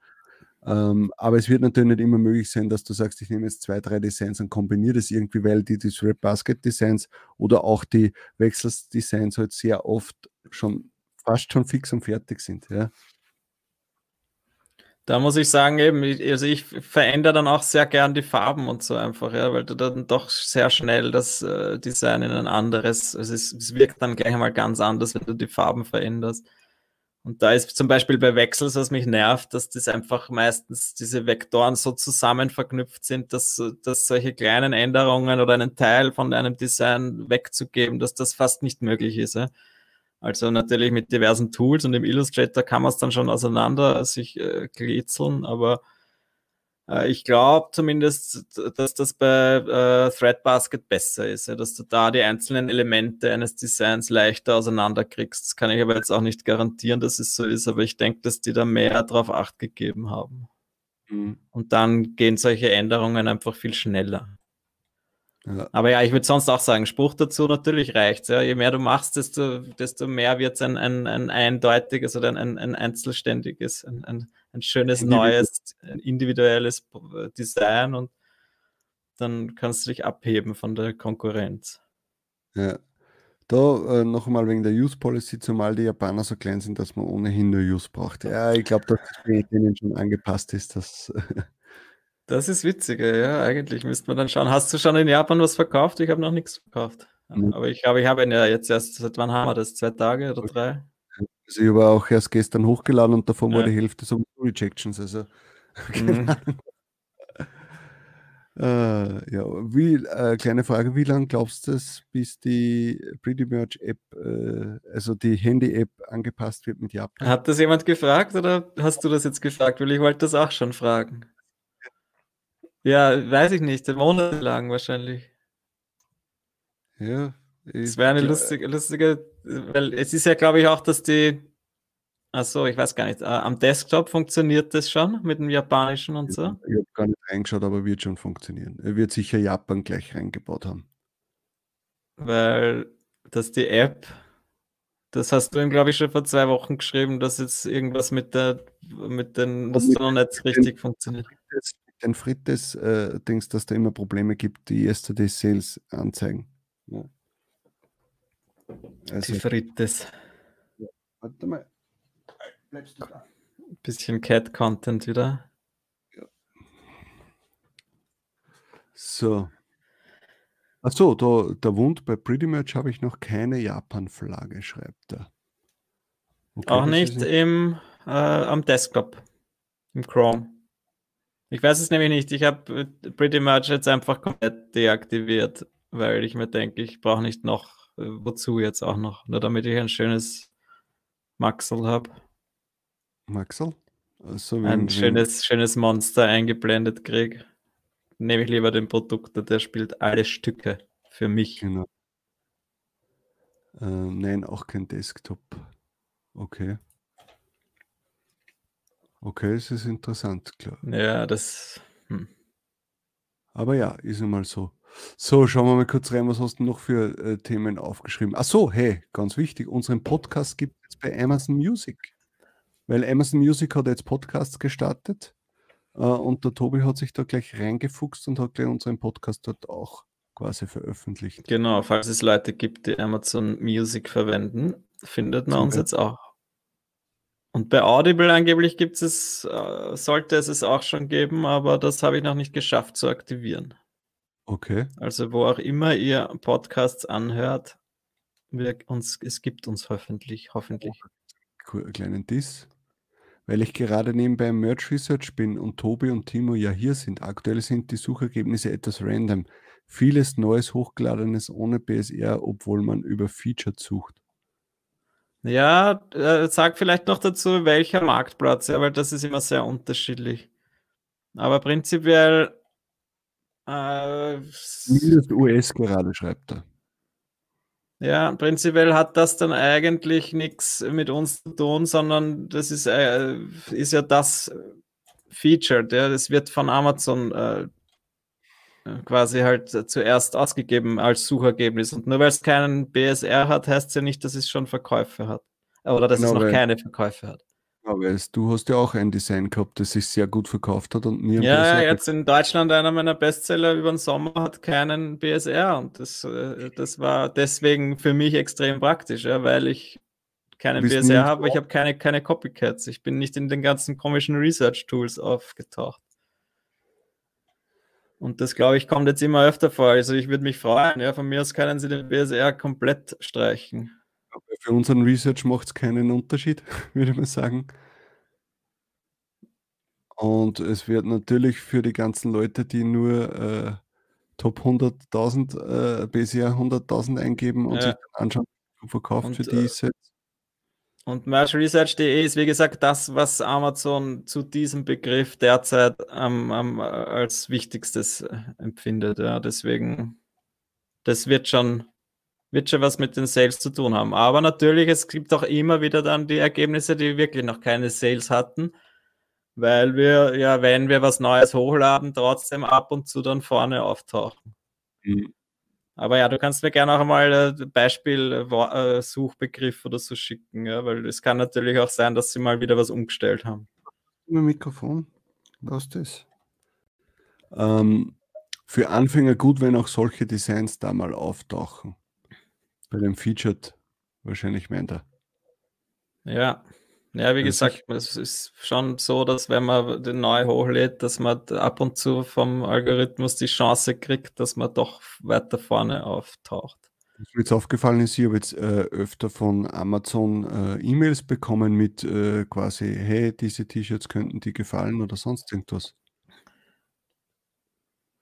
Ähm, aber es wird natürlich nicht immer möglich sein, dass du sagst, ich nehme jetzt zwei, drei Designs und kombiniere das irgendwie, weil die, die Strap Basket Designs oder auch die Wechsels Designs halt sehr oft schon fast schon fix und fertig sind. Ja. Da muss ich sagen, eben, also ich verändere dann auch sehr gern die Farben und so einfach, ja, weil du dann doch sehr schnell das äh, Design in ein anderes, also es, es wirkt dann gleich einmal ganz anders, wenn du die Farben veränderst. Und da ist zum Beispiel bei Wechsels, was mich nervt, dass das einfach meistens diese Vektoren so zusammen verknüpft sind, dass, dass solche kleinen Änderungen oder einen Teil von einem Design wegzugeben, dass das fast nicht möglich ist. Ja. Also natürlich mit diversen Tools und im Illustrator kann man es dann schon auseinander sich äh, kritzeln, aber äh, ich glaube zumindest, dass das bei äh, Threadbasket besser ist, ja, dass du da die einzelnen Elemente eines Designs leichter auseinanderkriegst. Das kann ich aber jetzt auch nicht garantieren, dass es so ist, aber ich denke, dass die da mehr darauf Acht gegeben haben. Mhm. Und dann gehen solche Änderungen einfach viel schneller. Ja. Aber ja, ich würde sonst auch sagen, Spruch dazu natürlich reicht. Ja. Je mehr du machst, desto, desto mehr wird es ein, ein, ein eindeutiges oder ein, ein einzelständiges, ein, ein, ein schönes, neues, individuelles Design und dann kannst du dich abheben von der Konkurrenz. Ja. Da äh, noch einmal wegen der Use Policy, zumal die Japaner so klein sind, dass man ohnehin nur Use braucht. Ja, ich glaube, dass das bei denen schon angepasst ist. Dass Das ist witziger, ja. Eigentlich müsste man dann schauen. Hast du schon in Japan was verkauft? Ich habe noch nichts verkauft. Mhm. Aber ich glaube, ich habe ihn ja jetzt erst, seit wann haben wir das? Zwei Tage oder drei? Also ich habe auch erst gestern hochgeladen und davon ja. war die Hälfte so Rejections. Also mhm. äh, ja, wie, äh, kleine Frage, wie lange glaubst du, bis die Pretty Merch App, äh, also die Handy-App angepasst wird mit Japan? Hat das jemand gefragt oder hast du das jetzt gefragt? Weil ich wollte das auch schon fragen. Ja, weiß ich nicht, monatelang wahrscheinlich. Ja. Es wäre eine lustige, lustige, weil es ist ja, glaube ich, auch, dass die, achso, ich weiß gar nicht, äh, am Desktop funktioniert das schon mit dem Japanischen und so? Ich habe gar nicht reingeschaut, aber wird schon funktionieren. Er wird sicher Japan gleich reingebaut haben. Weil, dass die App, das hast du ihm, glaube ich, schon vor zwei Wochen geschrieben, dass jetzt irgendwas mit der, mit den, was noch nicht richtig funktioniert den Frittes äh, denkst, dass da immer Probleme gibt, die Yesterday Sales anzeigen. Ja. Also, die Frittes. Ja. Warte mal. Bleibst du da? Bisschen Cat-Content wieder. Ja. So. Achso, da, der Wund bei Pretty Merch habe ich noch keine Japan-Flagge, schreibt er. Okay, Auch nicht im, äh, am Desktop, im Chrome. Ich weiß es nämlich nicht. Ich habe äh, Pretty Much jetzt einfach komplett deaktiviert, weil ich mir denke, ich brauche nicht noch, äh, wozu jetzt auch noch, nur damit ich ein schönes Maxel habe. Maxel? Also ein schönes, schönes Monster eingeblendet kriege. Nehme ich lieber den Produktor, der spielt alle Stücke für mich. Genau. Äh, nein, auch kein Desktop. Okay. Okay, es ist interessant, klar. Ja, das. Hm. Aber ja, ist einmal so. So, schauen wir mal kurz rein, was hast du noch für äh, Themen aufgeschrieben? Ach so, hey, ganz wichtig, unseren Podcast gibt es bei Amazon Music. Weil Amazon Music hat jetzt Podcasts gestartet äh, und der Tobi hat sich da gleich reingefuchst und hat gleich unseren Podcast dort auch quasi veröffentlicht. Genau, falls es Leute gibt, die Amazon Music verwenden, findet man uns jetzt auch. Und bei Audible angeblich gibt es, äh, sollte es es auch schon geben, aber das habe ich noch nicht geschafft zu aktivieren. Okay. Also wo auch immer ihr Podcasts anhört, wir uns, es gibt uns hoffentlich, hoffentlich. Cool, kleinen Diss. Weil ich gerade nebenbei im Merch Research bin und Tobi und Timo ja hier sind. Aktuell sind die Suchergebnisse etwas random. Vieles Neues hochgeladenes ohne BSR, obwohl man über Featured sucht. Ja, äh, sag vielleicht noch dazu, welcher Marktplatz, ja, weil das ist immer sehr unterschiedlich. Aber prinzipiell. Äh, Mindest US gerade, schreibt er. Ja, prinzipiell hat das dann eigentlich nichts mit uns zu tun, sondern das ist, äh, ist ja das Feature, ja, das wird von Amazon äh, quasi halt zuerst ausgegeben als Suchergebnis. Und nur weil es keinen BSR hat, heißt es ja nicht, dass es schon Verkäufe hat. Oder dass genau, es noch keine Verkäufe hat. Aber du hast ja auch ein Design gehabt, das sich sehr gut verkauft hat und nie Ja, BSR jetzt in Deutschland einer meiner Bestseller über den Sommer hat keinen BSR und das, äh, das war deswegen für mich extrem praktisch, ja, weil ich keinen BSR habe, ich habe keine, keine Copycats. Ich bin nicht in den ganzen komischen Research-Tools aufgetaucht. Und das, glaube ich, kommt jetzt immer öfter vor. Also ich würde mich freuen. Ja, von mir aus können Sie den BSR komplett streichen. Für unseren Research macht es keinen Unterschied, würde man sagen. Und es wird natürlich für die ganzen Leute, die nur äh, Top 100.000 äh, BSR 100.000 eingeben und ja. sich anschauen, verkauft und, für die äh, ist jetzt und merchresearch.de ist wie gesagt das, was Amazon zu diesem Begriff derzeit ähm, ähm, als wichtigstes äh, empfindet. Ja. Deswegen, das wird schon, wird schon was mit den Sales zu tun haben. Aber natürlich, es gibt auch immer wieder dann die Ergebnisse, die wirklich noch keine Sales hatten, weil wir, ja, wenn wir was Neues hochladen, trotzdem ab und zu dann vorne auftauchen. Mhm. Aber ja, du kannst mir gerne auch einmal ein Beispiel äh, Suchbegriff oder so schicken, ja, weil es kann natürlich auch sein, dass sie mal wieder was umgestellt haben. Mein Mikrofon, was ist das? Ähm, für Anfänger gut, wenn auch solche Designs da mal auftauchen. Bei dem Featured wahrscheinlich meint er. Ja, ja, wie gesagt, es ist schon so, dass wenn man den neu hochlädt, dass man ab und zu vom Algorithmus die Chance kriegt, dass man doch weiter vorne auftaucht. Was mir jetzt aufgefallen ist, ich habe jetzt äh, öfter von Amazon äh, E-Mails bekommen mit äh, quasi, hey, diese T-Shirts könnten dir gefallen oder sonst irgendwas.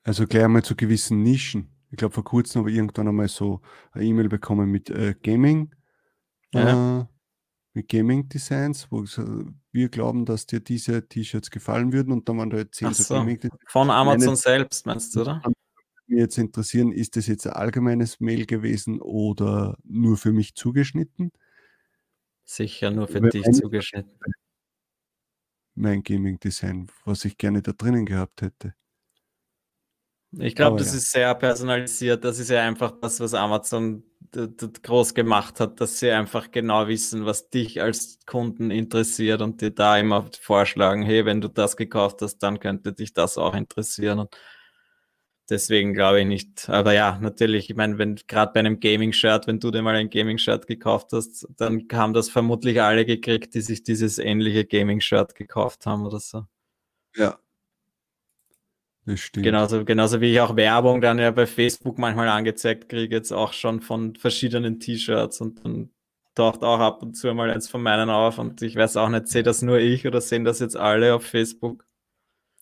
Also gleich einmal zu gewissen Nischen. Ich glaube, vor kurzem habe ich irgendwann einmal so eine E-Mail bekommen mit äh, Gaming. Ja. Äh, mit Gaming Designs, wo wir glauben, dass dir diese T-Shirts gefallen würden und dann waren da jetzt zehn so, Gaming Von Amazon Meine, selbst, meinst du, oder? Mir jetzt interessieren, ist das jetzt ein allgemeines Mail gewesen oder nur für mich zugeschnitten? Sicher nur für Weil dich zugeschnitten. Mein Gaming Design, was ich gerne da drinnen gehabt hätte. Ich glaube, das ja. ist sehr personalisiert. Das ist ja einfach das, was Amazon groß gemacht hat, dass sie einfach genau wissen, was dich als Kunden interessiert und dir da immer vorschlagen, hey, wenn du das gekauft hast, dann könnte dich das auch interessieren. Und deswegen glaube ich nicht. Aber ja, natürlich, ich meine, wenn gerade bei einem Gaming-Shirt, wenn du dir mal ein Gaming-Shirt gekauft hast, dann haben das vermutlich alle gekriegt, die sich dieses ähnliche Gaming-Shirt gekauft haben oder so. Ja, das stimmt. Genauso, genauso wie ich auch Werbung dann ja bei Facebook manchmal angezeigt kriege, jetzt auch schon von verschiedenen T-Shirts und dann taucht auch ab und zu mal eins von meinen auf und ich weiß auch nicht, sehe das nur ich oder sehen das jetzt alle auf Facebook?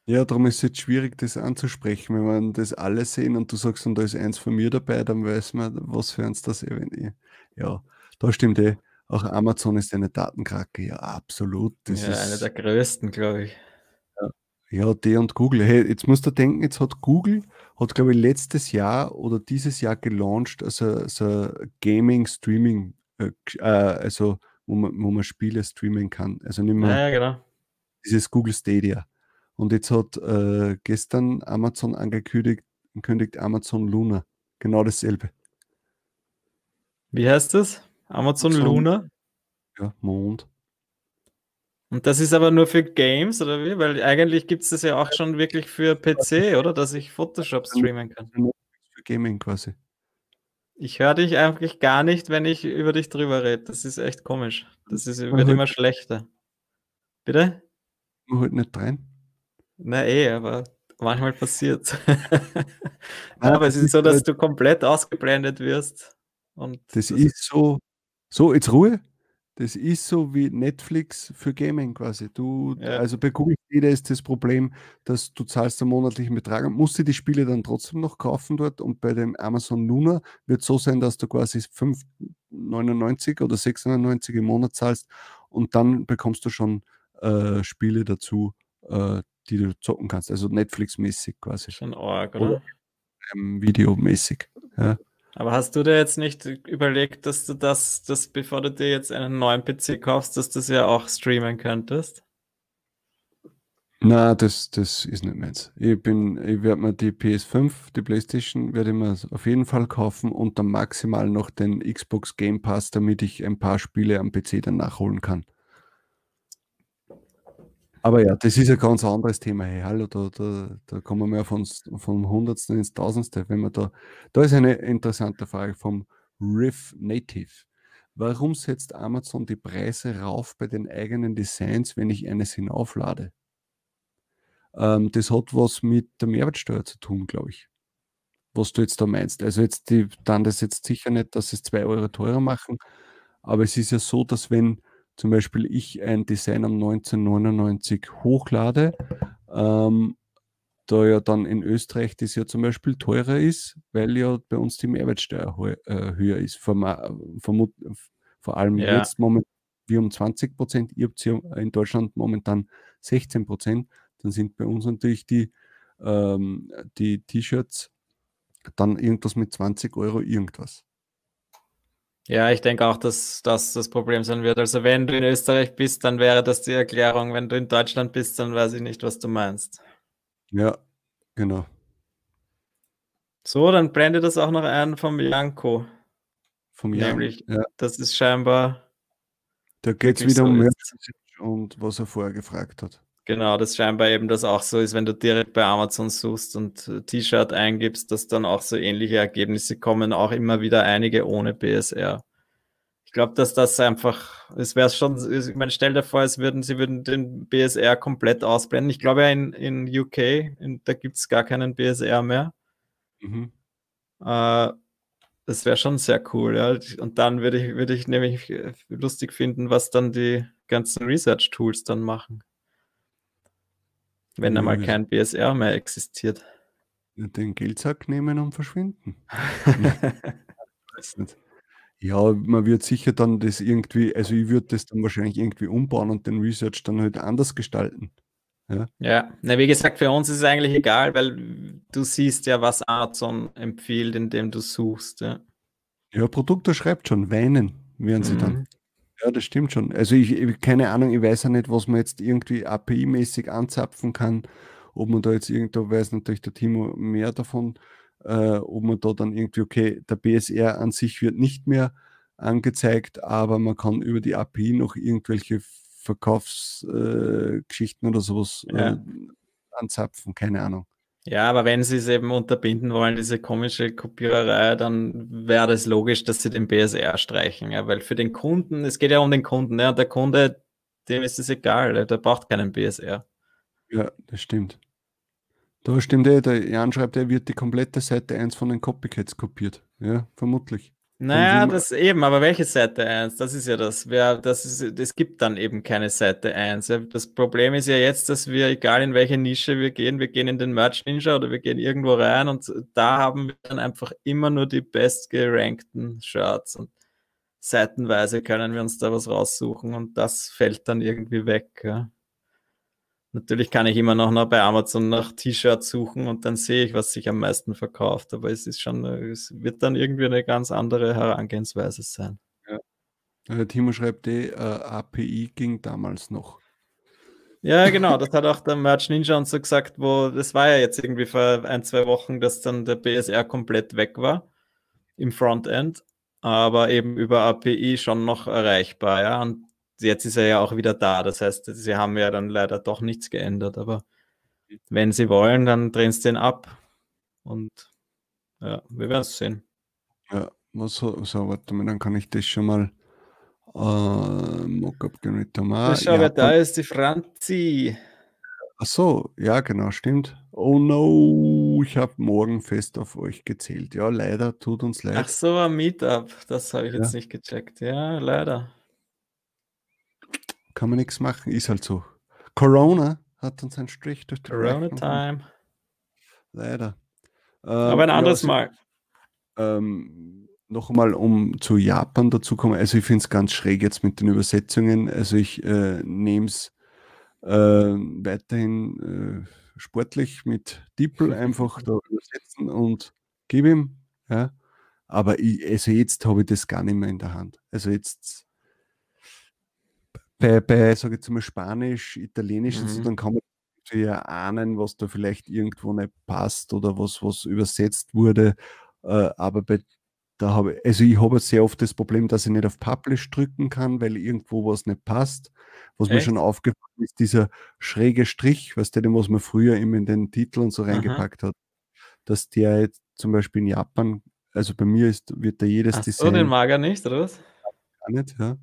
Ja, darum ist es jetzt schwierig, das anzusprechen. Wenn man das alle sehen und du sagst, und da ist eins von mir dabei, dann weiß man, was für eins das ist. Ja, da stimmt eh. Auch Amazon ist eine Datenkrake, ja, absolut. Das ja, ist eine der größten, glaube ich. Ja, die und Google. Hey, jetzt musst du denken, jetzt hat Google, hat glaube ich letztes Jahr oder dieses Jahr gelauncht, also so Gaming, Streaming, äh, äh, also wo man, wo man Spiele streamen kann. Also nicht mehr ja, genau. dieses Google Stadia. Und jetzt hat äh, gestern Amazon angekündigt, kündigt Amazon Luna. Genau dasselbe. Wie heißt das? Amazon, Amazon Luna? Ja, Mond. Und das ist aber nur für Games, oder wie? Weil eigentlich gibt es das ja auch schon wirklich für PC, oder? Dass ich Photoshop streamen kann. Für Gaming quasi. Ich höre dich eigentlich gar nicht, wenn ich über dich drüber rede. Das ist echt komisch. Das ist, wird immer schlechter. Bitte? Man halt nicht rein. Na eh, aber manchmal passiert Aber es ist so, dass halt du komplett ausgeblendet wirst. Und das, das ist so. So, jetzt Ruhe. Das ist so wie Netflix für Gaming quasi. Du, ja. also bei Google Stadia ist das Problem, dass du zahlst einen monatlichen Betrag und musst dir die Spiele dann trotzdem noch kaufen dort. Und bei dem Amazon Luna wird es so sein, dass du quasi 5,99 oder 6,99 im Monat zahlst und dann bekommst du schon äh, Spiele dazu, äh, die du zocken kannst. Also Netflix-mäßig quasi. Schon arg, oder? oder ähm, Videomäßig. Ja. Aber hast du dir jetzt nicht überlegt, dass du das, das, bevor du dir jetzt einen neuen PC kaufst, dass du das ja auch streamen könntest? Na, das, das ist nicht meins. Ich bin, ich werde mir die PS5, die PlayStation, werde ich mir auf jeden Fall kaufen und dann maximal noch den Xbox Game Pass, damit ich ein paar Spiele am PC dann nachholen kann. Aber ja, das ist ein ganz anderes Thema. Hey, hallo, da, da, da kommen wir von, vom Hundertsten ins Tausendste. Wenn man da, da ist eine interessante Frage vom Riff Native. Warum setzt Amazon die Preise rauf bei den eigenen Designs, wenn ich eines hinauflade? Ähm, das hat was mit der Mehrwertsteuer zu tun, glaube ich. Was du jetzt da meinst. Also jetzt die, dann das jetzt sicher nicht, dass es zwei Euro teurer machen, aber es ist ja so, dass wenn zum Beispiel ich ein Design am 1999 hochlade, ähm, da ja dann in Österreich das ja zum Beispiel teurer ist, weil ja bei uns die Mehrwertsteuer äh, höher ist. Vermut, vor allem ja. jetzt momentan wir um 20 Prozent, ihr habt ja in Deutschland momentan 16 Prozent, dann sind bei uns natürlich die, ähm, die T-Shirts dann irgendwas mit 20 Euro irgendwas. Ja, ich denke auch, dass das das Problem sein wird. Also wenn du in Österreich bist, dann wäre das die Erklärung. Wenn du in Deutschland bist, dann weiß ich nicht, was du meinst. Ja, genau. So, dann blende das auch noch ein vom Janko. Vom Janko. Nämlich, ja. das ist scheinbar. Da geht es wieder so um Message und was er vorher gefragt hat. Genau, das scheinbar eben das auch so ist, wenn du direkt bei Amazon suchst und äh, T-Shirt eingibst, dass dann auch so ähnliche Ergebnisse kommen, auch immer wieder einige ohne BSR. Ich glaube, dass das einfach, es wäre schon, ich meine, stell dir vor, es würden, sie würden den BSR komplett ausblenden. Ich glaube ja in, in UK, in, da gibt es gar keinen BSR mehr. Mhm. Äh, das wäre schon sehr cool, ja. Und dann würde ich, würde ich nämlich lustig finden, was dann die ganzen Research-Tools dann machen. Wenn einmal kein BSR mehr existiert. Den Geldsack nehmen und verschwinden. ja, man wird sicher dann das irgendwie, also ich würde das dann wahrscheinlich irgendwie umbauen und den Research dann halt anders gestalten. Ja, ja. Na, wie gesagt, für uns ist es eigentlich egal, weil du siehst ja, was Amazon empfiehlt, indem du suchst. Ja, ja Produkte schreibt schon, weinen werden sie mhm. dann. Ja, das stimmt schon. Also ich, ich keine Ahnung, ich weiß ja nicht, was man jetzt irgendwie API-mäßig anzapfen kann, ob man da jetzt irgendwo weiß natürlich der Timo mehr davon, äh, ob man da dann irgendwie, okay, der BSR an sich wird nicht mehr angezeigt, aber man kann über die API noch irgendwelche Verkaufsgeschichten äh, oder sowas ja. äh, anzapfen, keine Ahnung. Ja, aber wenn sie es eben unterbinden wollen, diese komische Kopiererei, dann wäre das logisch, dass sie den BSR streichen. Ja, weil für den Kunden, es geht ja um den Kunden, ja, und der Kunde, dem ist es egal, der braucht keinen BSR. Ja, das stimmt. Da stimmt eh, der Jan schreibt, er wird die komplette Seite 1 von den Copycats kopiert. Ja, vermutlich. Naja, das eben, aber welche Seite 1? Das ist ja das. Wer, das ist, es gibt dann eben keine Seite 1. Das Problem ist ja jetzt, dass wir, egal in welche Nische wir gehen, wir gehen in den Merch Ninja oder wir gehen irgendwo rein und da haben wir dann einfach immer nur die bestgerankten Shirts und seitenweise können wir uns da was raussuchen und das fällt dann irgendwie weg. Ja. Natürlich kann ich immer noch bei Amazon nach T-Shirts suchen und dann sehe ich, was sich am meisten verkauft. Aber es ist schon, es wird dann irgendwie eine ganz andere Herangehensweise sein. Ja. Äh, Timo schreibt, die äh, API ging damals noch. Ja, genau, das hat auch der Merch Ninja uns so gesagt, wo das war ja jetzt irgendwie vor ein, zwei Wochen, dass dann der BSR komplett weg war im Frontend, aber eben über API schon noch erreichbar, ja. Und jetzt ist er ja auch wieder da. Das heißt, sie haben ja dann leider doch nichts geändert. Aber wenn sie wollen, dann drehen sie den ab. Und ja, wir werden es sehen. Ja, was so, warte mal, dann kann ich das schon mal äh, Mockup Generator mal. Schau, ja, wer da ist, die Franzi. Ach so, ja, genau, stimmt. Oh no, ich habe morgen fest auf euch gezählt. Ja, leider, tut uns leid. Ach so, ein Meetup, das habe ich ja. jetzt nicht gecheckt. Ja, leider kann man nichts machen, ist halt so. Corona hat uns einen Strich durch die Corona. Time. Leider. Ähm, Aber ein anderes ja, Mal. Ähm, noch einmal, um zu Japan dazu kommen. Also ich finde es ganz schräg jetzt mit den Übersetzungen. Also ich äh, nehme es äh, weiterhin äh, sportlich mit Diepel einfach da übersetzen und gebe ihm. Ja. Aber ich, also jetzt habe ich das gar nicht mehr in der Hand. Also jetzt bei, bei sage ich jetzt mal, Spanisch, Italienisch, mhm. also dann kann man ja ahnen, was da vielleicht irgendwo nicht passt oder was, was übersetzt wurde. Äh, aber bei, da habe ich, also ich habe sehr oft das Problem, dass ich nicht auf Publish drücken kann, weil irgendwo was nicht passt. Was Echt? mir schon aufgefallen ist, dieser schräge Strich, was der, was man früher immer in den Titel und so reingepackt Aha. hat, dass der jetzt zum Beispiel in Japan, also bei mir ist, wird da jedes Ach Design. So, den mag er nicht, oder was? Gar nicht, ja.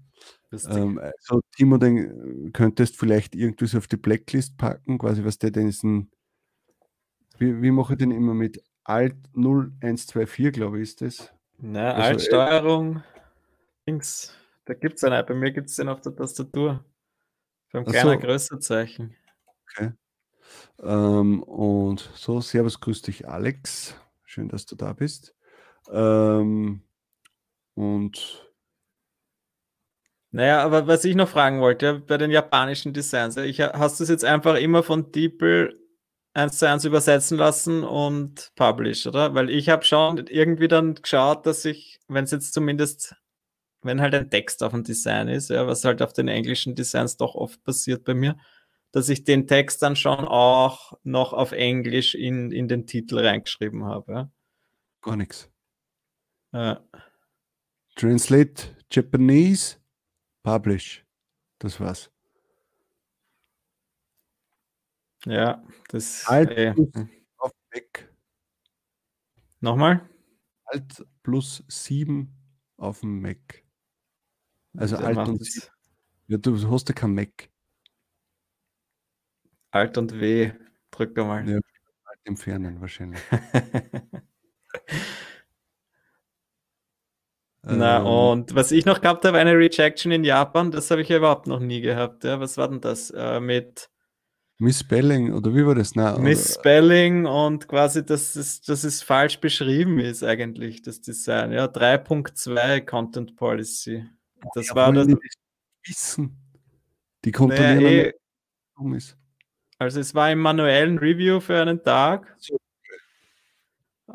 Ähm, also Timo, den könntest vielleicht irgendwie so auf die Blacklist packen, quasi was der denn ist ein, wie, wie mache ich den immer mit Alt 0124, glaube ich, ist das. Na, also, Altsteuerung, links, da gibt es einen, bei mir gibt es den auf der Tastatur. Beim kleiner so. Zeichen. Okay. Ähm, und so, Servus, grüß dich, Alex. Schön, dass du da bist. Ähm, und naja, aber was ich noch fragen wollte, bei den japanischen Designs, ich, hast du es jetzt einfach immer von DeepL 1 zu 1 übersetzen lassen und publish, oder? Weil ich habe schon irgendwie dann geschaut, dass ich, wenn es jetzt zumindest, wenn halt ein Text auf dem Design ist, ja, was halt auf den englischen Designs doch oft passiert bei mir, dass ich den Text dann schon auch noch auf Englisch in, in den Titel reingeschrieben habe. Ja. Gar nichts. Ja. Translate Japanese Publish. Das war's. Ja, das Alt äh, auf Mac. Nochmal? Alt plus 7 auf dem Mac. Also Der Alt und 7. Ja, du hast ja kein Mac. Alt und W, drück mal. Ja, Alt entfernen wahrscheinlich. Na, ähm, und was ich noch gehabt habe, eine Rejection in Japan, das habe ich ja überhaupt noch nie gehabt. Ja. Was war denn das? Äh, mit Misspelling oder wie war das? Na, Misspelling und quasi, dass es, dass es falsch beschrieben ist, eigentlich, das Design. Ja, 3.2 Content Policy. Das ja, war das. Die wissen. Die kontrollieren, naja, eh, ist. Also, es war im manuellen Review für einen Tag. So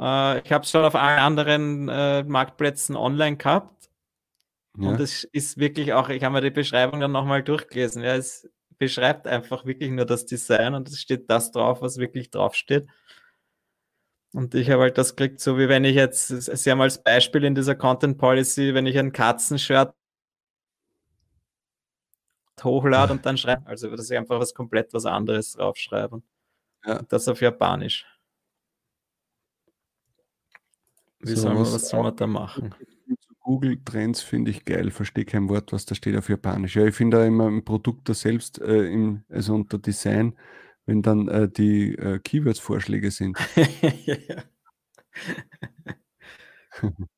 äh, ich habe es schon auf allen anderen äh, Marktplätzen online gehabt. Ja. Und es ist wirklich auch, ich habe mir die Beschreibung dann nochmal durchgelesen. Ja, es beschreibt einfach wirklich nur das Design und es steht das drauf, was wirklich draufsteht. Und ich habe halt das gekriegt, so wie wenn ich jetzt, Sie haben als Beispiel in dieser Content Policy, wenn ich ein Katzenshirt hochlade und dann schreibe, also dass ich einfach was komplett was anderes draufschreibe. Ja. Das auf Japanisch. Wie so, soll man, was soll man da machen? Google Trends finde ich geil, verstehe kein Wort, was da steht auf Japanisch. Ja, ich finde da immer im Produkt da selbst, äh, im, also unter Design, wenn dann äh, die äh, Keywords-Vorschläge sind.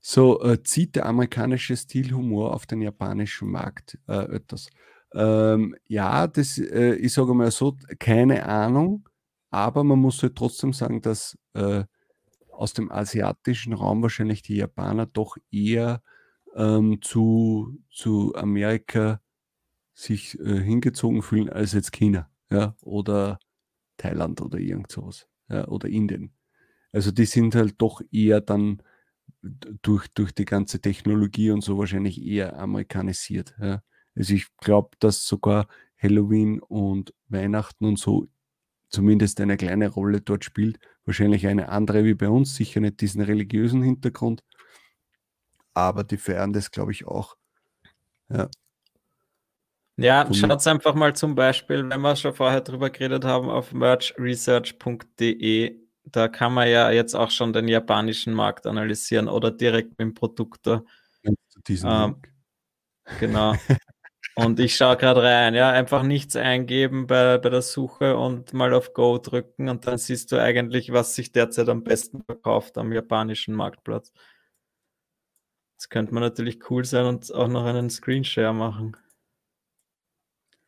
so, äh, zieht der amerikanische Stilhumor auf den japanischen Markt äh, etwas? Ähm, ja, das, äh, ich sage mal so, keine Ahnung, aber man muss halt trotzdem sagen, dass aus dem asiatischen Raum wahrscheinlich die Japaner doch eher ähm, zu, zu Amerika sich äh, hingezogen fühlen als jetzt China ja, oder Thailand oder irgend sowas ja, oder Indien. Also die sind halt doch eher dann durch, durch die ganze Technologie und so wahrscheinlich eher amerikanisiert. Ja. Also ich glaube, dass sogar Halloween und Weihnachten und so zumindest eine kleine Rolle dort spielt. Wahrscheinlich eine andere wie bei uns, sicher nicht diesen religiösen Hintergrund, aber die feiern das, glaube ich, auch. Ja. Ja, schaut einfach mal zum Beispiel, wenn wir schon vorher drüber geredet haben, auf merchresearch.de. Da kann man ja jetzt auch schon den japanischen Markt analysieren oder direkt mit dem Produkt da. Ähm, genau. Und ich schaue gerade rein, ja, einfach nichts eingeben bei, bei der Suche und mal auf Go drücken und dann siehst du eigentlich, was sich derzeit am besten verkauft am japanischen Marktplatz. Das könnte man natürlich cool sein und auch noch einen Screenshare machen.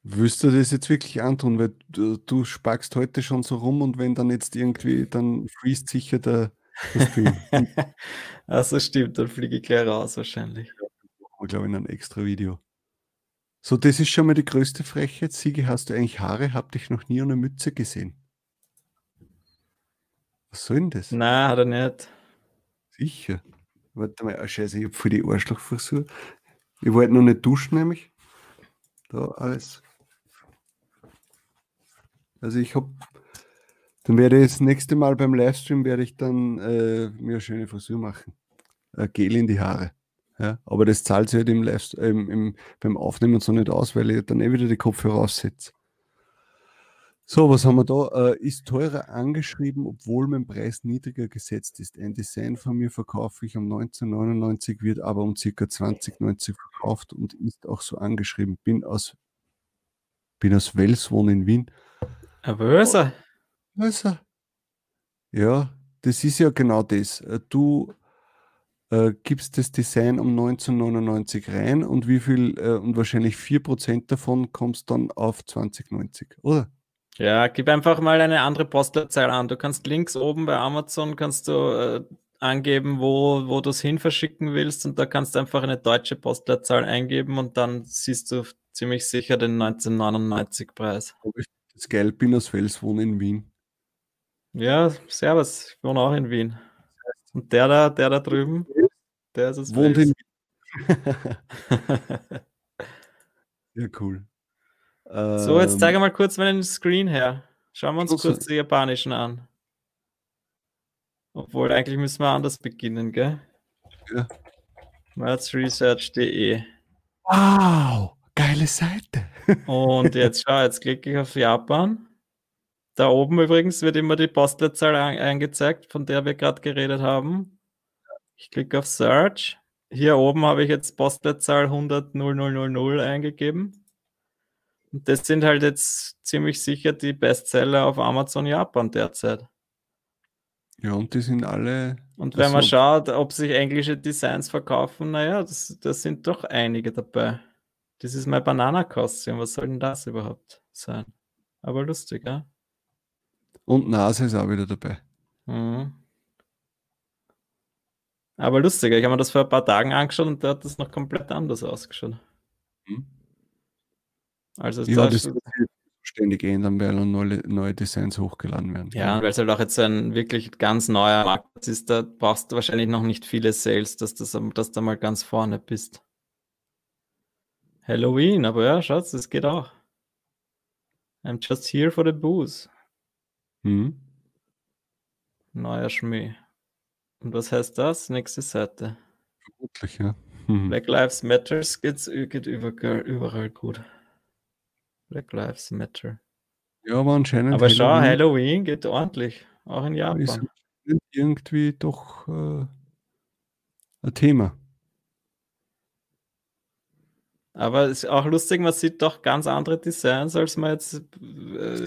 Willst du das jetzt wirklich antun? Weil du, du sparkst heute schon so rum und wenn dann jetzt irgendwie, dann freest sicher der, der Stream. also stimmt, dann fliege ich gleich raus wahrscheinlich. Ich glaube in ein extra Video. So, das ist schon mal die größte Frechheit. Siege, hast du eigentlich Haare? Hab dich noch nie ohne Mütze gesehen. Was soll denn das? Nein, hat er nicht. Sicher. Warte mal, oh, scheiße, ich hab voll die Arschlochfrisur. Ich wollte noch nicht duschen, nämlich. Da alles. Also ich hab. Dann werde ich das nächste Mal beim Livestream werde ich dann äh, mir eine schöne Frisur machen. Äh, Gel in die Haare. Ja, aber das zahlt sich halt im Live, ähm, im, beim Aufnehmen so nicht aus, weil ich dann eh wieder die Kopfhörer aussetze. So, was haben wir da? Äh, ist teurer angeschrieben, obwohl mein Preis niedriger gesetzt ist. Ein Design von mir verkaufe ich um 1999, wird aber um ca. 2090 verkauft und ist auch so angeschrieben. Bin aus, bin aus Wels, wohne in Wien. Aber Wölser. Wölser. Ja, das ist ja genau das. Äh, du äh, gibst das Design um 1999 rein und wie viel, äh, und wahrscheinlich 4% davon kommst dann auf 2090, oder? Ja, gib einfach mal eine andere Postleitzahl an. Du kannst links oben bei Amazon kannst du äh, angeben, wo, wo du es hin verschicken willst und da kannst du einfach eine deutsche Postleitzahl eingeben und dann siehst du ziemlich sicher den 1999 Preis. Das geil, bin aus Fels, wohne in Wien. Ja, servus, ich wohne auch in Wien. Und der da, der da drüben, der ist. Wohnt in Ja, cool. So, jetzt zeige ähm, mal kurz meinen Screen her. Schauen wir uns kurz die japanischen an. Obwohl, eigentlich müssen wir anders beginnen, gell? Ja. Mathsresearch.de. Wow, geile Seite. Und jetzt schau, jetzt klicke ich auf Japan. Da oben übrigens wird immer die Postleitzahl angezeigt, von der wir gerade geredet haben. Ich klicke auf Search. Hier oben habe ich jetzt Postleitzahl 100.0000 eingegeben. Und das sind halt jetzt ziemlich sicher die Bestseller auf Amazon Japan derzeit. Ja, und die sind alle. Und wenn man schaut, ob sich englische Designs verkaufen, naja, das, das sind doch einige dabei. Das ist mein Banana-Costume. Was soll denn das überhaupt sein? Aber lustig, ja? Und Nase ist auch wieder dabei. Mhm. Aber lustig, ich habe mir das vor ein paar Tagen angeschaut und da hat das noch komplett anders ausgeschaut. Mhm. Also ja, das ständig ändern, weil neue, neue Designs hochgeladen werden. Ja, weil es halt auch jetzt ein wirklich ganz neuer Markt ist, da brauchst du wahrscheinlich noch nicht viele Sales, dass, das, dass du mal ganz vorne bist. Halloween, aber ja, schaut, das geht auch. I'm just here for the booze. Mhm. Neuer Schmäh. Und was heißt das? Nächste Seite. Vermutlich, ja. Mhm. Black Lives Matters geht's, geht überall, überall gut. Black Lives Matter. Ja, aber anscheinend. Aber schau, Halloween geht ordentlich. Auch in ist Japan. irgendwie doch äh, ein Thema. Aber es ist auch lustig, man sieht doch ganz andere Designs, als man jetzt äh,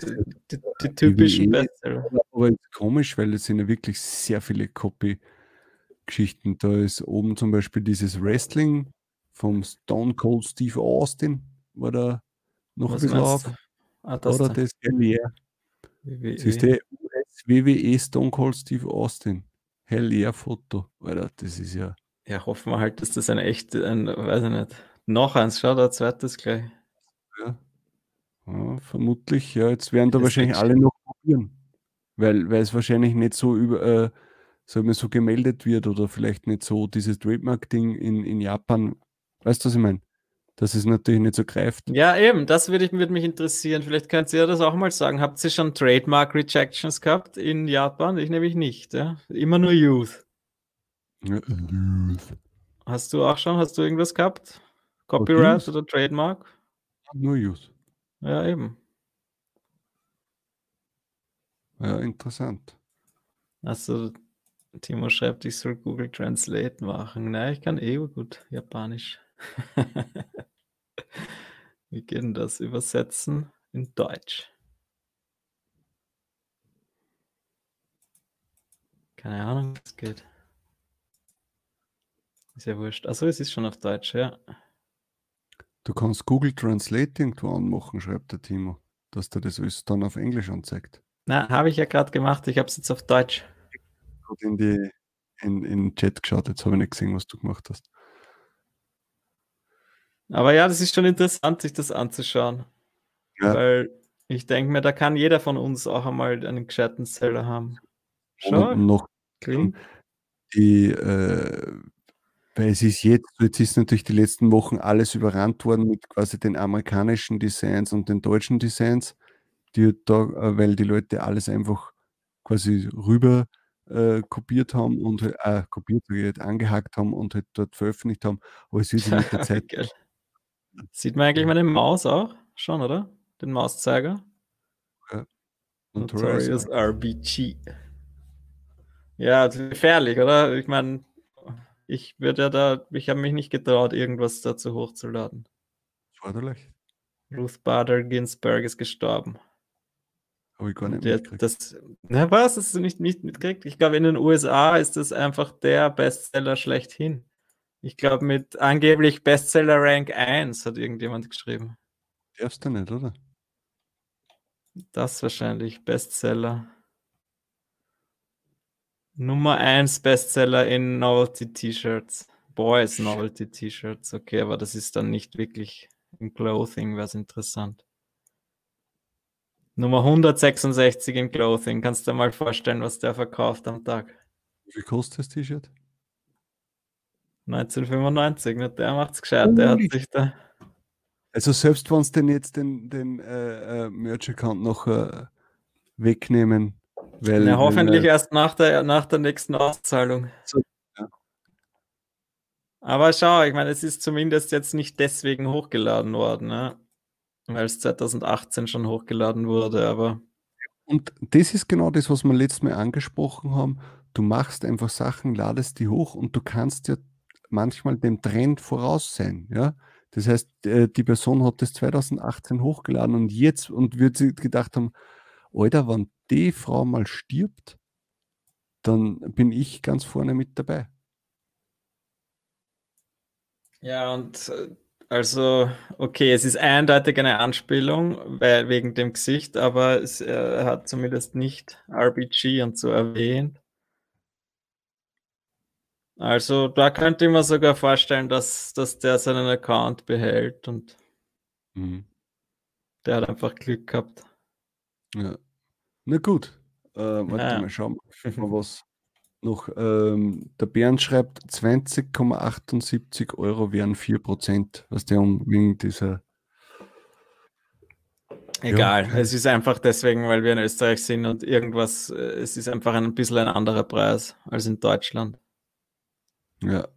die, die typischen. Bestseller. Aber ist komisch, weil es sind ja wirklich sehr viele Copy-Geschichten. Da ist oben zum Beispiel dieses Wrestling vom Stone Cold Steve Austin, war da noch Was ein bisschen auf. Ah, das Oder da. das Hell yeah. WWE. Siehst du, US WWE Stone Cold Steve Austin. Hell yeah Foto. Alter, das ist ja. Ja, hoffen wir halt, dass das ein echt, ein, weiß ich nicht. Noch eins, schau, da zweites gleich. Ja, ja, vermutlich, ja, jetzt werden da Das wahrscheinlich alle noch probieren. Weil, weil es wahrscheinlich nicht so über, äh, sagen wir, so gemeldet wird oder vielleicht nicht so dieses Trademark-Ding in, in Japan. Weißt du, was ich meine? Dass es natürlich nicht so greift. Ja, eben, das würde, ich, würde mich interessieren. Vielleicht könnt ihr das auch mal sagen. Habt ihr schon Trademark Rejections gehabt in Japan? Ich nämlich nicht, ja. Immer nur Youth. Ja, Hast du auch schon? Hast du irgendwas gehabt? Copyright oder Trademark? Nur Youth. Ja, eben. Ja, interessant. Also, Timo schreibt, ich soll Google Translate machen. Nein, ich kann eh gut Japanisch. Wie geht denn das? Übersetzen in Deutsch. Keine Ahnung, wie es geht. Ist ja wurscht. Achso, es ist schon auf Deutsch, ja. Du kannst Google Translate irgendwo anmachen, schreibt der Timo, dass der das alles dann auf Englisch anzeigt. Na, habe ich ja gerade gemacht. Ich habe es jetzt auf Deutsch. Gerade in, die, in, in den Chat geschaut, jetzt habe ich nicht gesehen, was du gemacht hast. Aber ja, das ist schon interessant, sich das anzuschauen. Ja. Weil ich denke mir, da kann jeder von uns auch einmal einen gescheiten Seller haben. Und Schau, noch clean. die, äh, weil es ist jetzt, jetzt ist natürlich die letzten Wochen alles überrannt worden mit quasi den amerikanischen Designs und den deutschen Designs, die da, äh, weil die Leute alles einfach quasi rüber äh, kopiert haben und halt- äh, kopiert, halt, angehackt haben und halt dort veröffentlicht haben. Aber es sich mit der Zeit. Sieht man eigentlich meine Maus auch? Schon, oder? Den Mauszeiger? Notorious Notorious RBG. Ja, ist gefährlich, oder? Ich meine, ich würde ja da, ich habe mich nicht getraut, irgendwas dazu hochzuladen. Förderlich. Ruth Bader Ginsburg ist gestorben. Habe ich gar nicht Der, mitgekriegt. das, na was, hast du nicht, nicht mitgekriegt? Ich glaube, in den USA ist das einfach der Bestseller schlechthin. Ich glaube, mit angeblich Bestseller Rank 1 hat irgendjemand geschrieben. Darfst du nicht, oder? Das wahrscheinlich Bestseller. Nummer 1 Bestseller in Novelty T-Shirts. Boys Novelty T-Shirts. Okay, aber das ist dann nicht wirklich in Clothing, wäre es interessant. Nummer 166 in Clothing. Kannst du dir mal vorstellen, was der verkauft am Tag? Wie kostet das T-Shirt? 1995, ne? der macht's gescheit. Der hat sich da. Also selbst wenn es denn jetzt den, den äh, äh, Merch-Account noch äh, wegnehmen, weil, Na, weil, hoffentlich äh, erst nach der, nach der nächsten Auszahlung. So, ja. Aber schau, ich meine, es ist zumindest jetzt nicht deswegen hochgeladen worden, ne? weil es 2018 schon hochgeladen wurde, aber Und das ist genau das, was wir letztes Mal angesprochen haben. Du machst einfach Sachen, ladest die hoch und du kannst ja manchmal dem Trend voraus sein. Ja? Das heißt, äh, die Person hat das 2018 hochgeladen und jetzt und wird sie gedacht haben, Alter, wenn die Frau mal stirbt, dann bin ich ganz vorne mit dabei. ja, und äh, also, okay, es ist eindeutig eine Anspielung weil, wegen dem Gesicht, aber es, äh, er hat zumindest nicht RBG und so erwähnt. Also, da könnte ich mir sogar vorstellen, dass, dass der seinen Account behält und Mhm. der hat einfach Glück gehabt. Ja. Na gut, äh, warte Ja. mal, schauen wir mal, was noch. Ähm, der Bernd schreibt, 20,78 Euro wären 4%, was der um wegen dieser. Egal, ja. es ist einfach deswegen, weil wir in Österreich sind und irgendwas, äh, es ist einfach ein bisschen ein anderer Preis als in Deutschland. Ja.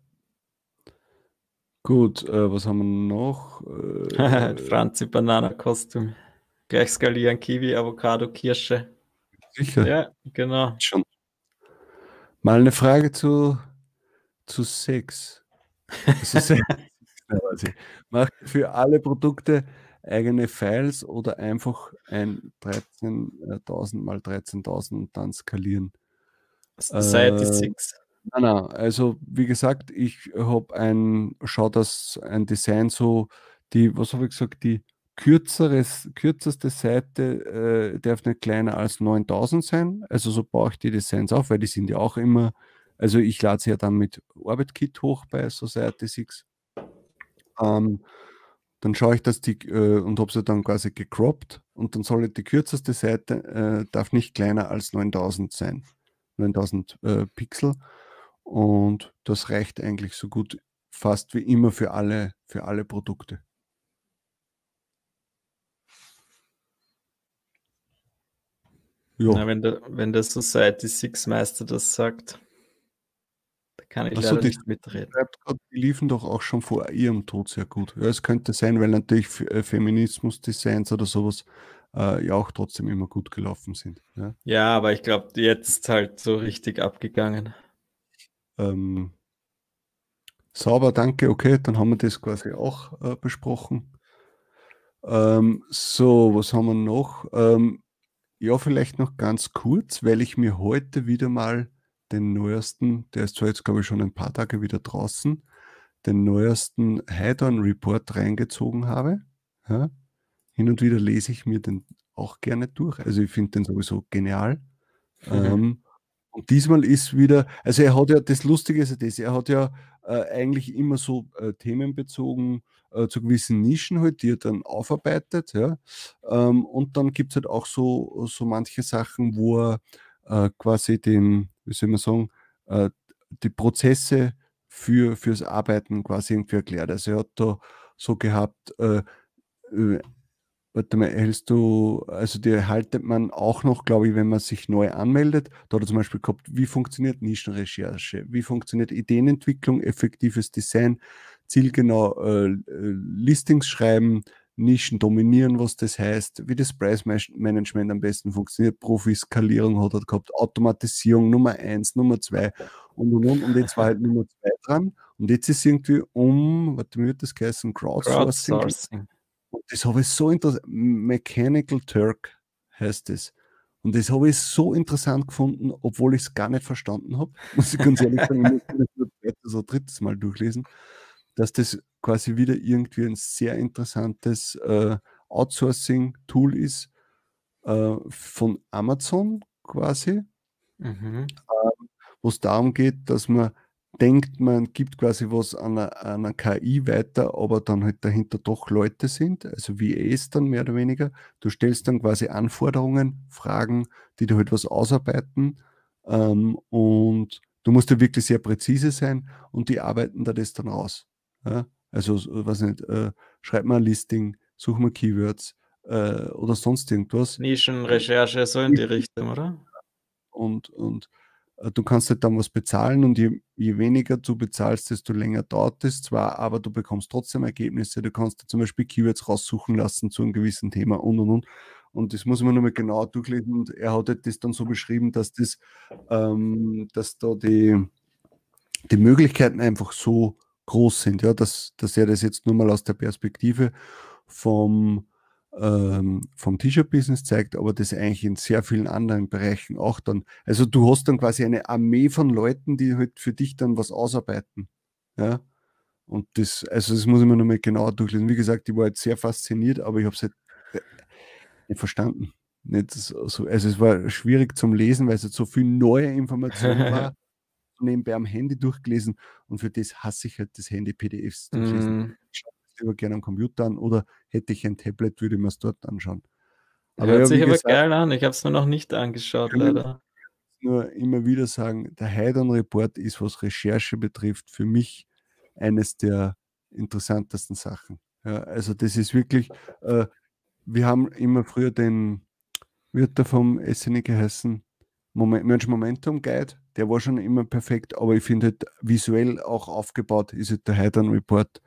Gut, äh, was haben wir noch? Äh, Franzi Banana Kostüm. Gleich skalieren, Kiwi, Avocado, Kirsche. Sicher. Ja, genau. Schon. Mal eine Frage zu, zu Sex. Also Sex Macht für alle Produkte eigene Files oder einfach ein 13.000 mal 13.000 und dann skalieren. Society äh, 6. Nein, nein, also wie gesagt, ich habe ein, schau dass ein Design so, die, was habe ich gesagt, die kürzeres, kürzeste Seite äh, darf nicht kleiner als 9000 sein. Also so baue ich die Designs auf, weil die sind ja auch immer, also ich lade sie ja dann mit Orbit-Kit hoch bei Society 6. Ähm, dann schaue ich, dass die äh, und habe sie dann quasi gecroppt und dann soll die kürzeste Seite äh, darf nicht kleiner als 9000 sein, 9000 äh, Pixel und das reicht eigentlich so gut fast wie immer für alle für alle Produkte. Ja. Na, wenn, der, wenn der Society Six Meister das sagt. Kann ich Achso, leider nicht mitreden. Die liefen doch auch schon vor ihrem Tod sehr gut. Ja, es könnte sein, weil natürlich äh, Feminismus-Designs oder sowas äh, ja auch trotzdem immer gut gelaufen sind. Ja, ja aber ich glaube, jetzt halt so richtig abgegangen. Ähm, sauber, danke. Okay, dann haben wir das quasi auch äh, besprochen. Ähm, so, was haben wir noch? Ähm, ja, vielleicht noch ganz kurz, weil ich mir heute wieder mal den neuesten, der ist zwar jetzt, glaube ich, schon ein paar Tage wieder draußen, den neuesten Heidorn Report reingezogen habe. Ja. Hin und wieder lese ich mir den auch gerne durch. Also ich finde den sowieso genial. Mhm. Ähm, und diesmal ist wieder, also er hat ja, das Lustige ist ja das, er hat ja eigentlich immer so äh, themenbezogen äh, zu gewissen Nischen halt, die er dann aufarbeitet, ja. Ähm, und dann gibt es halt auch so, so manche Sachen, wo er äh, quasi den, wie soll man sagen, äh, die Prozesse für, fürs Arbeiten quasi irgendwie erklärt. Also er hat da so gehabt, äh, äh, warte mal, hältst du, also die erhaltet man auch noch, glaube ich, wenn man sich neu anmeldet. Da hat er zum Beispiel gehabt, wie funktioniert Nischenrecherche, wie funktioniert Ideenentwicklung, effektives Design, zielgenau äh, äh Listings schreiben, Nischen dominieren, was das heißt, wie das Preismanagement am besten funktioniert, Profiskalierung hat er gehabt, Automatisierung Nummer eins, Nummer zwei und und und. Und jetzt war halt Nummer zwei dran. Und jetzt ist irgendwie um, warte, wie wird das geheißen? Crowdsourcing. Crowdsourcing. Und das habe ich so interessant, Mechanical Turk heißt es. Und das habe ich so interessant gefunden, obwohl ich es gar nicht verstanden habe. Muss ich ganz ehrlich sagen, ich muss das so drittes Mal durchlesen dass das quasi wieder irgendwie ein sehr interessantes äh, Outsourcing-Tool ist äh, von Amazon quasi, mhm. äh, wo es darum geht, dass man denkt, man gibt quasi was an einer, an einer, KI weiter, aber dann halt dahinter doch Leute sind, also wie es dann mehr oder weniger. Du stellst dann quasi Anforderungen, Fragen, die du halt was ausarbeiten ähm, und du musst ja wirklich sehr präzise sein und die arbeiten da das dann raus. Ja? Also, was nicht, äh, schreib mal ein Listing, such mal Keywords äh, oder sonst irgendwas. Nischenrecherche, so in die Richtung, oder? Und, und du kannst halt dann was bezahlen und je, je, weniger du bezahlst, desto länger dauert es zwar, aber du bekommst trotzdem Ergebnisse. Du kannst dir zum Beispiel Keywords raussuchen lassen zu einem gewissen Thema und und und. Und das muss man nochmal genau durchlesen. Und er hat halt das dann so beschrieben, dass das, ähm, dass da die, die Möglichkeiten einfach so groß sind. Ja, dass, dass er das jetzt nur mal aus der Perspektive vom, ähm, vom T-Shirt-Business zeigt, aber das eigentlich in sehr vielen anderen Bereichen auch dann. Also du hast dann quasi eine Armee von Leuten, die halt für dich dann was ausarbeiten. Ja. Und das, also das muss ich mir nochmal genauer durchlesen. Wie gesagt, ich war jetzt sehr fasziniert, aber ich habe es halt äh, nicht verstanden. Nicht so, also es war schwierig zum Lesen, weil es halt so viel neue Informationen war nebenbei am Handy durchgelesen und für das hasse ich halt das Handy PDFs durchlesen. Mm. Lieber gerne am Computer an oder hätte ich ein Tablet, würde ich mir es dort anschauen. Aber Hört ja, sich aber gesagt, geil an, ich habe es mir noch nicht angeschaut, leider. Nur immer wieder sagen, der Heidon Report ist, was Recherche betrifft, für mich eines der interessantesten Sachen. Ja, also das ist wirklich, äh, wir haben immer früher den, wird der vom SNE geheißen, Moment, Mensch Momentum Guide, der war schon immer perfekt, aber ich finde halt visuell auch aufgebaut, ist halt der Heidern Report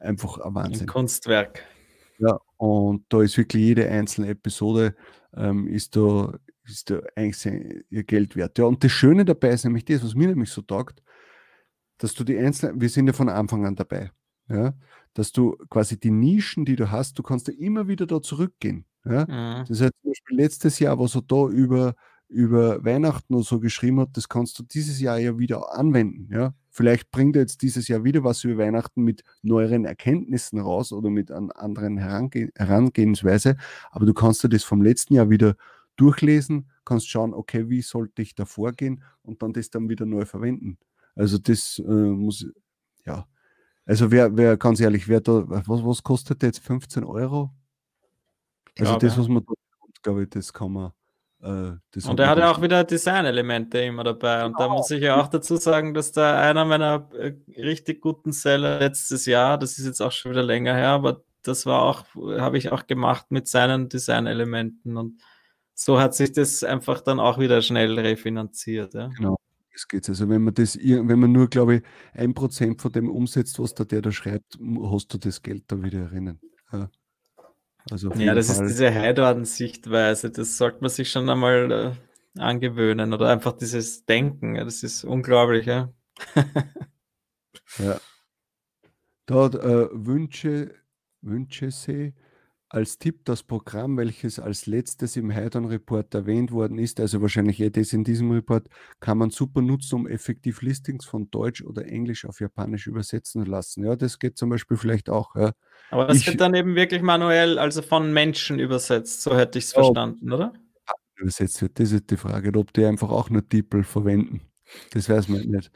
einfach ein Wahnsinn. Ein Kunstwerk. Ja, und da ist wirklich jede einzelne Episode ähm, ist da, ist da eigentlich ihr Geld wert. Ja, und das Schöne dabei ist nämlich das, was mir nämlich so taugt, dass du die einzelnen, wir sind ja von Anfang an dabei, ja, dass du quasi die Nischen, die du hast, du kannst ja immer wieder da zurückgehen. Ja? Mhm. Das heißt, zum Beispiel letztes Jahr, was er da über, über Weihnachten oder so geschrieben hat, das kannst du dieses Jahr ja wieder anwenden. Ja? Vielleicht bringt er jetzt dieses Jahr wieder was über Weihnachten mit neueren Erkenntnissen raus oder mit einer anderen Herange Herangehensweise, aber du kannst dir das vom letzten Jahr wieder durchlesen, kannst schauen, okay, wie sollte ich da vorgehen und dann das dann wieder neu verwenden. Also das äh, muss, ja, also wer, wer ganz ehrlich, wer da, was, was kostet jetzt 15 Euro? Also glaube, das, was man da glaube ich, das kann man. Äh, das und er hat ja auch wieder Designelemente immer dabei. Und da genau. muss ich ja auch dazu sagen, dass da einer meiner äh, richtig guten Seller letztes Jahr, das ist jetzt auch schon wieder länger her, aber das war auch, habe ich auch gemacht mit seinen Designelementen. Und so hat sich das einfach dann auch wieder schnell refinanziert. Ja. Genau das geht Also wenn man das, wenn man nur, glaube ich, ein Prozent von dem umsetzt, was da der da schreibt, hast du das Geld da wieder erinnern. Ja, also ja das Fall. ist diese Heidorden-Sichtweise, das sollte man sich schon einmal äh, angewöhnen oder einfach dieses Denken, ja, das ist unglaublich, ja. ja. Dort äh, Wünsche, Wünsche Sie als Tipp das Programm, welches als letztes im Heidon Report erwähnt worden ist, also wahrscheinlich eh das in diesem Report, kann man super nutzen, um effektiv Listings von Deutsch oder Englisch auf Japanisch übersetzen zu lassen. Ja, das geht zum Beispiel vielleicht auch. Ja. Aber das ich, wird dann eben wirklich manuell, also von Menschen übersetzt, so hätte ich es verstanden, oder? Übersetzt wird, das ist die Frage, ob die einfach auch nur DeepL verwenden. Das weiß man nicht.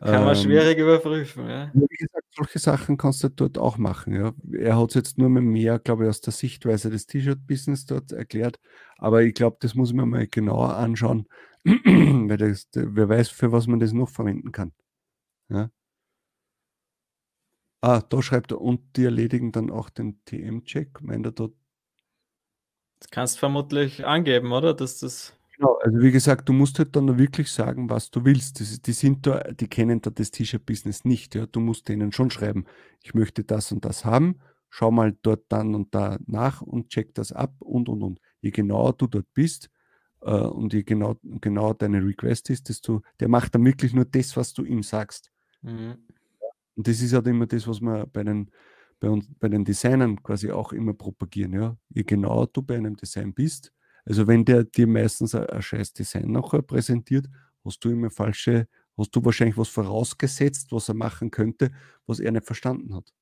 Kann man ähm, schwierig überprüfen, ja. Wie gesagt, solche Sachen kannst du dort auch machen. Ja. Er hat es jetzt nur mehr, glaube ich, aus der Sichtweise des T-Shirt-Business dort erklärt. Aber ich glaube, das muss man mal genauer anschauen, weil das, wer weiß, für was man das noch verwenden kann. Ja. Ah, da schreibt er, und die erledigen dann auch den TM-Check. Meint er dort? Das kannst du vermutlich angeben, oder? Dass das Genau, also wie gesagt, du musst halt dann wirklich sagen, was du willst. Das, die sind da, die kennen da das T-Shirt-Business nicht. Ja. Du musst denen schon schreiben, ich möchte das und das haben, schau mal dort dann und da nach und check das ab und und und. Je genauer du dort bist äh, und je genau, genau deine Request ist, desto, der macht dann wirklich nur das, was du ihm sagst. Mhm. Und das ist halt immer das, was wir bei den, bei, uns, bei den Designern quasi auch immer propagieren. Ja. Je genauer du bei einem Design bist, also wenn der dir meistens ein, ein scheiß Design nachher präsentiert, hast du immer falsche, hast du wahrscheinlich was vorausgesetzt, was er machen könnte, was er nicht verstanden hat.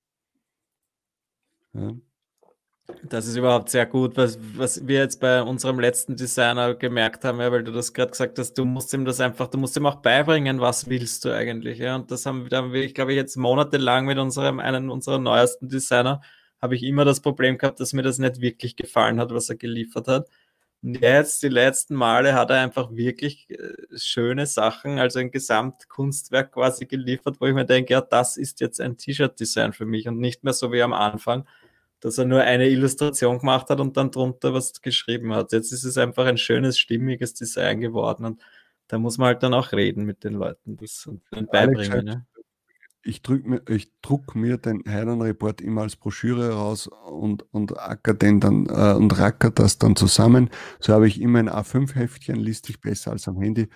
Ja. Das ist überhaupt sehr gut, was, was wir jetzt bei unserem letzten Designer gemerkt haben, ja, weil du das gerade gesagt hast, du musst ihm das einfach, du musst ihm auch beibringen, was willst du eigentlich, ja. Und das haben, da haben wir, ich glaube, jetzt monatelang mit unserem, einen unserer neuesten Designer, habe ich immer das Problem gehabt, dass mir das nicht wirklich gefallen hat, was er geliefert hat. Jetzt, die letzten Male, hat er einfach wirklich äh, schöne Sachen, also ein Gesamtkunstwerk quasi geliefert, wo ich mir denke, ja, das ist jetzt ein T-Shirt-Design für mich und nicht mehr so wie am Anfang, dass er nur eine Illustration gemacht hat und dann drunter was geschrieben hat. Jetzt ist es einfach ein schönes, stimmiges Design geworden und da muss man halt dann auch reden mit den Leuten das und beibringen. Ne? Ich, mir, ich druck mir den Heidenreport immer als Broschüre raus und, und acker den dann äh, und racker das dann zusammen. So habe ich immer ein A5-Heftchen, liest sich besser als am Handy.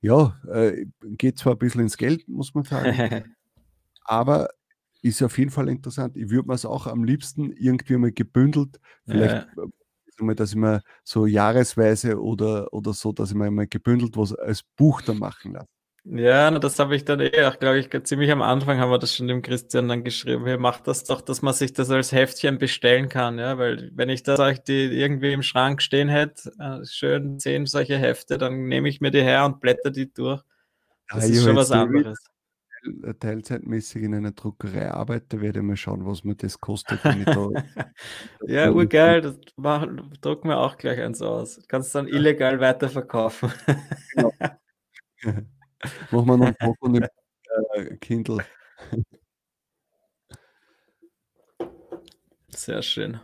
Ja, äh, geht zwar ein bisschen ins Geld, muss man sagen, aber ist auf jeden Fall interessant. Ich würde mir es auch am liebsten irgendwie mal gebündelt, vielleicht ja. mal, dass ich mir so jahresweise oder, oder so, dass ich mir mal gebündelt was als Buch dann machen lasse. Ja, das habe ich dann eh auch, glaube ich, ziemlich am Anfang haben wir das schon dem Christian dann geschrieben. Hier macht das doch, dass man sich das als Heftchen bestellen kann, ja, weil wenn ich das euch die irgendwie im Schrank stehen hätte, äh, schön zehn solche Hefte, dann nehme ich mir die her und blätter die durch. Das ja, ist schon was anderes. Teilzeitmäßig in einer Druckerei arbeite, werde ich mal schauen, was mir das kostet. Wenn ich da, ja, urgeil, das drucken wir auch gleich eins aus. Kannst dann illegal weiterverkaufen. genau. Machen wir noch ein paar von dem äh, Kindle. Sehr schön.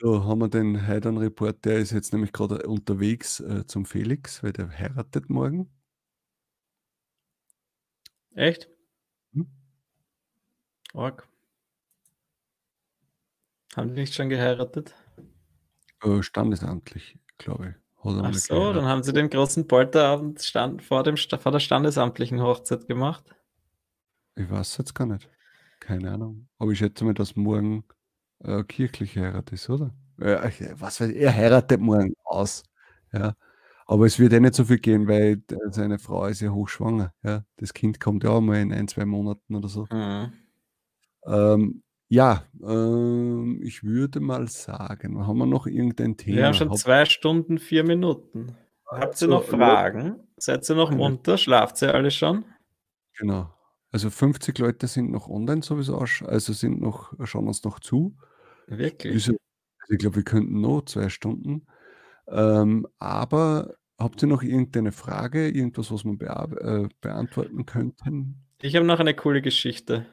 So, haben wir den Heidan-Report, der ist jetzt nämlich gerade unterwegs äh, zum Felix, weil der heiratet morgen. Echt? Hm? Org. Haben die nicht schon geheiratet? Äh, standesamtlich, glaube ich. Ach so, dann haben sie den großen Polterabend stand, vor, dem, vor der standesamtlichen Hochzeit gemacht. Ich weiß jetzt gar nicht. Keine Ahnung. Aber ich schätze mal, dass morgen äh, kirchliche Heirat ist, oder? Äh, was weiß ich, er heiratet morgen aus. Ja. Aber es wird eh nicht so viel gehen, weil seine Frau ist ja hochschwanger. Ja. Das Kind kommt ja auch mal in ein, zwei Monaten oder so. Mhm. Ähm, ja, ähm, ich würde mal sagen, haben wir noch irgendein Thema? Wir haben schon zwei Stunden, vier Minuten. Habt ihr noch Fragen? Seid ihr noch munter? Schlaft ihr alle schon? Genau. Also 50 Leute sind noch online sowieso, also sind noch, schauen uns noch zu. Wirklich? Also, ich glaube, wir könnten noch zwei Stunden. Ähm, aber habt ihr noch irgendeine Frage, irgendwas, was wir äh, beantworten könnten? Ich habe noch eine coole Geschichte.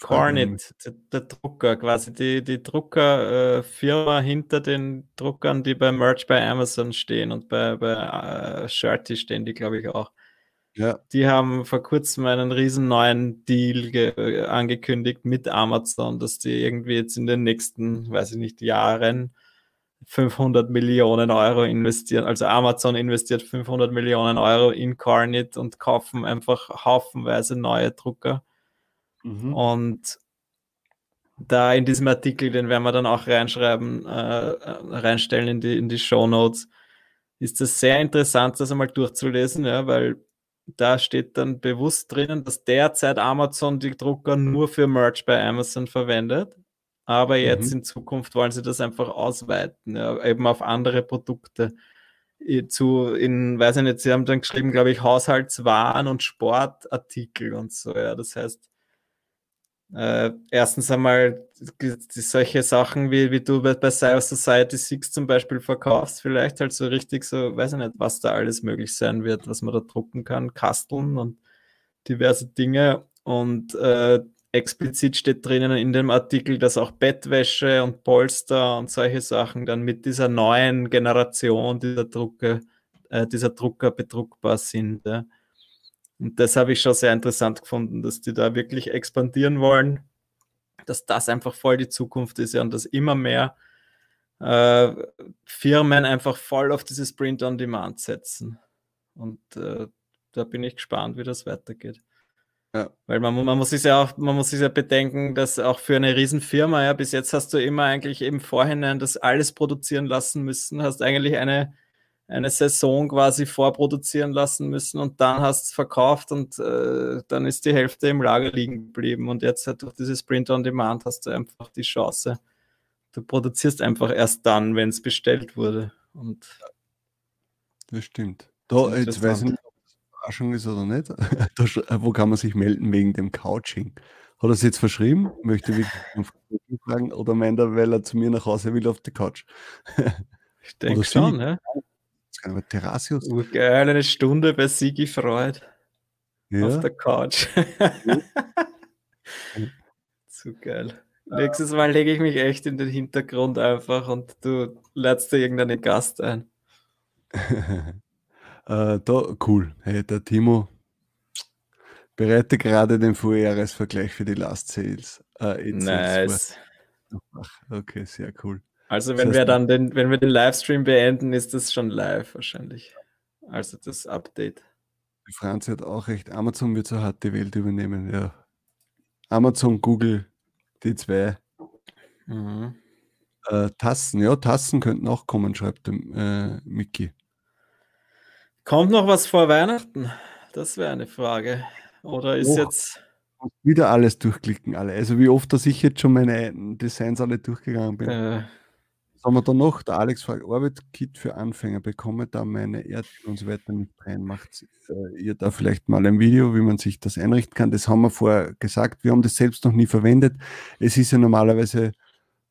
Cornit, der, der, Drucker, quasi die, die Druckerfirma äh, hinter den Druckern, die bei Merch bei Amazon stehen und bei, bei äh, Shirty stehen die, glaube ich, auch. Ja. Die haben vor kurzem einen riesen neuen Deal äh, angekündigt mit Amazon, dass die irgendwie jetzt in den nächsten, weiß ich nicht, Jahren 500 Millionen Euro investieren. Also Amazon investiert 500 Millionen Euro in Carnit und kaufen einfach haufenweise neue Drucker. Mhm. Und da in diesem Artikel, den werden wir dann auch reinschreiben, äh, reinstellen in die, in die Show Notes, ist es sehr interessant, das einmal durchzulesen, ja, weil da steht dann bewusst drinnen, dass derzeit Amazon die Drucker nur für Merch bei Amazon verwendet. Aber jetzt mhm. in Zukunft wollen sie das einfach ausweiten, ja, eben auf andere Produkte. Zu, in, weiß ich nicht, sie haben dann geschrieben, glaube ich, Haushaltswaren und Sportartikel und so, ja. Das heißt, äh, erstens einmal solche Sachen, wie, wie du bei, bei Cyber Society 6 zum Beispiel verkaufst, vielleicht halt so richtig so, weiß ich nicht, was da alles möglich sein wird, was man da drucken kann, Kasteln und diverse Dinge. Und äh, explizit steht drinnen in dem Artikel, dass auch Bettwäsche und Polster und solche Sachen dann mit dieser neuen Generation dieser Drucke, äh, dieser Drucker bedruckbar sind. Ja. Und das habe ich schon sehr interessant gefunden, dass die da wirklich expandieren wollen, dass das einfach voll die Zukunft ist ja, und dass immer mehr äh, Firmen einfach voll auf dieses Print on Demand setzen. Und äh, da bin ich gespannt, wie das weitergeht. Ja. Weil man, man, muss sich ja auch, man muss sich ja bedenken, dass auch für eine Riesenfirma, ja, bis jetzt hast du immer eigentlich im Vorhinein das alles produzieren lassen müssen, hast eigentlich eine eine Saison quasi vorproduzieren lassen müssen und dann hast es verkauft und äh, dann ist die Hälfte im Lager liegen geblieben. Und jetzt halt durch dieses Print on Demand hast du einfach die Chance. Du produzierst einfach erst dann, wenn es bestellt wurde. Und das stimmt. Da, jetzt weiß ich nicht, ob das Überraschung ist oder nicht. da, wo kann man sich melden wegen dem Couching? Hat er es jetzt verschrieben? Möchte ich fragen oder meint er, weil er zu mir nach Hause will auf die Couch? ich denke schon, ja keine Ahnung, Terrasius. Geil, eine Stunde bei Sigi Freud. Ja. Auf der Couch. Zu geil. Nächstes Mal lege ich mich echt in den Hintergrund einfach und du lädst dir irgendeinen Gast ein. äh, da, cool. Hey, der Timo bereite gerade den Vorjahresvergleich für die Last Sales. Äh, nice. Okay, sehr cool. Also wenn das heißt, wir dann den, wenn wir den Livestream beenden, ist das schon live wahrscheinlich. Also das Update. Die Franzi hat auch recht. Amazon wird so hart die Welt übernehmen, ja. Amazon, Google, die zwei. Mhm. Äh, Tassen, ja, Tassen könnten auch kommen, schreibt der, äh, Mickey. Kommt noch was vor Weihnachten? Das wäre eine Frage. Oder ist oh. jetzt wieder alles durchklicken, alle. Also wie oft, dass ich jetzt schon meine Designs alle durchgegangen bin. Äh, haben wir da noch? Der Alex fragt, Orbit-Kit für Anfänger, bekomme da meine Erdbeeren und so weiter nicht rein. Macht äh, ihr da vielleicht mal ein Video, wie man sich das einrichten kann? Das haben wir vorher gesagt. Wir haben das selbst noch nie verwendet. Es ist ja normalerweise,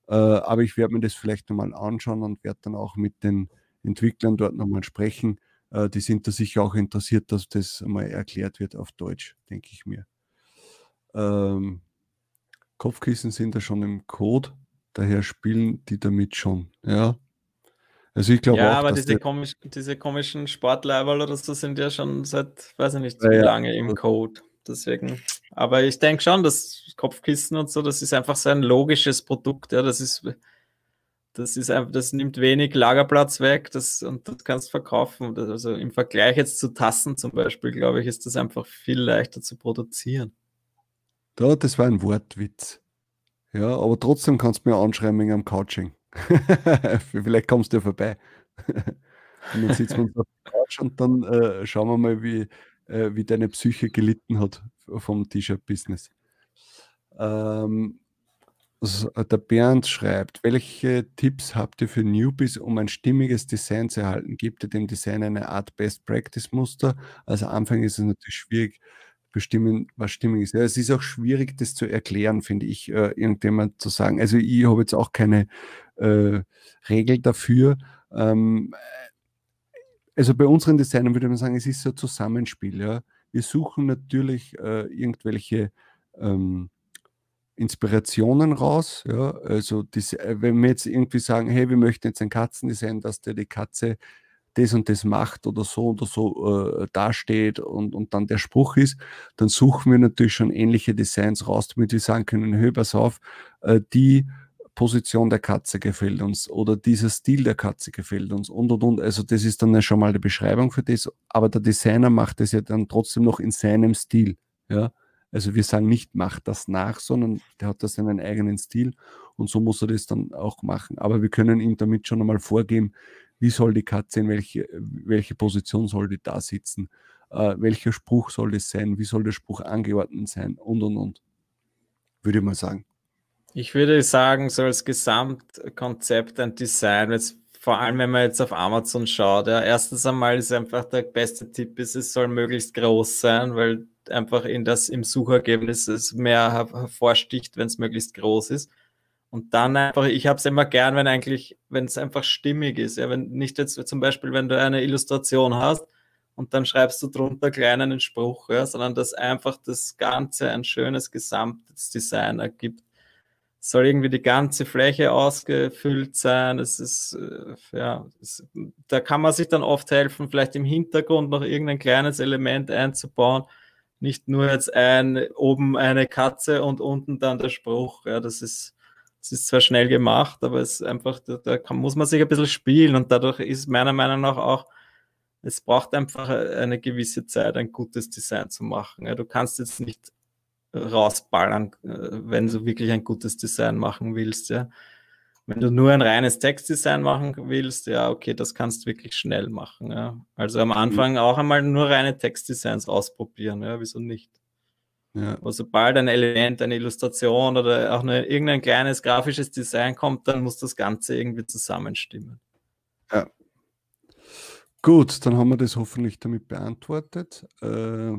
äh, aber ich werde mir das vielleicht nochmal anschauen und werde dann auch mit den Entwicklern dort nochmal sprechen. Äh, die sind da sicher auch interessiert, dass das mal erklärt wird auf Deutsch, denke ich mir. Ähm, Kopfkissen sind da schon im Code. Daher spielen die damit schon, ja. Also ich glaube ja, auch, aber diese, komisch, diese komischen Sportleiberl oder so sind ja schon seit, weiß ich nicht, wie ja. lange im Code. Deswegen. Aber ich denke schon, dass Kopfkissen und so, das ist einfach so ein logisches Produkt. Ja, das ist, das ist einfach, das nimmt wenig Lagerplatz weg das, und das kannst du verkaufen. Das, also im Vergleich jetzt zu Tassen zum Beispiel, glaube ich, ist das einfach viel leichter zu produzieren. da, das war ein Wortwitz. Ja, aber trotzdem kannst du mir anschreiben wegen am Couching. Vielleicht kommst du ja vorbei. und dann sitzen wir uns auf der Couch und dann äh, schauen wir mal, wie, äh, wie deine Psyche gelitten hat vom T-Shirt-Business. Ähm, s- der Bernd schreibt, welche Tipps habt ihr für Newbies, um ein stimmiges Design zu erhalten? Gibt ihr dem Design eine Art Best-Practice-Muster? Also am Anfang ist es natürlich schwierig, bestimmen, was stimmig ist. Ja, es ist auch schwierig, das zu erklären, finde ich, äh, irgendjemand zu sagen. Also ich habe jetzt auch keine äh, Regel dafür. Ähm, also bei unseren Designern würde man sagen, es ist so ein Zusammenspiel. Ja. Wir suchen natürlich äh, irgendwelche ähm, Inspirationen raus. Ja. Also das, äh, wenn wir jetzt irgendwie sagen, hey, wir möchten jetzt ein Katzendesign, dass der die Katze das und das macht oder so oder so äh, dasteht und, und dann der Spruch ist, dann suchen wir natürlich schon ähnliche Designs raus, damit wir sagen können, hör, pass auf, äh, die Position der Katze gefällt uns oder dieser Stil der Katze gefällt uns und und und. Also das ist dann ja schon mal die Beschreibung für das, aber der Designer macht es ja dann trotzdem noch in seinem Stil. Ja? Also wir sagen nicht, macht das nach, sondern der hat da seinen eigenen Stil und so muss er das dann auch machen. Aber wir können ihm damit schon einmal vorgeben, wie soll die Katze in welche, welche Position soll die da sitzen, äh, welcher Spruch soll das sein, wie soll der Spruch angeordnet sein und und und. Würde ich mal sagen. Ich würde sagen, so als Gesamtkonzept ein Design, jetzt vor allem wenn man jetzt auf Amazon schaut, ja, erstens einmal ist einfach der beste Tipp, ist, es soll möglichst groß sein, weil einfach in das im Suchergebnis es mehr her- hervorsticht, wenn es möglichst groß ist. Und dann einfach, ich habe es immer gern, wenn eigentlich, wenn es einfach stimmig ist. Ja, wenn nicht jetzt zum Beispiel, wenn du eine Illustration hast und dann schreibst du drunter klein einen Spruch, ja, sondern dass einfach das Ganze ein schönes gesamtes Design ergibt soll irgendwie die ganze Fläche ausgefüllt sein. Es ist, äh, ja, es, da kann man sich dann oft helfen, vielleicht im Hintergrund noch irgendein kleines Element einzubauen. Nicht nur jetzt ein, oben eine Katze und unten dann der Spruch. Ja, das ist, das ist zwar schnell gemacht, aber es ist einfach, da, da kann, muss man sich ein bisschen spielen und dadurch ist meiner Meinung nach auch, es braucht einfach eine gewisse Zeit, ein gutes Design zu machen. Ja, du kannst jetzt nicht rausballern, äh, wenn du wirklich ein gutes Design machen willst, ja. Wenn du nur ein reines Textdesign machen willst, ja, okay, das kannst du wirklich schnell machen, ja. Also am Anfang auch einmal nur reine Textdesigns ausprobieren, ja, wieso nicht? Ja. Aber sobald ein Element, eine Illustration oder auch eine, irgendein kleines grafisches Design kommt, dann muss das Ganze irgendwie zusammenstimmen. Gut, dann haben wir das hoffentlich damit beantwortet. Äh,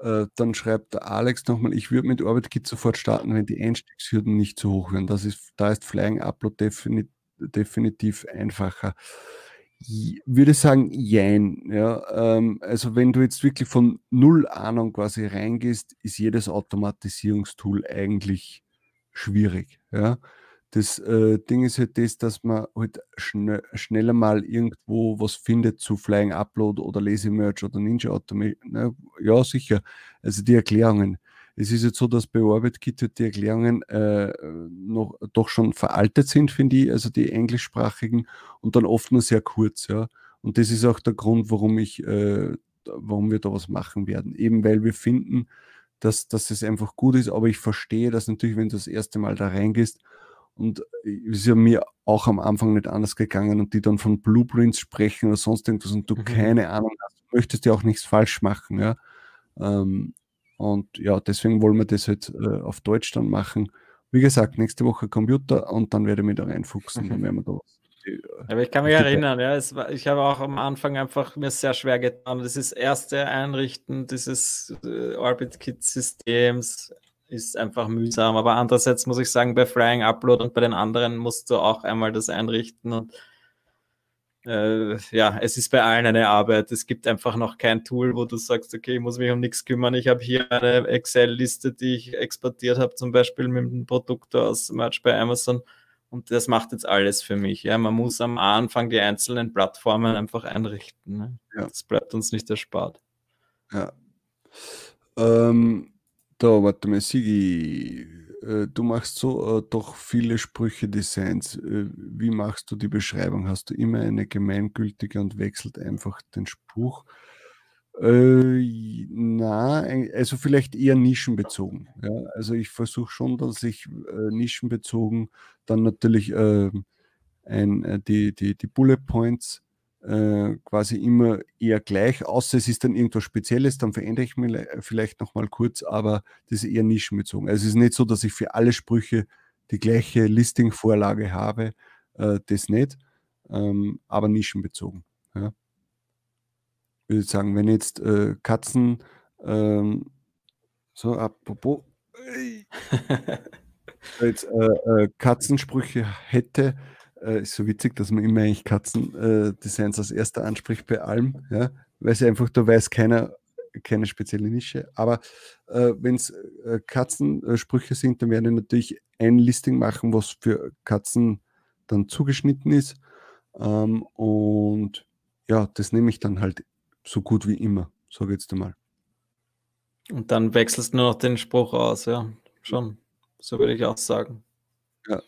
äh, dann schreibt der Alex nochmal, ich würde mit OrbitKit sofort starten, wenn die Einstiegshürden nicht zu hoch wären. Das ist, da ist Flying Upload defini definitiv einfacher. Würde sagen, jein. Ja, ähm, also wenn du jetzt wirklich von null Ahnung quasi reingehst, ist jedes Automatisierungstool eigentlich schwierig. Ja. Das äh, Ding ist halt das, dass man halt schne schneller mal irgendwo was findet zu Flying Upload oder Lazy Merge oder Ninja Automation. Ne? Ja, sicher. Also die Erklärungen. Es ist jetzt so, dass bei OrbitKit halt die Erklärungen äh, noch doch schon veraltet sind, finde ich, also die englischsprachigen und dann oft nur sehr kurz, ja. Und das ist auch der Grund, warum ich, äh, warum wir da was machen werden. Eben weil wir finden, dass, dass es einfach gut ist, aber ich verstehe, dass natürlich, wenn du das erste Mal da reingehst, und es ist ja mir auch am Anfang nicht anders gegangen und die dann von Blueprints sprechen oder sonst irgendwas und du Mhm. keine Ahnung hast, du möchtest ja auch nichts falsch machen, ja. Ähm, und ja, deswegen wollen wir das halt äh, auf Deutsch dann machen. Wie gesagt, nächste Woche Computer und dann werde ich mich da reinfuchsen, dann werden wir da was. Die, äh, Aber ich kann mich erinnern, ja, war, ich habe auch am Anfang einfach mir sehr schwer getan. Das erste Einrichten dieses äh, Orbit-Kit-Systems ist einfach mühsam. Aber andererseits muss ich sagen, bei Flying Upload und bei den anderen musst du auch einmal das einrichten und äh, ja, es ist bei allen eine Arbeit. Es gibt einfach noch kein Tool, wo du sagst, okay, ich muss mich um nichts kümmern. Ich habe hier eine Excel-Liste, die ich exportiert habe, zum Beispiel mit dem Produkt aus Merch bei Amazon. Und das macht jetzt alles für mich. Ja, man muss am Anfang die einzelnen Plattformen einfach einrichten. Ne? Ja. Das bleibt uns nicht erspart. Ja. Ähm, da, warte mal, Sigi, äh, du machst so äh, doch viele Sprüche, Designs. Äh, wie machst du die Beschreibung? Hast du immer eine gemeingültige und wechselt einfach den Spruch? Äh, na, also vielleicht eher nischenbezogen. Ja? Also ich versuche schon, dass ich äh, nischenbezogen dann natürlich äh, ein, die, die, die Bullet Points äh, quasi immer eher gleich, außer es ist dann irgendwas Spezielles, dann verändere ich mich vielleicht nochmal kurz, aber das ist eher nischenbezogen. Also es ist nicht so, dass ich für alle Sprüche die gleiche Listing-Vorlage habe, äh, das nicht, ähm, aber nischenbezogen. Ja. Ich würde sagen, wenn jetzt äh, Katzen, ähm, so apropos, jetzt äh, äh, Katzensprüche hätte, äh, ist so witzig, dass man immer eigentlich Katzendesigns äh, als erster anspricht bei allem, ja, weil sie einfach, da weiß keiner, keine spezielle Nische. Aber äh, wenn es äh, Katzensprüche sind, dann werde ich natürlich ein Listing machen, was für Katzen dann zugeschnitten ist. Ähm, und ja, das nehme ich dann halt so gut wie immer, sage jetzt einmal. Und dann wechselst du nur noch den Spruch aus, ja, schon. So würde ich auch sagen. Ja,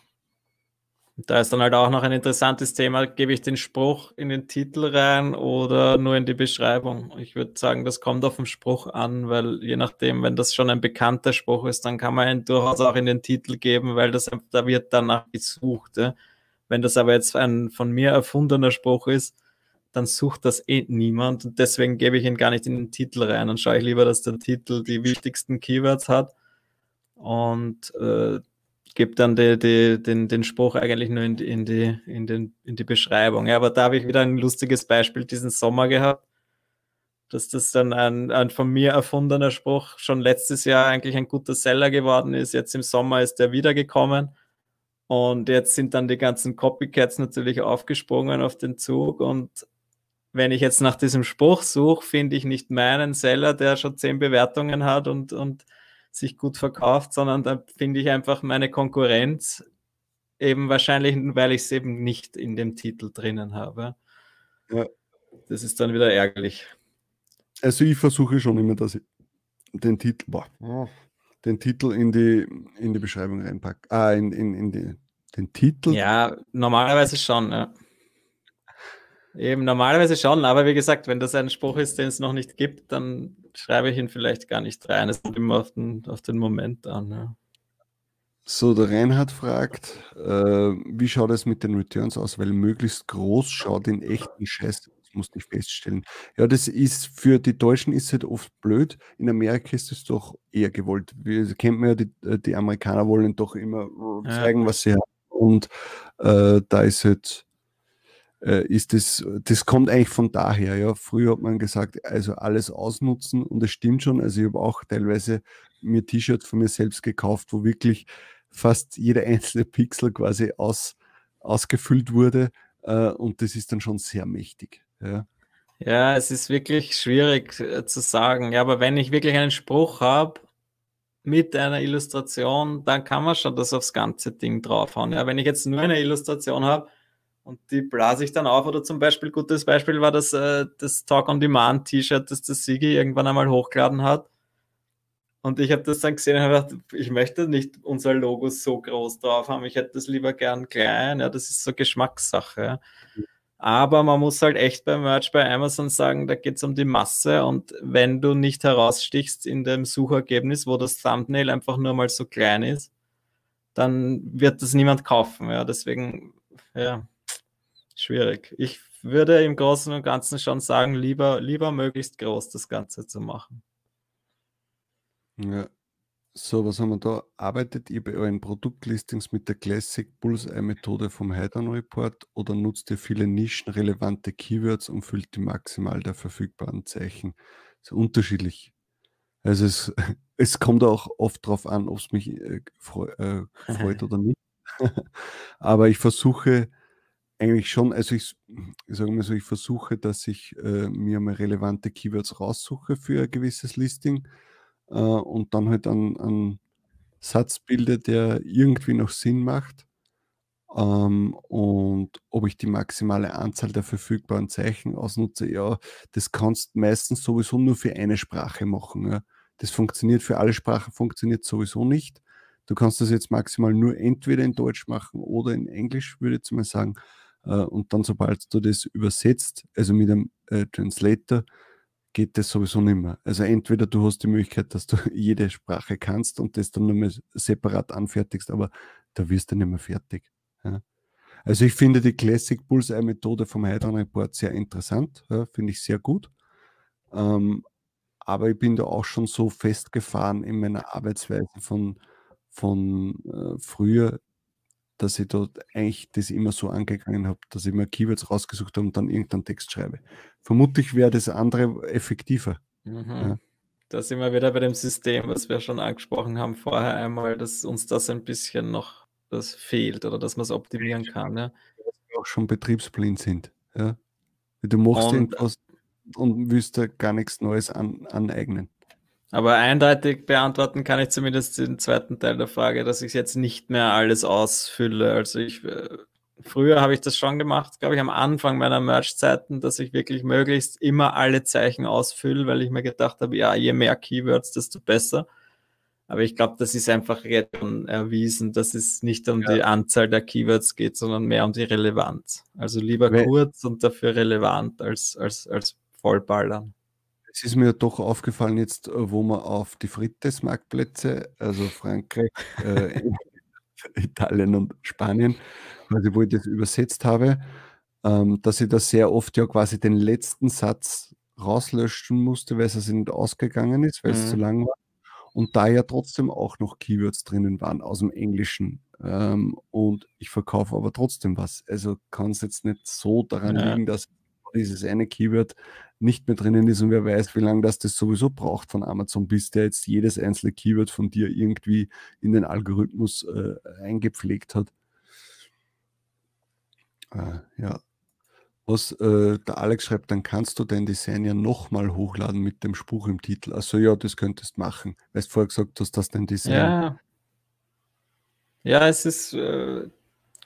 da ist dann halt auch noch ein interessantes Thema, gebe ich den Spruch in den Titel rein oder nur in die Beschreibung? Ich würde sagen, das kommt auf den Spruch an, weil je nachdem, wenn das schon ein bekannter Spruch ist, dann kann man ihn durchaus auch in den Titel geben, weil das, da wird danach gesucht. Ja? Wenn das aber jetzt ein von mir erfundener Spruch ist, dann sucht das eh niemand und deswegen gebe ich ihn gar nicht in den Titel rein. Dann schaue ich lieber, dass der Titel die wichtigsten Keywords hat und äh, gebe dann die, die, den, den Spruch eigentlich nur in die, in, die, in, den, in die Beschreibung. Ja, aber da habe ich wieder ein lustiges Beispiel diesen Sommer gehabt, dass das dann ein, ein von mir erfundener Spruch schon letztes Jahr eigentlich ein guter Seller geworden ist. Jetzt im Sommer ist der wiedergekommen. Und jetzt sind dann die ganzen Copycats natürlich aufgesprungen auf den Zug. Und wenn ich jetzt nach diesem Spruch suche, finde ich nicht meinen Seller, der schon zehn Bewertungen hat und, und sich gut verkauft, sondern da finde ich einfach meine Konkurrenz eben wahrscheinlich, weil ich es eben nicht in dem Titel drinnen habe. Ja. Das ist dann wieder ärgerlich. Also ich versuche schon immer, dass ich den Titel, boah, den Titel in die, in die Beschreibung reinpacke. Ah, in, in, in die, den Titel. Ja, normalerweise schon, ja. Eben normalerweise schon, aber wie gesagt, wenn das ein Spruch ist, den es noch nicht gibt, dann schreibe ich ihn vielleicht gar nicht rein. Es kommt immer auf den, auf den Moment an. Ja. So, der Reinhard fragt, äh, wie schaut es mit den Returns aus? Weil möglichst groß schaut in echten Scheiß, das muss ich feststellen. Ja, das ist für die Deutschen ist halt oft blöd. In Amerika ist es doch eher gewollt. Wir kennt man ja, die, die Amerikaner wollen doch immer zeigen, ja. was sie haben. Und äh, da ist halt äh, ist das, das kommt eigentlich von daher. Ja. Früher hat man gesagt, also alles ausnutzen und das stimmt schon. Also ich habe auch teilweise mir T-Shirts von mir selbst gekauft, wo wirklich fast jeder einzelne Pixel quasi aus, ausgefüllt wurde äh, und das ist dann schon sehr mächtig. Ja. Ja, es ist wirklich schwierig äh, zu sagen. Ja, aber wenn ich wirklich einen Spruch habe mit einer Illustration, dann kann man schon das aufs ganze Ding draufhauen. Ja, wenn ich jetzt nur eine Illustration habe, und die blase ich dann auf. Oder zum Beispiel, gutes Beispiel war das, äh, das Talk-on-Demand-T-Shirt, das der Sigi irgendwann einmal hochgeladen hat. Und ich habe das dann gesehen und habe gedacht, ich möchte nicht unser Logo so groß drauf haben. Ich hätte das lieber gern klein. Ja, das ist so Geschmackssache. Aber man muss halt echt beim Merch bei Amazon sagen, da geht es um die Masse. Und wenn du nicht herausstichst in dem Suchergebnis, wo das Thumbnail einfach nur mal so klein ist, dann wird das niemand kaufen. Ja, deswegen, ja, schwierig. Ich würde im Großen und Ganzen schon sagen, lieber, lieber möglichst groß das Ganze zu machen. Ja. So, was haben wir da? Arbeitet ihr bei euren Produktlistings mit der Classic Bullseye-Methode vom Heidan Report oder nutzt ihr viele nischenrelevante Keywords und füllt die maximal der verfügbaren Zeichen? So unterschiedlich. Also es, es kommt auch oft darauf an, ob es mich äh, freu, äh, freut oder nicht. Aber ich versuche eigentlich schon, also ich, ich sage mal so, ich versuche, dass ich äh, mir mal relevante Keywords raussuche für ein gewisses Listing äh, und dann halt einen, Satz bilde, der irgendwie noch Sinn macht. Ähm, und ob ich die maximale Anzahl der verfügbaren Zeichen ausnutze, ja, das kannst meistens sowieso nur für eine Sprache machen. Ja. Das funktioniert für alle Sprachen, funktioniert sowieso nicht. Du kannst das jetzt maximal nur entweder in Deutsch machen oder in Englisch, würde ich mal sagen. Äh, und dann, sobald du das übersetzt, also mit einem äh, Translator, geht das sowieso nicht mehr. Also entweder du hast die Möglichkeit, dass du jede Sprache kannst und das dann nochmal separat anfertigst, aber da wirst du nicht mehr fertig. Ja. Also ich finde die Classic Bullseye Methode vom Hydron Report sehr interessant, ja, finde ich sehr gut. Ähm, aber ich bin da auch schon so festgefahren in meiner Arbeitsweise von, von äh, früher, dass ich dort eigentlich das immer so angegangen habe, dass ich mir Keywords rausgesucht habe und dann irgendeinen Text schreibe. Vermutlich wäre das andere effektiver. Mhm. Ja. Da sind wir wieder bei dem System, was wir schon angesprochen haben vorher einmal, dass uns das ein bisschen noch das fehlt oder dass man es optimieren kann. Ja. Auch schon betriebsblind sind. Ja. Du machst und, irgendwas und willst da gar nichts Neues an, aneignen. Aber eindeutig beantworten kann ich zumindest den zweiten Teil der Frage, dass ich jetzt nicht mehr alles ausfülle. Also ich äh, früher habe ich das schon gemacht, glaube ich, am Anfang meiner Merch-Zeiten, dass ich wirklich möglichst immer alle Zeichen ausfülle, weil ich mir gedacht habe, ja, je mehr Keywords, desto besser. Aber ich glaube, das ist einfach jetzt erwiesen, dass es nicht um ja. die Anzahl der Keywords geht, sondern mehr um die Relevanz. Also lieber kurz und dafür relevant als, als, als vollballern. Es ist mir doch aufgefallen jetzt, äh, wo man auf die Frites-Marktplätze, also Frankreich, äh, Italien und Spanien, quasi wo ich das übersetzt habe, ähm, dass ich da sehr oft ja quasi den letzten Satz rauslöschen musste, weil es nicht ausgegangen ist, weil mhm. es zu lang war und da ja trotzdem auch noch Keywords drinnen waren aus dem Englischen. Ähm, und ich verkaufe aber trotzdem was. Also kann es jetzt nicht so daran ja. liegen, dass dieses eine Keyword nicht mehr drinnen ist und wer weiß, wie lange das das sowieso braucht von Amazon, bis der jetzt jedes einzelne Keyword von dir irgendwie in den Algorithmus äh, eingepflegt hat. Äh, ja, was äh, der Alex schreibt, dann kannst du dein Design ja nochmal hochladen mit dem Spruch im Titel. Also ja, das könntest machen, weil du vorher gesagt hast, dass dein Design. Ja, ja es ist äh,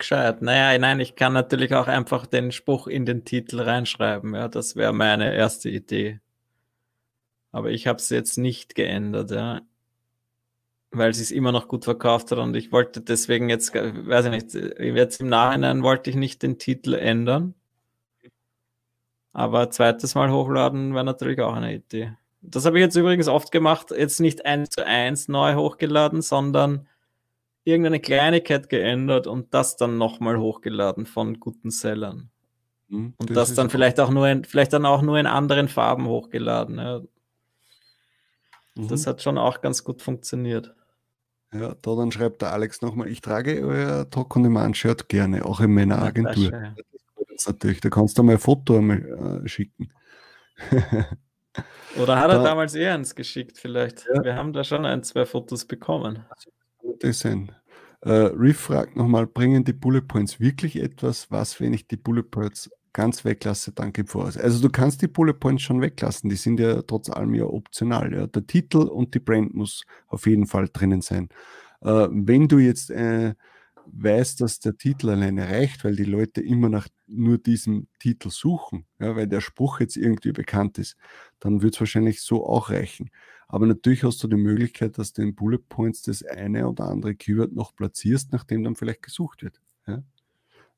gescheit. Naja, nein, ich kann natürlich auch einfach den Spruch in den Titel reinschreiben. Ja, das wäre meine erste Idee. Aber ich habe es jetzt nicht geändert, ja. Weil es immer noch gut verkauft hat und ich wollte deswegen jetzt, weiß ich nicht, jetzt im Nachhinein wollte ich nicht den Titel ändern aber zweites Mal hochladen wäre natürlich auch eine Idee. Das habe ich jetzt übrigens oft gemacht, jetzt nicht eins zu eins neu hochgeladen, sondern irgendeine Kleinigkeit geändert und das dann nochmal hochgeladen von guten Sellern. Hm, und das, das dann vielleicht auch nur in, vielleicht dann auch nur in anderen Farben hochgeladen. Ja. Mhm. Das hat schon auch ganz gut funktioniert. Ja, da dann schreibt der Alex nochmal, ich trage euer Talk on Demand Shirt gerne, auch in meiner Agentur. Ja, jetzt natürlich. Da kannst du mal ein Foto einmal, äh, schicken. Oder hat er da, damals eher eins geschickt, vielleicht? Ja. Wir haben da schon ein, zwei Fotos bekommen. Das sein. Äh, Riff fragt nochmal: Bringen die Bullet Points wirklich etwas? Was, wenn ich die Bullet Points ganz weglasse? Danke voraus. Also, du kannst die Bullet Points schon weglassen. Die sind ja trotz allem ja optional. Ja. Der Titel und die Brand muss auf jeden Fall drinnen sein. Äh, wenn du jetzt. Äh, weiß, dass der Titel alleine reicht, weil die Leute immer nach nur diesem Titel suchen, ja, weil der Spruch jetzt irgendwie bekannt ist, dann wird es wahrscheinlich so auch reichen. Aber natürlich hast du die Möglichkeit, dass du in Bullet Points das eine oder andere Keyword noch platzierst, nachdem dann vielleicht gesucht wird. Ja.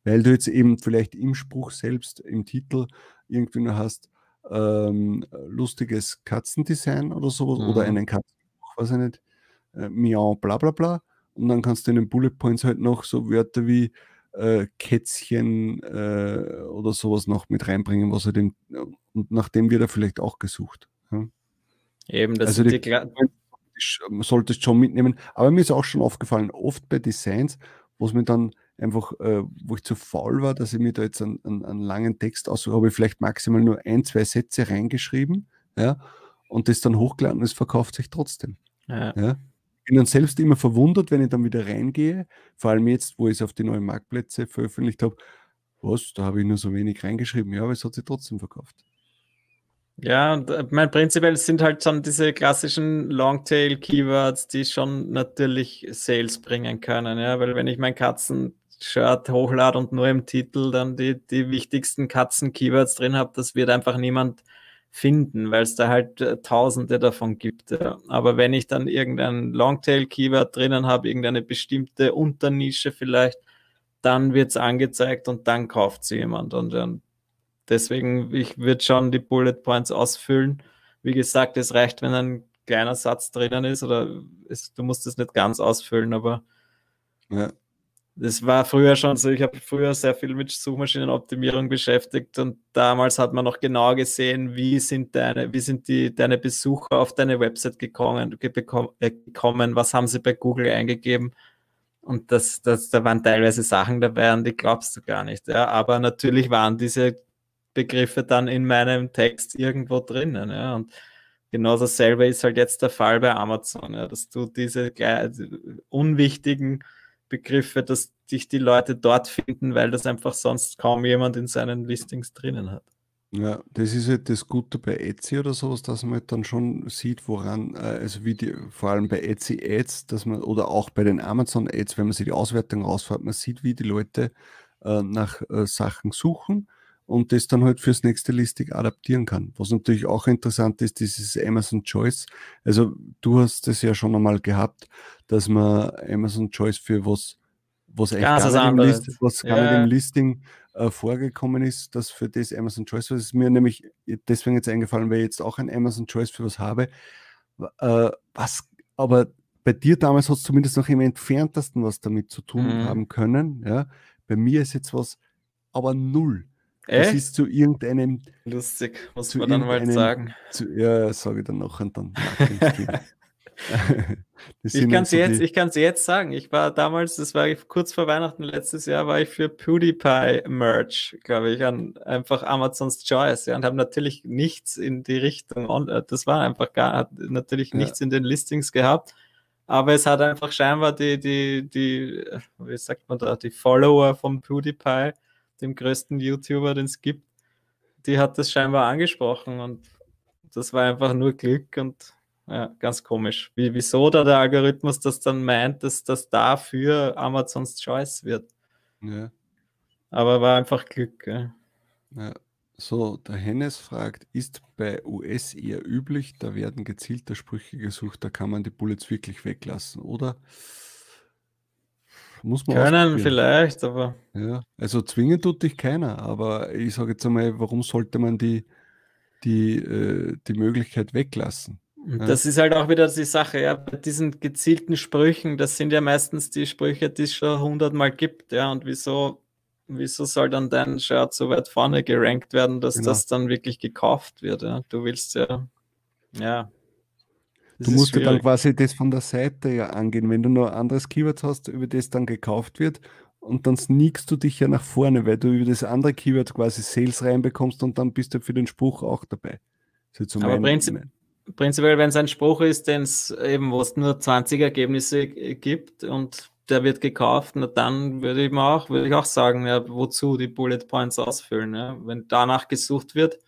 Weil du jetzt eben vielleicht im Spruch selbst, im Titel irgendwie nur hast, ähm, lustiges Katzendesign oder sowas mhm. oder einen Katzenbuch, weiß ich nicht, äh, Miau, bla bla bla und dann kannst du in den Bullet Points halt noch so Wörter wie äh, Kätzchen äh, oder sowas noch mit reinbringen, was er dem, und nach dem wird er vielleicht auch gesucht. Ja. Eben, das also die, die solltest schon mitnehmen. Aber mir ist auch schon aufgefallen, oft bei Designs, wo es mir dann einfach, äh, wo ich zu faul war, dass ich mir da jetzt einen, einen, einen langen Text aussuche, habe ich vielleicht maximal nur ein, zwei Sätze reingeschrieben, ja, und das dann hochgeladen ist, verkauft sich trotzdem. Ja. ja bin dann selbst immer verwundert, wenn ich dann wieder reingehe, vor allem jetzt, wo ich es auf die neuen Marktplätze veröffentlicht habe. was, da habe ich nur so wenig reingeschrieben. Ja, aber es hat sich trotzdem verkauft. Ja, äh, mein prinzipiell sind halt schon diese klassischen Longtail-Keywords, die schon natürlich Sales bringen können, ja, weil wenn ich mein Katzen-Shirt hochlade und nur im Titel dann die, die wichtigsten Katzen-Keywords drin habe, das wird einfach niemand finden, weil es da halt äh, tausende davon gibt. Ja. Aber wenn ich dann irgendein Longtail-Keyword drinnen habe, irgendeine bestimmte Unternische vielleicht, dann wird es angezeigt und dann kauft sie jemand. Und, und deswegen, ich würde schon die Bullet Points ausfüllen. Wie gesagt, es reicht, wenn ein kleiner Satz drinnen ist oder es, du musst es nicht ganz ausfüllen, aber ja. das war früher schon so. Ich habe früher sehr viel mit Suchmaschinenoptimierung beschäftigt und damals hat man noch genau gesehen, wie sind deine, wie sind die, deine Besucher auf deine Website gekommen, äh, gekommen, was haben sie bei Google eingegeben und das, das, da waren teilweise Sachen dabei, an die glaubst du gar nicht. Ja. Aber natürlich waren diese Begriffe dann in meinem Text irgendwo drinnen. Ja. Und genau dasselbe ist halt jetzt der Fall bei Amazon, ja, dass du diese unwichtigen Begriffe, dass dich die Leute dort finden, weil das einfach sonst kaum jemand in seinen Listings drinnen hat. Ja, das ist halt das Gute bei Etsy oder sowas, dass man halt dann schon sieht, woran, äh, also wie die, vor allem bei Etsy Ads, dass man, oder auch bei den Amazon Ads, wenn man sich die Auswertung rausfährt, man sieht, wie die Leute äh, nach äh, Sachen suchen und das dann halt fürs nächste Listing adaptieren kann. Was natürlich auch interessant ist, dieses Amazon Choice. Also du hast es ja schon einmal gehabt, dass man Amazon Choice für was, was eigentlich gar nicht, im, List, was gar ja. nicht im Listing äh, vorgekommen ist, dass für das Amazon Choice, was ist mir nämlich deswegen jetzt eingefallen, weil ich jetzt auch ein Amazon Choice für was habe, äh, was aber bei dir damals hat es zumindest noch im entferntesten was damit zu tun mhm. haben können. Ja? Bei mir ist jetzt was, aber null. Äh? Das ist zu irgendeinem. Lustig, muss man dann mal sagen. Zu, ja, sage ich dann noch und dann. ich kann es so jetzt, jetzt sagen. Ich war damals, das war kurz vor Weihnachten letztes Jahr, war ich für PewDiePie Merch, glaube ich, an einfach Amazons Choice, ja, und habe natürlich nichts in die Richtung, äh, das war einfach gar, hat natürlich ja. nichts in den Listings gehabt, aber es hat einfach scheinbar die, die, die, wie sagt man da, die Follower vom PewDiePie, dem größten YouTuber, den es gibt, die hat das scheinbar angesprochen und das war einfach nur Glück und ja, ganz komisch. Wie, wieso da der Algorithmus das dann meint, dass das dafür Amazons Choice wird. Ja. Aber war einfach Glück. Ja. ja. So, der Hennes fragt, ist bei US eher üblich, da werden gezielte Sprüche gesucht, da kann man die Bullets wirklich weglassen, oder? Muss man Können vielleicht, aber. Ja, also zwingen tut dich keiner, aber ich sage jetzt einmal, warum sollte man die, die, äh, die Möglichkeit weglassen? Das ist halt auch wieder die Sache, ja, bei diesen gezielten Sprüchen, das sind ja meistens die Sprüche, die es schon hundertmal gibt, ja, und wieso, wieso soll dann dein Shirt so weit vorne gerankt werden, dass genau. das dann wirklich gekauft wird, ja? Du willst ja, ja. Du musst ja dann quasi das von der Seite ja angehen, wenn du ein anderes Keyword hast, über das dann gekauft wird und dann sneakst du dich ja nach vorne, weil du über das andere Keyword quasi Sales reinbekommst und dann bist du für den Spruch auch dabei. So Aber Prinzip, prinzipiell, wenn es ein Spruch ist, den es eben, wo es nur 20 Ergebnisse gibt und der wird gekauft, na dann würde ich mir auch, würde ich auch sagen, ja, wozu die Bullet Points ausfüllen. Ja? Wenn danach gesucht wird,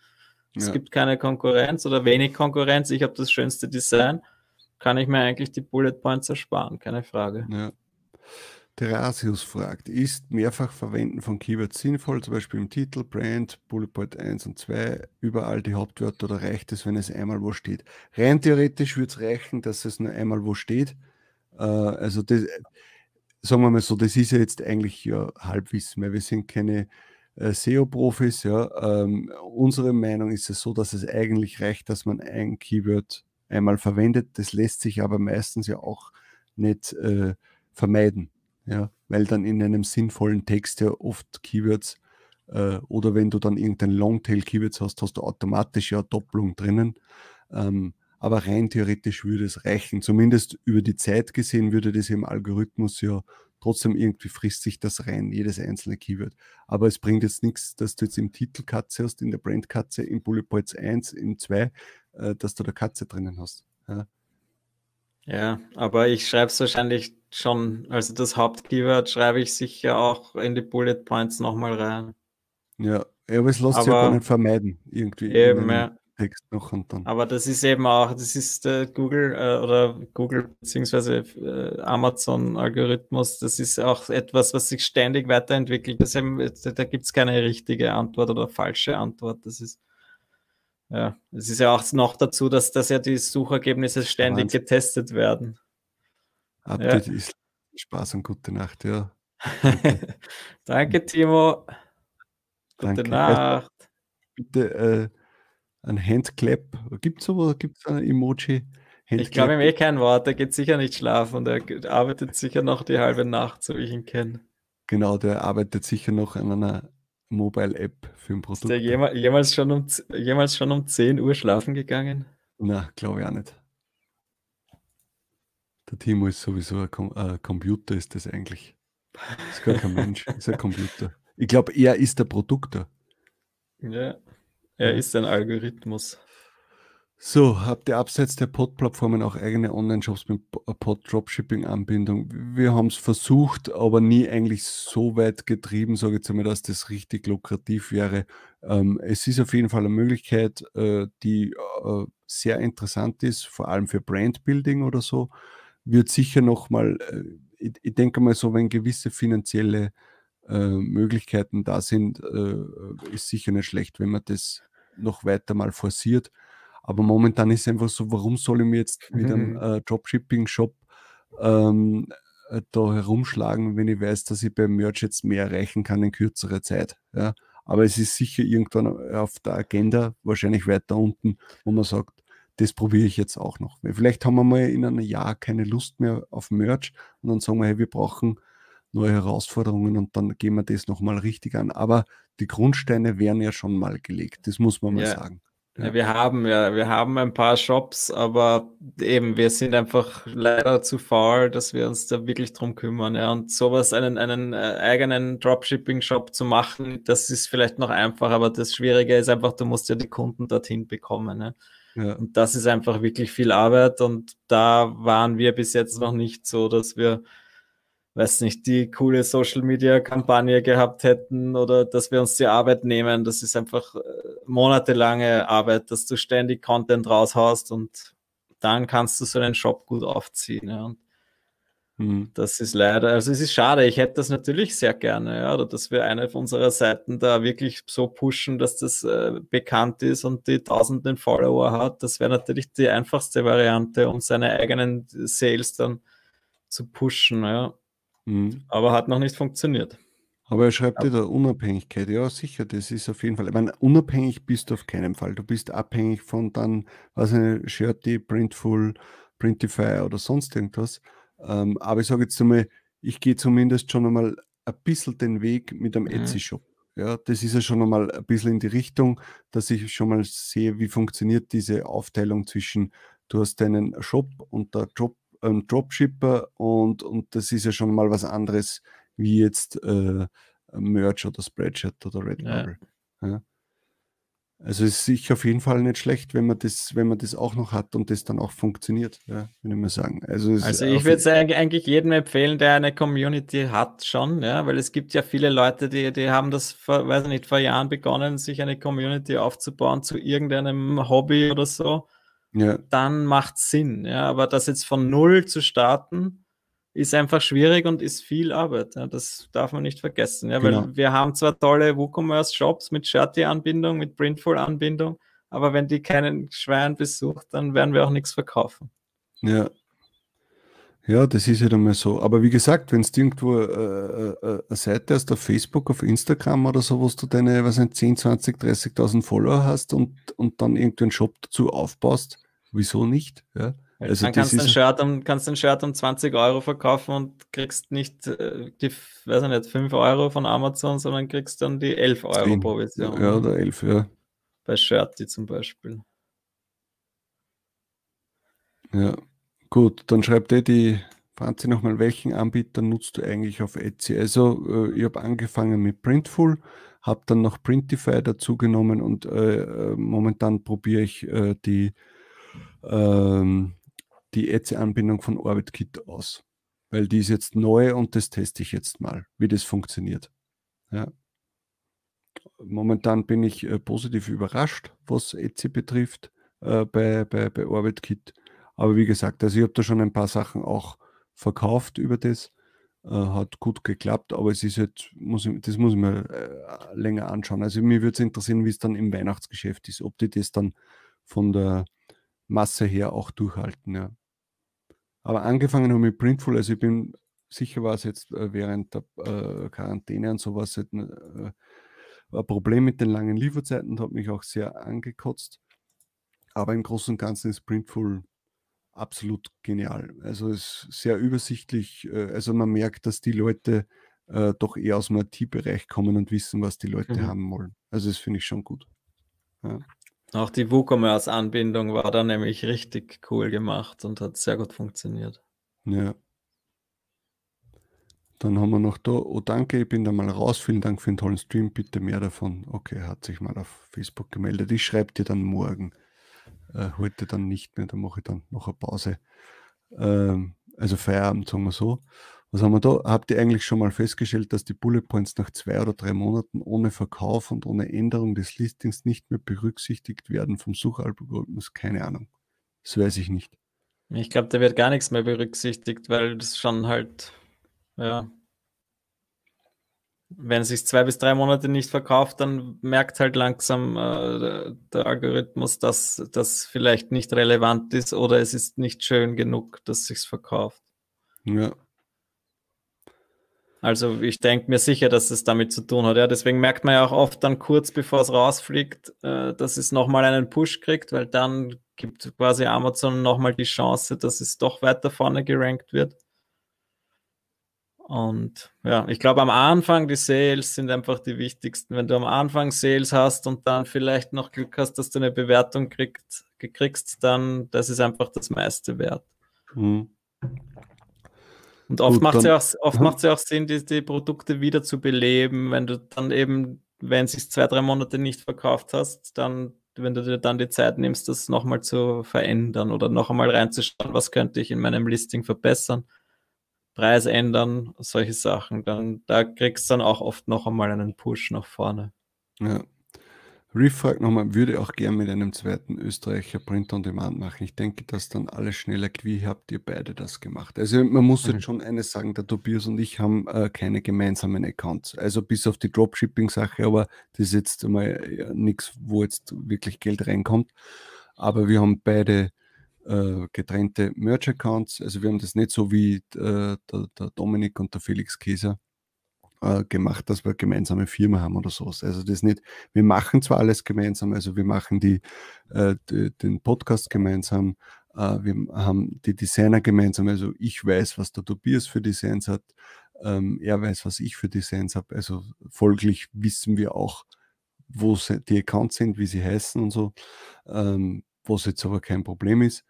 es ja. gibt keine Konkurrenz oder wenig Konkurrenz, ich habe das schönste Design, kann ich mir eigentlich die Bullet Points ersparen, keine Frage. Ja. Terasius fragt, ist mehrfach Verwenden von Keywords sinnvoll, zum Beispiel im Titel, Brand, Bullet Point 1 und 2, überall die Hauptwörter oder reicht es, wenn es einmal wo steht? Rein theoretisch würde es reichen, dass es nur einmal wo steht. Äh, also das, sagen wir mal so, das ist ja jetzt eigentlich ja Halbwissen, weil wir sind keine äh, SEO-Profis. Ja. Ähm, unsere Meinung ist es so, dass es eigentlich reicht, dass man ein Keyword einmal verwendet. Das lässt sich aber meistens ja auch nicht äh, vermeiden ja, weil dann in einem sinnvollen Text ja oft Keywords äh, oder wenn du dann irgendein Longtail-Keywords hast, hast du automatisch ja Doppelung drinnen. Ähm, aber rein theoretisch würde es reichen. Zumindest über die Zeit gesehen würde das im Algorithmus ja trotzdem irgendwie frisst sich das rein, jedes einzelne Keyword. Aber es bringt jetzt nichts, dass du jetzt im Titel Katze hast, in der Brand Katze, im Bullet Points 1, im 2, äh, dass du da Katze drinnen hast. Ja. Ja, aber ich schreibe es wahrscheinlich schon, also das Hauptkeyword schreibe ich sicher auch in die Bullet Points nochmal rein. Ja, aber es lässt sich ja gar nicht vermeiden, irgendwie. Eben, ja. Text noch und dann. Aber das ist eben auch, das ist der Google äh, oder Google beziehungsweise äh, Amazon-Algorithmus, das ist auch etwas, was sich ständig weiterentwickelt. Das eben, da gibt es keine richtige Antwort oder falsche Antwort. Das ist ja, es ist ja auch noch dazu, dass, dass ja die Suchergebnisse ständig Wahnsinn. getestet werden. Update ja. ist Spaß und gute Nacht, ja. Danke, Timo. Gute Danke. Nacht. Bitte äh, ein Handclap. Gibt es sowas? Gibt es ein Emoji? Handclap? Ich glaube ihm eh kein Wort. Der geht sicher nicht schlafen. Der arbeitet sicher noch die halbe Nacht, so wie ich ihn kenne. Genau, der arbeitet sicher noch an einer Mobile-App für ein Produkt. Ist der jemals, jemals, schon um, jemals schon um 10 Uhr schlafen gegangen? Na, glaube ich auch nicht. Der Timo ist sowieso ein Com äh, Computer, ist das eigentlich. Das ist gar kein Mensch, ist ein Computer. Ich glaube, er ist der Produkter. Ja, er ist ein Algorithmus. So, habt ihr abseits der Pod-Plattformen auch eigene Online-Shops mit äh, Pod-Dropshipping-Anbindung? Wir haben es versucht, aber nie eigentlich so weit getrieben, sage ich jetzt einmal, dass das richtig lukrativ wäre. Ähm, es ist auf jeden Fall eine Möglichkeit, äh, die äh, sehr interessant ist, vor allem für Brandbuilding oder so. Wird sicher nochmal, äh, ich, ich denke mal so, wenn gewisse finanzielle Möglichkeiten da sind, äh, ist sicher nicht schlecht, wenn man das noch weiter mal forciert. Aber momentan ist es einfach so, warum soll ich mir jetzt mit einem mhm. äh, Dropshipping-Shop ähm, äh, da herumschlagen, wenn ich weiß, dass ich beim Merch jetzt mehr erreichen kann in kürzerer Zeit. Ja? Aber es ist sicher irgendwann auf der Agenda, wahrscheinlich weiter unten, wo man sagt, das probiere ich jetzt auch noch. Vielleicht haben wir mal in einem Jahr keine Lust mehr auf Merch und dann sagen wir, hey, wir brauchen neue Herausforderungen und dann gehen wir das nochmal richtig an. Aber die Grundsteine wären ja schon mal gelegt, das muss man mal sagen. Ja. Wir haben ja, wir haben ein paar Shops, aber eben, wir sind einfach leider zu faul, dass wir uns da wirklich drum kümmern. Ja. Und sowas, einen, einen äh, eigenen Dropshipping-Shop zu machen, das ist vielleicht noch einfach, aber das Schwierige ist einfach, du musst ja die Kunden dorthin bekommen. Ja. ja. Und das ist einfach wirklich viel Arbeit und da waren wir bis jetzt noch nicht so, dass wir weiß nicht, die coole Social Media Kampagne gehabt hätten oder dass wir uns die Arbeit nehmen. Das ist einfach äh, monatelange Arbeit, dass du ständig Content raushaust und dann kannst du so einen Shop gut aufziehen. Ja. Mhm. Das ist leider, also es ist schade. Ich hätte das natürlich sehr gerne, ja, oder dass wir eine von unserer Seiten da wirklich so pushen, dass das äh, bekannt ist und die tausenden Follower hat. Das wäre natürlich die einfachste Variante, um seine eigenen Sales dann zu pushen. Ja. Mhm. Aber hat noch nicht funktioniert. Aber er schreibt ja da Unabhängigkeit. Ja, sicher, das ist auf jeden Fall. Ich meine, unabhängig bist du auf keinen Fall. Du bist abhängig von dann, was eine Shirty, Printful, Printify oder sonst irgendwas. Ähm, aber ich sage jetzt einmal, ich gehe zumindest schon einmal ein bisschen den Weg mit einem mhm. Etsy-Shop. Ja, das ist ja schon einmal ein bisschen in die Richtung, dass ich schon mal sehe, wie funktioniert diese Aufteilung zwischen, du hast deinen Shop und der Job ähm, Dropshipper und, und das ist ja schon mal was anderes wie jetzt äh, Merch oder Spreadshirt oder Redbubble. Ja. Ja. Also es ist sicher auf jeden Fall nicht schlecht, wenn man das, wenn man das auch noch hat und das dann auch funktioniert, ja, würde ich mal sagen. Also, also ich würde es eigentlich jedem empfehlen, der eine Community hat schon, ja, weil es gibt ja viele Leute, die, die haben das vor, weiß nicht, vor Jahren begonnen, sich eine Community aufzubauen zu irgendeinem Hobby oder so ja. dann macht Sinn. Ja, aber das jetzt von null zu starten, ist einfach schwierig und ist viel Arbeit. Ja, das darf man nicht vergessen. Ja, genau. weil wir haben zwar tolle WooCommerce-Shops mit Shirty-Anbindung, mit Printful-Anbindung, aber wenn die keinen Schwein besucht, dann werden wir auch nichts verkaufen. Ja. Ja, das ist ja dann mal so. Aber wie gesagt, wenn es irgendwo äh, äh, äh, eine Seite hast auf Facebook, auf Instagram oder so, wo du deine, was nicht, 10, 20, 30.000 Follower hast und, und dann irgendwie einen Shop dazu aufbaust, Wieso nicht? Ja? Also dann kannst du ein, Shirt um, kannst ein Shirt um 20 Euro verkaufen und kriegst nicht äh, die, weiß ich nicht, 5 Euro von Amazon, sondern kriegst dann die 11 Euro 10. Provision. Ja, oder 11, ja. Bei Shirty zum Beispiel. Ja, gut, dann schreibt er die Franzi nochmal, welchen Anbieter nutzt du eigentlich auf Etsy? Also, äh, ich habe angefangen mit Printful, habe dann noch Printify dazu genommen und äh, äh momentan probiere ich äh, die ähm, die Etsy-Anbindung von OrbitKit aus. Weil die ist jetzt neu und das teste ich jetzt mal, wie das funktioniert. Ja. momentan bin ich äh, positiv überrascht, was Etsy betrifft äh, bei, bei, bei OrbitKit. Aber wie gesagt, also ich habe da schon ein paar Sachen auch verkauft über das. Äh, hat gut geklappt, aber es ist halt, muss ich, das muss ich mir äh, länger anschauen. Also mir würde es interessieren, wie es dann im Weihnachtsgeschäft ist, ob die das dann von der Masse her auch durchhalten. Ja. Aber angefangen habe ich mit Printful, also ich bin sicher war es jetzt äh, während der äh, Quarantäne und sowas halt, äh, ein Problem mit den langen Lieferzeiten und hat mich auch sehr angekotzt. Aber im Großen und Ganzen ist Printful absolut genial. Also es ist sehr übersichtlich. Äh, also man merkt, dass die Leute äh, doch eher aus dem IT-Bereich kommen und wissen, was die Leute mhm. haben wollen. Also das finde ich schon gut. Ja. Auch die WooCommerce-Anbindung war da nämlich richtig cool gemacht und hat sehr gut funktioniert. Ja. Dann haben wir noch da, oh danke, ich bin da mal raus, vielen Dank für den tollen Stream, bitte mehr davon. Okay, hat sich mal auf Facebook gemeldet. Ich schreibe dir dann morgen. Äh, heute dann nicht mehr, da mache ich dann noch eine Pause. Ähm, also Feierabend, sagen wir so. Was haben wir da? Habt ihr eigentlich schon mal festgestellt, dass die Bullet Points nach zwei oder drei Monaten ohne Verkauf und ohne Änderung des Listings nicht mehr berücksichtigt werden vom Suchalgorithmus? Keine Ahnung. Das weiß ich nicht. Ich glaube, da wird gar nichts mehr berücksichtigt, weil das schon halt, ja, wenn es sich zwei bis drei Monate nicht verkauft, dann merkt halt langsam äh, der Algorithmus, dass das vielleicht nicht relevant ist oder es ist nicht schön genug, dass sich verkauft. Ja. Also ich denke mir sicher, dass es damit zu tun hat. Ja, deswegen merkt man ja auch oft dann kurz bevor es rausfliegt, äh, dass es nochmal einen Push kriegt, weil dann gibt quasi Amazon nochmal die Chance, dass es doch weiter vorne gerankt wird. Und ja, ich glaube, am Anfang die Sales sind einfach die wichtigsten. Wenn du am Anfang Sales hast und dann vielleicht noch Glück hast, dass du eine Bewertung kriegst, kriegst dann das ist einfach das meiste wert. Mhm. Und oft macht es ja auch, ja auch Sinn, die, die Produkte wieder zu beleben, wenn du dann eben, wenn es sich zwei, drei Monate nicht verkauft hast, dann, wenn du dir dann die Zeit nimmst, das nochmal zu verändern oder noch einmal reinzuschauen, was könnte ich in meinem Listing verbessern Preis ändern, solche Sachen, dann da kriegst du dann auch oft noch einmal einen Push nach vorne. Ja. Reef fragt nochmal, würde auch gern mit einem zweiten Österreicher Print on Demand machen. Ich denke, dass dann alles schneller geht. Wie habt ihr beide das gemacht? Also man muss mhm. jetzt schon eines sagen, der Tobias und ich haben äh, keine gemeinsamen Accounts. Also bis auf die Dropshipping-Sache, aber das ist jetzt mal ja, nichts, wo jetzt wirklich Geld reinkommt. Aber wir haben beide äh, getrennte Merch-Accounts. Also wir haben das nicht so wie äh, der, der, Dominik und der Felix Käser äh, gemacht, dass wir gemeinsame Firma haben oder sowas. Also das nicht, wir machen zwar alles gemeinsam, also wir machen die, äh, die den Podcast gemeinsam, äh, wir haben die Designer gemeinsam, also ich weiß, was der Tobias für Designs hat, ähm, er weiß, was ich für Designs habe, also folglich wissen wir auch, wo die Accounts sind, wie sie heißen und so, ähm, was jetzt aber kein Problem ist.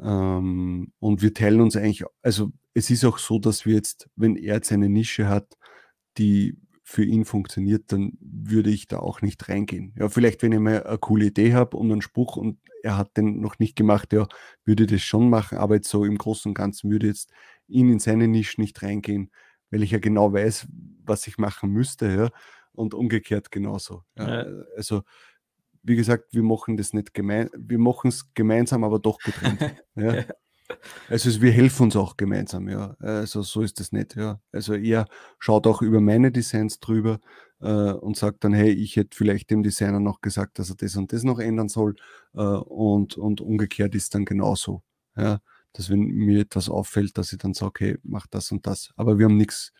Ähm, und wir teilen uns eigentlich, also es ist auch so, dass wir jetzt, wenn er jetzt eine Nische hat, die für ihn funktioniert, dann würde ich da auch nicht reingehen. Ja, vielleicht, wenn ich mal eine coole Idee habe und einen Spruch und er hat den noch nicht gemacht, ja, würde ich das schon machen, aber jetzt so im Großen und Ganzen würde jetzt ihn in seine Nische nicht reingehen, weil ich ja genau weiß, was ich machen müsste, ja, und umgekehrt genauso. Ja. Ja. Also wie gesagt, wir machen das nicht gemein, wir machen es gemeinsam, aber doch getrennt. ja. Also wir helfen uns auch gemeinsam, ja. Also so ist das nicht, ja. Also er schaut auch über meine Designs drüber äh, und sagt dann, hey, ich hätte vielleicht dem Designer noch gesagt, dass er das und das noch ändern soll. Äh, und, und umgekehrt ist dann genauso. Ja. Dass wenn mir etwas auffällt, dass ich dann sage, hey, mach das und das. Aber wir haben nichts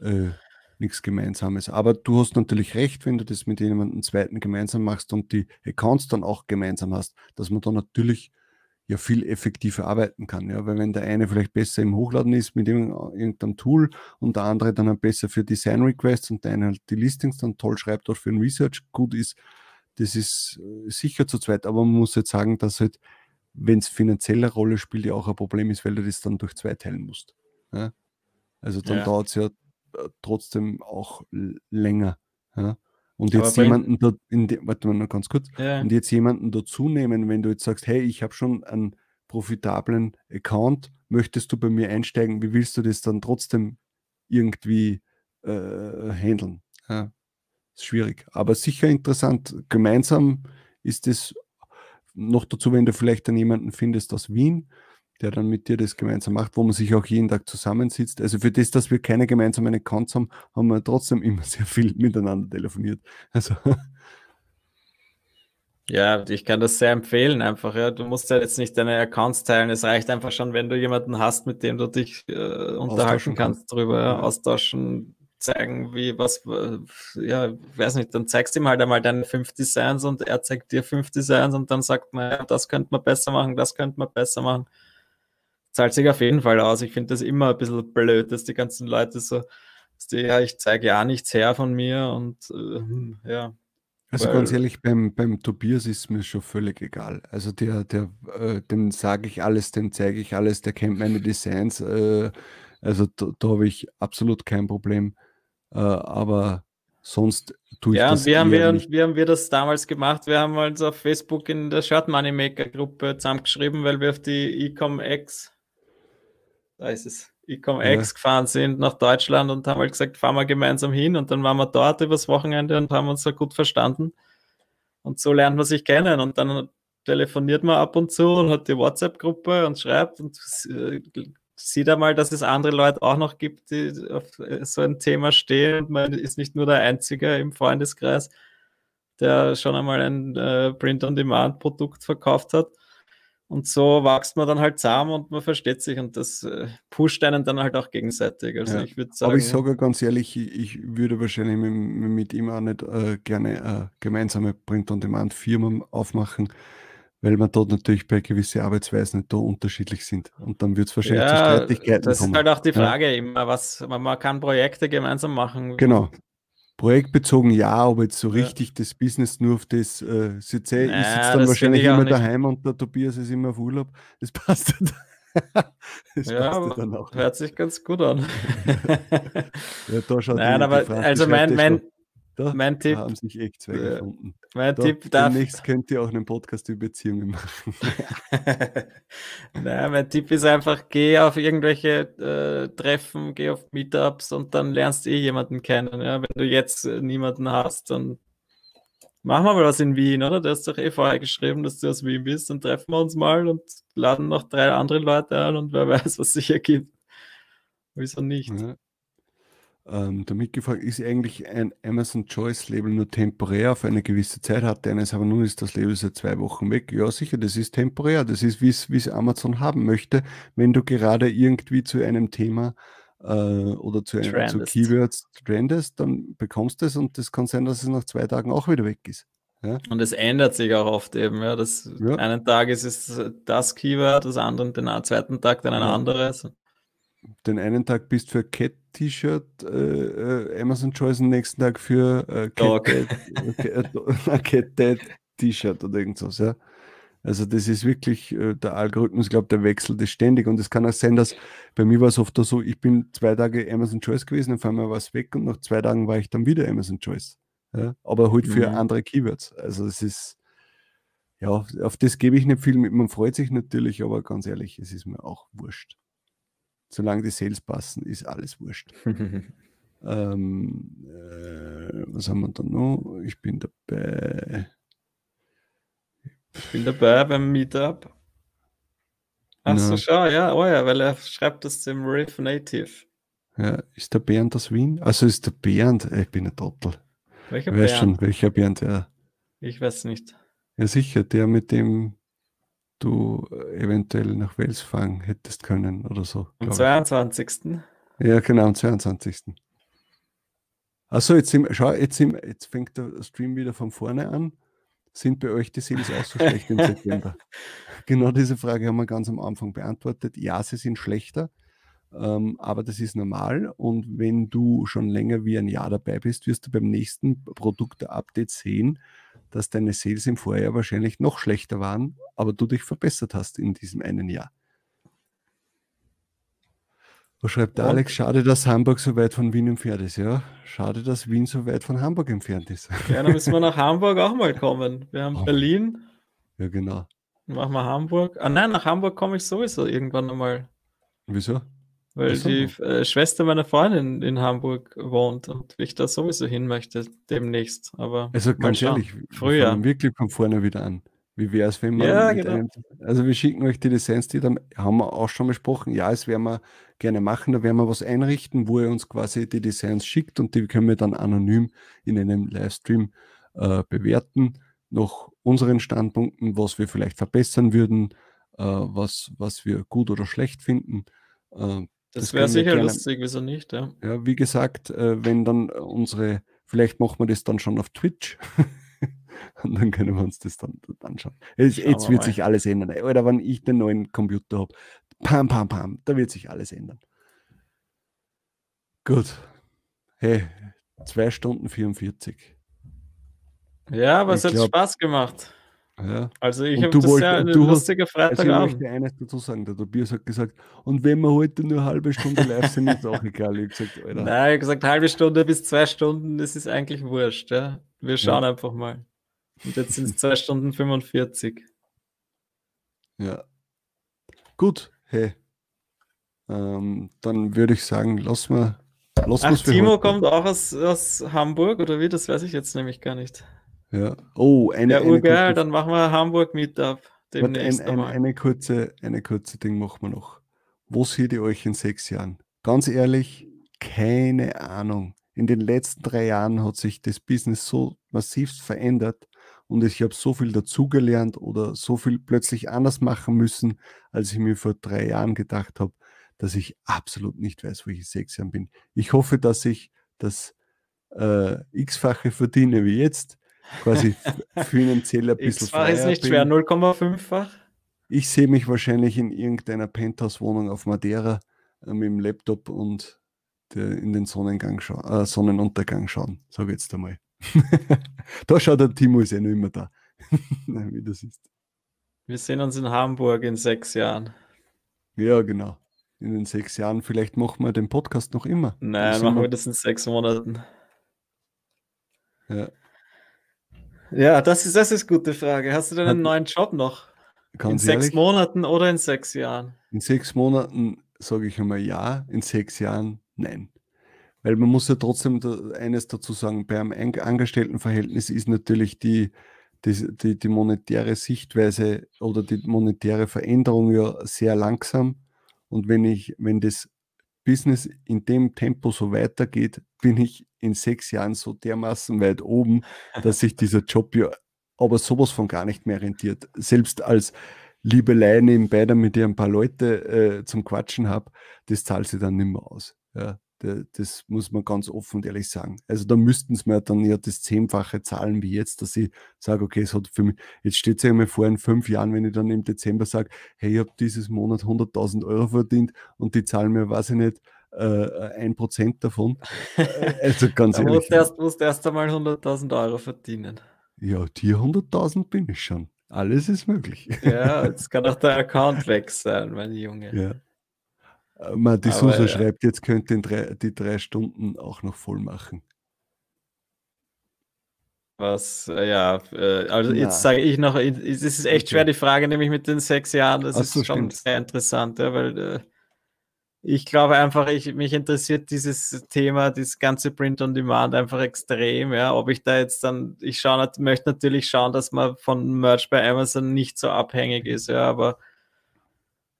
äh, nichts Gemeinsames. Aber du hast natürlich recht, wenn du das mit jemandem zweiten gemeinsam machst und die Accounts dann auch gemeinsam hast, dass man da natürlich ja viel effektiver arbeiten kann. Ja, weil wenn der eine vielleicht besser im Hochladen ist mit irgendeinem Tool und der andere dann halt besser für Design Requests und der eine halt die Listings dann toll schreibt, auch für ein Research gut ist, das ist äh, sicher zu zweit. Aber man muss jetzt sagen, dass halt, wenn es finanzieller Rolle spielt, ja auch ein Problem ist, weil du das dann durch zwei teilen musst. Ja? Also dann ja. dauert es ja äh, trotzdem auch länger. Ja? Und jetzt jemanden da, de, warte mal noch ganz kurz, ja. und jetzt jemanden dazu nehmen, wenn du jetzt sagst, hey, ich habe schon einen profitablen Account, möchtest du bei mir einsteigen, wie willst du das dann trotzdem irgendwie äh, handeln? Ja? ist schwierig. Aber sicher interessant. Gemeinsam ist es noch dazu, wenn du vielleicht dann jemanden findest aus Wien, der dann mit dir das gemeinsam macht, wo man sich auch jeden Tag zusammensitzt. Also für das, dass wir keine gemeinsamen Accounts haben, haben wir trotzdem immer sehr viel miteinander telefoniert. Also ja, ich kann das sehr empfehlen einfach. Ja. Du musst ja jetzt nicht deine Accounts teilen. Es reicht einfach schon, wenn du jemanden hast, mit dem du dich äh, unterhalten kannst, darüber ja, austauschen, zeigen, wie was, ja, weiß nicht, dann zeigst du ihm halt einmal deine fünf Designs und er zeigt dir fünf Designs und dann sagt man, ja, das könnte man besser machen, das könnte man besser machen. Zahlt sich auf jeden Fall aus. Ich finde das immer ein bisschen blöd, dass die ganzen Leute so, die, ja, ich zeige ja nichts her von mir und äh, ja. Also Weil, ganz ehrlich, beim, beim Tobias ist mir schon völlig egal. Also der, der, äh, dem sage ich alles, dem zeige ich alles, der kennt meine Designs. Äh, also da, da habe ich absolut kein Problem. Äh, aber sonst tue ich ja, das wie haben, wir, nicht. wie haben wir das damals gemacht? Wir haben uns auf Facebook in der Shirt Money Maker Gruppe zusammengeschrieben, weil wir auf die Ecom X, da ist es, Ecom ja. Gefahren sind nach Deutschland und haben halt gesagt, fahren wir gemeinsam hin und dann waren wir dort übers Wochenende und haben uns so gut verstanden. Und so lernt man sich kennen und dann telefoniert man ab und zu und hat die WhatsApp-Gruppe und schreibt und äh, sieht einmal, dass es andere Leute auch noch gibt, die auf äh, so ein Thema stehen und man ist nicht nur der Einzige im Freundeskreis, der schon einmal ein äh, Print-on-Demand-Produkt verkauft hat. Und so wächst man dann halt zusammen und man versteht sich und das äh, pusht einen dann halt auch gegenseitig. Also ja. ich würde sagen. Aber ich sage ganz ehrlich, ich, würde wahrscheinlich mit, mit, ihm auch nicht äh, gerne äh, gemeinsame Print-on-Demand-Firma aufmachen, weil man dort natürlich bei gewissen Arbeitsweisen da unterschiedlich sind. Und dann wird es wahrscheinlich ja, zu Streitigkeiten das kommen. Das ist halt auch die Frage ja. immer, was man kann Projekte gemeinsam machen. Genau. Projektbezogen ja, aber jetzt so richtig das Business nur auf das äh, sitze naja, ich sitze dann wahrscheinlich immer daheim und der Tobias ist immer auf Urlaub. Das passt das ja, dann auch. hört sich ganz gut an. ja, da schaut Nein, aber also mein, mein, da mein Tipp, haben sich echt zwei äh, gefunden. Mein da, Tipp darf. Demnächst könnt ihr auch einen Podcast über Beziehungen machen. Nein, mein Tipp ist einfach, geh auf irgendwelche äh, Treffen, geh auf Meetups und dann lernst du eh jemanden kennen. Ja? Wenn du jetzt äh, niemanden hast, dann machen wir mal was in Wien, oder? Du hast doch eh vorher geschrieben, dass du aus Wien bist. Dann treffen wir uns mal und laden noch drei andere Leute an und wer weiß, was sich ergibt. Wieso nicht? Ja. Ähm, damit gefragt, ist eigentlich ein Amazon Choice Label nur temporär auf eine gewisse Zeit? Hatte eines, aber nun ist das Label seit zwei Wochen weg. Ja, sicher, das ist temporär. Das ist, wie es Amazon haben möchte. Wenn du gerade irgendwie zu einem Thema äh, oder zu, einem, zu Keywords trendest, dann bekommst du es und das kann sein, dass es nach zwei Tagen auch wieder weg ist. Ja? Und es ändert sich auch oft eben. Ja, das, ja. Einen Tag ist es das Keyword, das andere, den zweiten Tag dann ein ja. anderes den einen Tag bist für Cat-T-Shirt äh, äh, Amazon Choice, den nächsten Tag für äh, Cat-T-Shirt oder irgendwas, ja. Also das ist wirklich, äh, der Algorithmus, ich glaube, der wechselt das ständig und es kann auch sein, dass bei mir war es oft so, ich bin zwei Tage Amazon Choice gewesen, dann fahren wir was weg und nach zwei Tagen war ich dann wieder Amazon Choice. Ja? Aber halt für mhm. andere Keywords. Also es ist, ja, auf das gebe ich nicht viel mit. Man freut sich natürlich, aber ganz ehrlich, es ist mir auch wurscht solange die Sales passen, ist alles wurscht. ähm, äh, was haben wir da noch? Ich bin dabei. Ich bin dabei beim Meetup. Achso, schau, ja, oh ja, weil er schreibt das im Riff Native. Ja, ist der Bernd aus Wien? Also ist der Bernd, äh, ich bin ein Trottel. Welcher Bernd? schon, welcher Bernd, ja. Ich weiß nicht. Ja, sicher, der mit dem du eventuell nach Wales fahren hättest können oder so. Am 22. Ja, genau, am 22. Achso, jetzt, sind, schau, jetzt, sind, jetzt fängt der Stream wieder von vorne an. Sind bei euch die Sales auch so schlecht im September? Genau diese Frage haben wir ganz am Anfang beantwortet. Ja, sie sind schlechter, ähm, aber das ist normal. Und wenn du schon länger wie ein Jahr dabei bist, wirst du beim nächsten Produkt-Update sehen, dass deine Sales im Vorjahr wahrscheinlich noch schlechter waren, aber du dich verbessert hast in diesem einen Jahr. Was schreibt der Alex? Schade, dass Hamburg so weit von Wien entfernt ist. Ja, schade, dass Wien so weit von Hamburg entfernt ist. Ja, dann müssen wir nach Hamburg auch mal kommen. Wir haben oh. Berlin. Ja, genau. Machen wir Hamburg. Ah nein, nach Hamburg komme ich sowieso irgendwann einmal. Wieso? Weil so. die äh, Schwester meiner Freundin in Hamburg wohnt und ich da sowieso hin möchte demnächst. Aber Also ganz ehrlich, wir Früher. fangen wirklich von vorne wieder an. Wie wäre es, wenn wir Ja, genau. einem, also wir schicken euch die Designs, die dann haben wir auch schon besprochen. Ja, es werden wir gerne machen, da werden wir was einrichten, wo ihr uns quasi die Designs schickt und die können wir dann anonym in einem Livestream äh, bewerten, nach unseren Standpunkten, was wir vielleicht verbessern würden, äh, was, was wir gut oder schlecht finden. Äh, Das, das wäre sicher lustig, wieso nicht? Ja. ja, wie gesagt, äh, wenn dann unsere, vielleicht machen wir das dann schon auf Twitch. Und dann können wir uns das dann dort anschauen. Es, Schauen jetzt wir wird mal. sich alles ändern. Oder wenn ich den neuen Computer habe, pam, pam, pam, da wird sich alles ändern. Gut. Hey, zwei Stunden 44. ja, aber es Ich hat glaub- Spaß gemacht. Ja. Also ich habe das wollt- ja eine du hast- lustige Also ich Freitagabend. möchte eines dazu sagen, der Tobias hat gesagt, und wenn wir heute nur eine halbe Stunde live sind, ist auch egal. Ich gesagt, Alter, Nein, ich habe gesagt, halbe Stunde bis zwei Stunden, das ist eigentlich wurscht. Ja? Wir schauen einfach mal. Und jetzt sind es zwei Stunden 45. Ja. Gut, hey. Ähm, dann würde ich sagen, lass mal. Lass Ach, Timo heute. kommt auch aus, aus Hamburg, oder wie? Das weiß ich jetzt nämlich gar nicht. Ja. Oh, eine, Ja, eine, urgeil, kurze, dann machen wir Hamburg-Meetup warte, demnächst ein, ein, eine kurze, eine kurze Ding machen wir noch. Wo seht ihr euch in sechs Jahren? Ganz ehrlich, keine Ahnung. In den letzten drei Jahren hat sich das Business so massivst verändert und ich habe so viel dazugelernt oder so viel plötzlich anders machen müssen, als ich mir vor drei Jahren gedacht habe, dass ich absolut nicht weiß, wo ich in sechs Jahren bin. Ich hoffe, dass ich das äh, x-fache verdiene wie jetzt, quasi finanziell ein bisschen X-fach ist freier nicht bin. schwer, 0,5-fach. Ich sehe mich wahrscheinlich in irgendeiner Penthouse-Wohnung auf Madeira äh, mit dem Laptop und der, in den Sonnengang schau äh, Sonnenuntergang schauen, sage ich jetzt einmal. da schaut der Timo, ist ja noch immer da. Wie das ist. Wir sehen uns in Hamburg in sechs Jahren. Ja, genau. In den sechs Jahren, vielleicht machen wir den Podcast noch immer. Nein, machen wir- wir das in sechs Monaten. Ja, Ja, das ist, das ist eine gute Frage. Hast du denn einen Hat- neuen Job noch? in sechs ehrlich, Monaten oder in sechs Jahren? in sechs Monaten sage ich einmal ja, in sechs Jahren nein. Weil man muss ja trotzdem eines dazu sagen, beim Ein- Angestelltenverhältnis ist natürlich die, die, die, die monetäre Sichtweise oder die monetäre Veränderung ja sehr langsam. Und wenn ich, wenn das Business in dem Tempo so weitergeht, bin ich in sechs Jahren so dermaßen weit oben, dass sich dieser Job ja aber sowas von gar nicht mehr rentiert. Selbst als Liebelei nebenbei, damit ich ein paar Leute äh, zum Quatschen habe, das zahlt sich dann nicht mehr aus. Ja, das muss man ganz offen und ehrlich sagen. Also da müssten es mir dann ja das Zehnfache zahlen wie jetzt, dass ich sage, okay, es hat für mich, jetzt steht es ja mal vor in fünf Jahren, wenn ich dann im Dezember sage, hey, ich habe dieses Monat 100.000 Euro verdient und die zahlen mir, weiß ich nicht, äh, ein Prozent davon. Äh, also ganz Da ehrlich. musst du erst, musst erst einmal 100.000 Euro verdienen. Ja, die 100.000 bin ich schon. Alles ist möglich. Ja, jetzt kann auch der Account weg sein, mein Junge. Ja. Äh, man, die Susa ja. schreibt, jetzt könnt ihr drei, die drei Stunden auch noch voll machen. Was, äh, ja, äh, also Na. jetzt sage ich noch, es ist echt Okay. schwer, die Frage nämlich mit den sechs Jahren, das Ach ist so, schon stimmt. sehr interessant, ja, weil ich glaube einfach, ich, mich interessiert dieses Thema, dieses ganze Print on Demand einfach extrem, ja, ob ich da jetzt dann, ich schaue, möchte natürlich schauen, dass man von Merch bei Amazon nicht so abhängig ist, ja, aber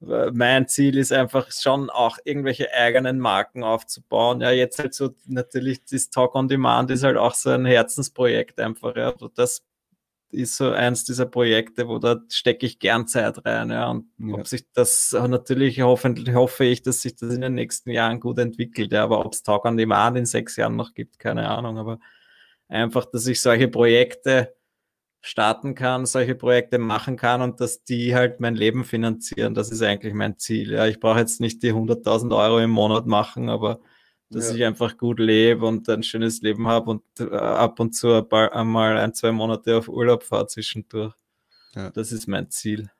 mein Ziel ist einfach schon auch irgendwelche eigenen Marken aufzubauen. Ja, jetzt halt so natürlich das Talk on Demand ist halt auch so ein Herzensprojekt einfach. Ja, Also das ist so eins dieser Projekte, wo da stecke ich gern Zeit rein. Ja, und Ja. ob sich das natürlich hoffentlich hoffe ich, dass sich das in den nächsten Jahren gut entwickelt. Ja, aber ob es Talk on Demand in sechs Jahren noch gibt, keine Ahnung. Aber einfach, dass ich solche Projekte starten kann, solche Projekte machen kann und dass die halt mein Leben finanzieren. Das ist eigentlich mein Ziel. Ja, ich brauche jetzt nicht die 100.000 Euro im Monat machen, aber dass Ja. ich einfach gut lebe und ein schönes Leben habe und äh, ab und zu ein paar- einmal ein, zwei Monate auf Urlaub fahre zwischendurch. Ja. Das ist mein Ziel.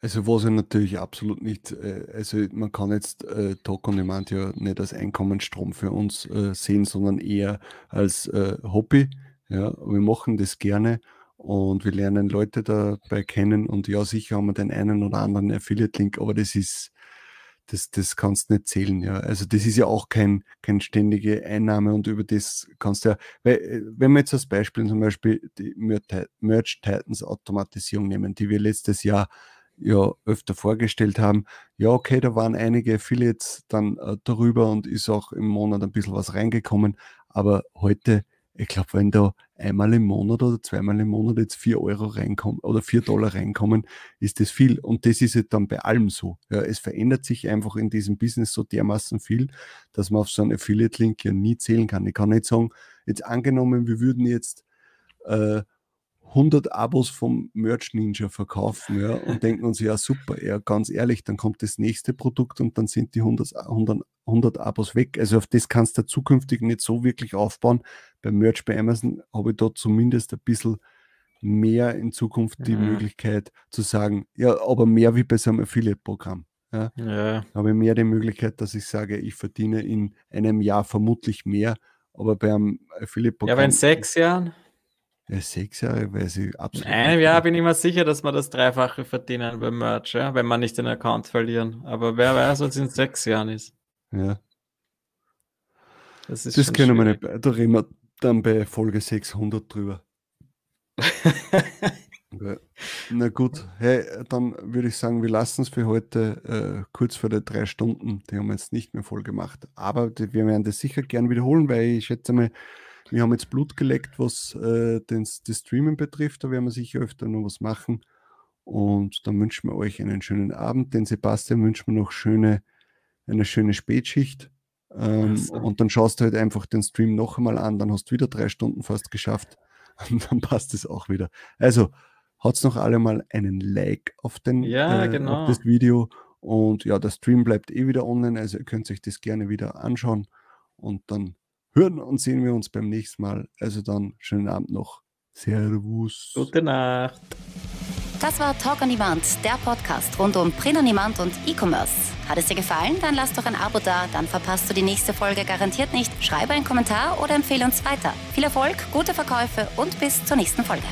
Also was ich natürlich absolut nicht, äh, also man kann jetzt äh, Talk on Demand ja nicht als Einkommensstrom für uns äh, sehen, sondern eher als äh, Hobby. Ja, wir machen das gerne und wir lernen Leute dabei kennen und ja, sicher haben wir den einen oder anderen Affiliate-Link, aber das ist, das, das kannst nicht zählen, ja. Also das ist ja auch kein, kein ständige Einnahme und über das kannst du ja, weil, äh, wenn wir jetzt als Beispiel zum Beispiel die Merch Titans Automatisierung nehmen, die wir letztes Jahr ja öfter vorgestellt haben, ja, okay, da waren einige Affiliates dann äh, darüber und ist auch im Monat ein bisschen was reingekommen, aber heute ich glaube, wenn da einmal im Monat oder zweimal im Monat jetzt vier Euro reinkommen oder vier Dollar reinkommen, ist das viel. Und das ist jetzt dann bei allem so. Ja, es verändert sich einfach in diesem Business so dermaßen viel, dass man auf so einen Affiliate-Link ja nie zählen kann. Ich kann nicht sagen, jetzt angenommen, wir würden jetzt äh, 100 Abos vom Merch Ninja verkaufen ja, und denken uns, ja super, ja, ganz ehrlich, dann kommt das nächste Produkt und dann sind die 100, 100, 100 Abos weg. Also auf das kannst du zukünftig nicht so wirklich aufbauen. Beim Merch bei Amazon habe ich da zumindest ein bisschen mehr in Zukunft die mhm. Möglichkeit zu sagen, ja, aber mehr wie bei so einem Affiliate-Programm. Ja. ja. Habe ich mehr die Möglichkeit, dass ich sage, ich verdiene in einem Jahr vermutlich mehr, aber beim Affiliate-Programm. Ja, aber in sechs Jahren? Ja, sechs Jahre weiß ich absolut. In einem Jahr bin ich mir sicher, dass wir das Dreifache verdienen beim Merch, ja? wenn wir nicht den Account verlieren. Aber wer weiß, was in sechs Jahren ist. Ja. Das, ist das können wir nicht. Da reden wir dann bei Folge 600 drüber. Na gut, hey, dann würde ich sagen, wir lassen es für heute äh, kurz vor der drei Stunden. Die haben wir jetzt nicht mehr voll gemacht. Aber die, wir werden das sicher gern wiederholen, weil ich schätze mal, wir haben jetzt Blut geleckt, was äh, den, das Streamen betrifft. Da werden wir sicher öfter noch was machen. Und dann wünschen wir euch einen schönen Abend. Den Sebastian wünschen wir noch schöne, eine schöne Spätschicht. Ähm, so. Und dann schaust du halt einfach den Stream noch einmal an. Dann hast du wieder drei Stunden fast geschafft. Und dann passt es auch wieder. Also, haut noch alle mal einen Like auf, den, ja, äh, genau. auf das Video. Und ja, der Stream bleibt eh wieder online. Also, ihr könnt euch das gerne wieder anschauen. Und dann hören und sehen wir uns beim nächsten Mal. Also dann schönen Abend noch. Servus. Gute Nacht. Das war Talk on Demand, der Podcast rund um Print on Demand und E-Commerce. Hat es dir gefallen? Dann lass doch ein Abo da, dann verpasst du die nächste Folge garantiert nicht. Schreibe einen Kommentar oder empfehle uns weiter. Viel Erfolg, gute Verkäufe und bis zur nächsten Folge.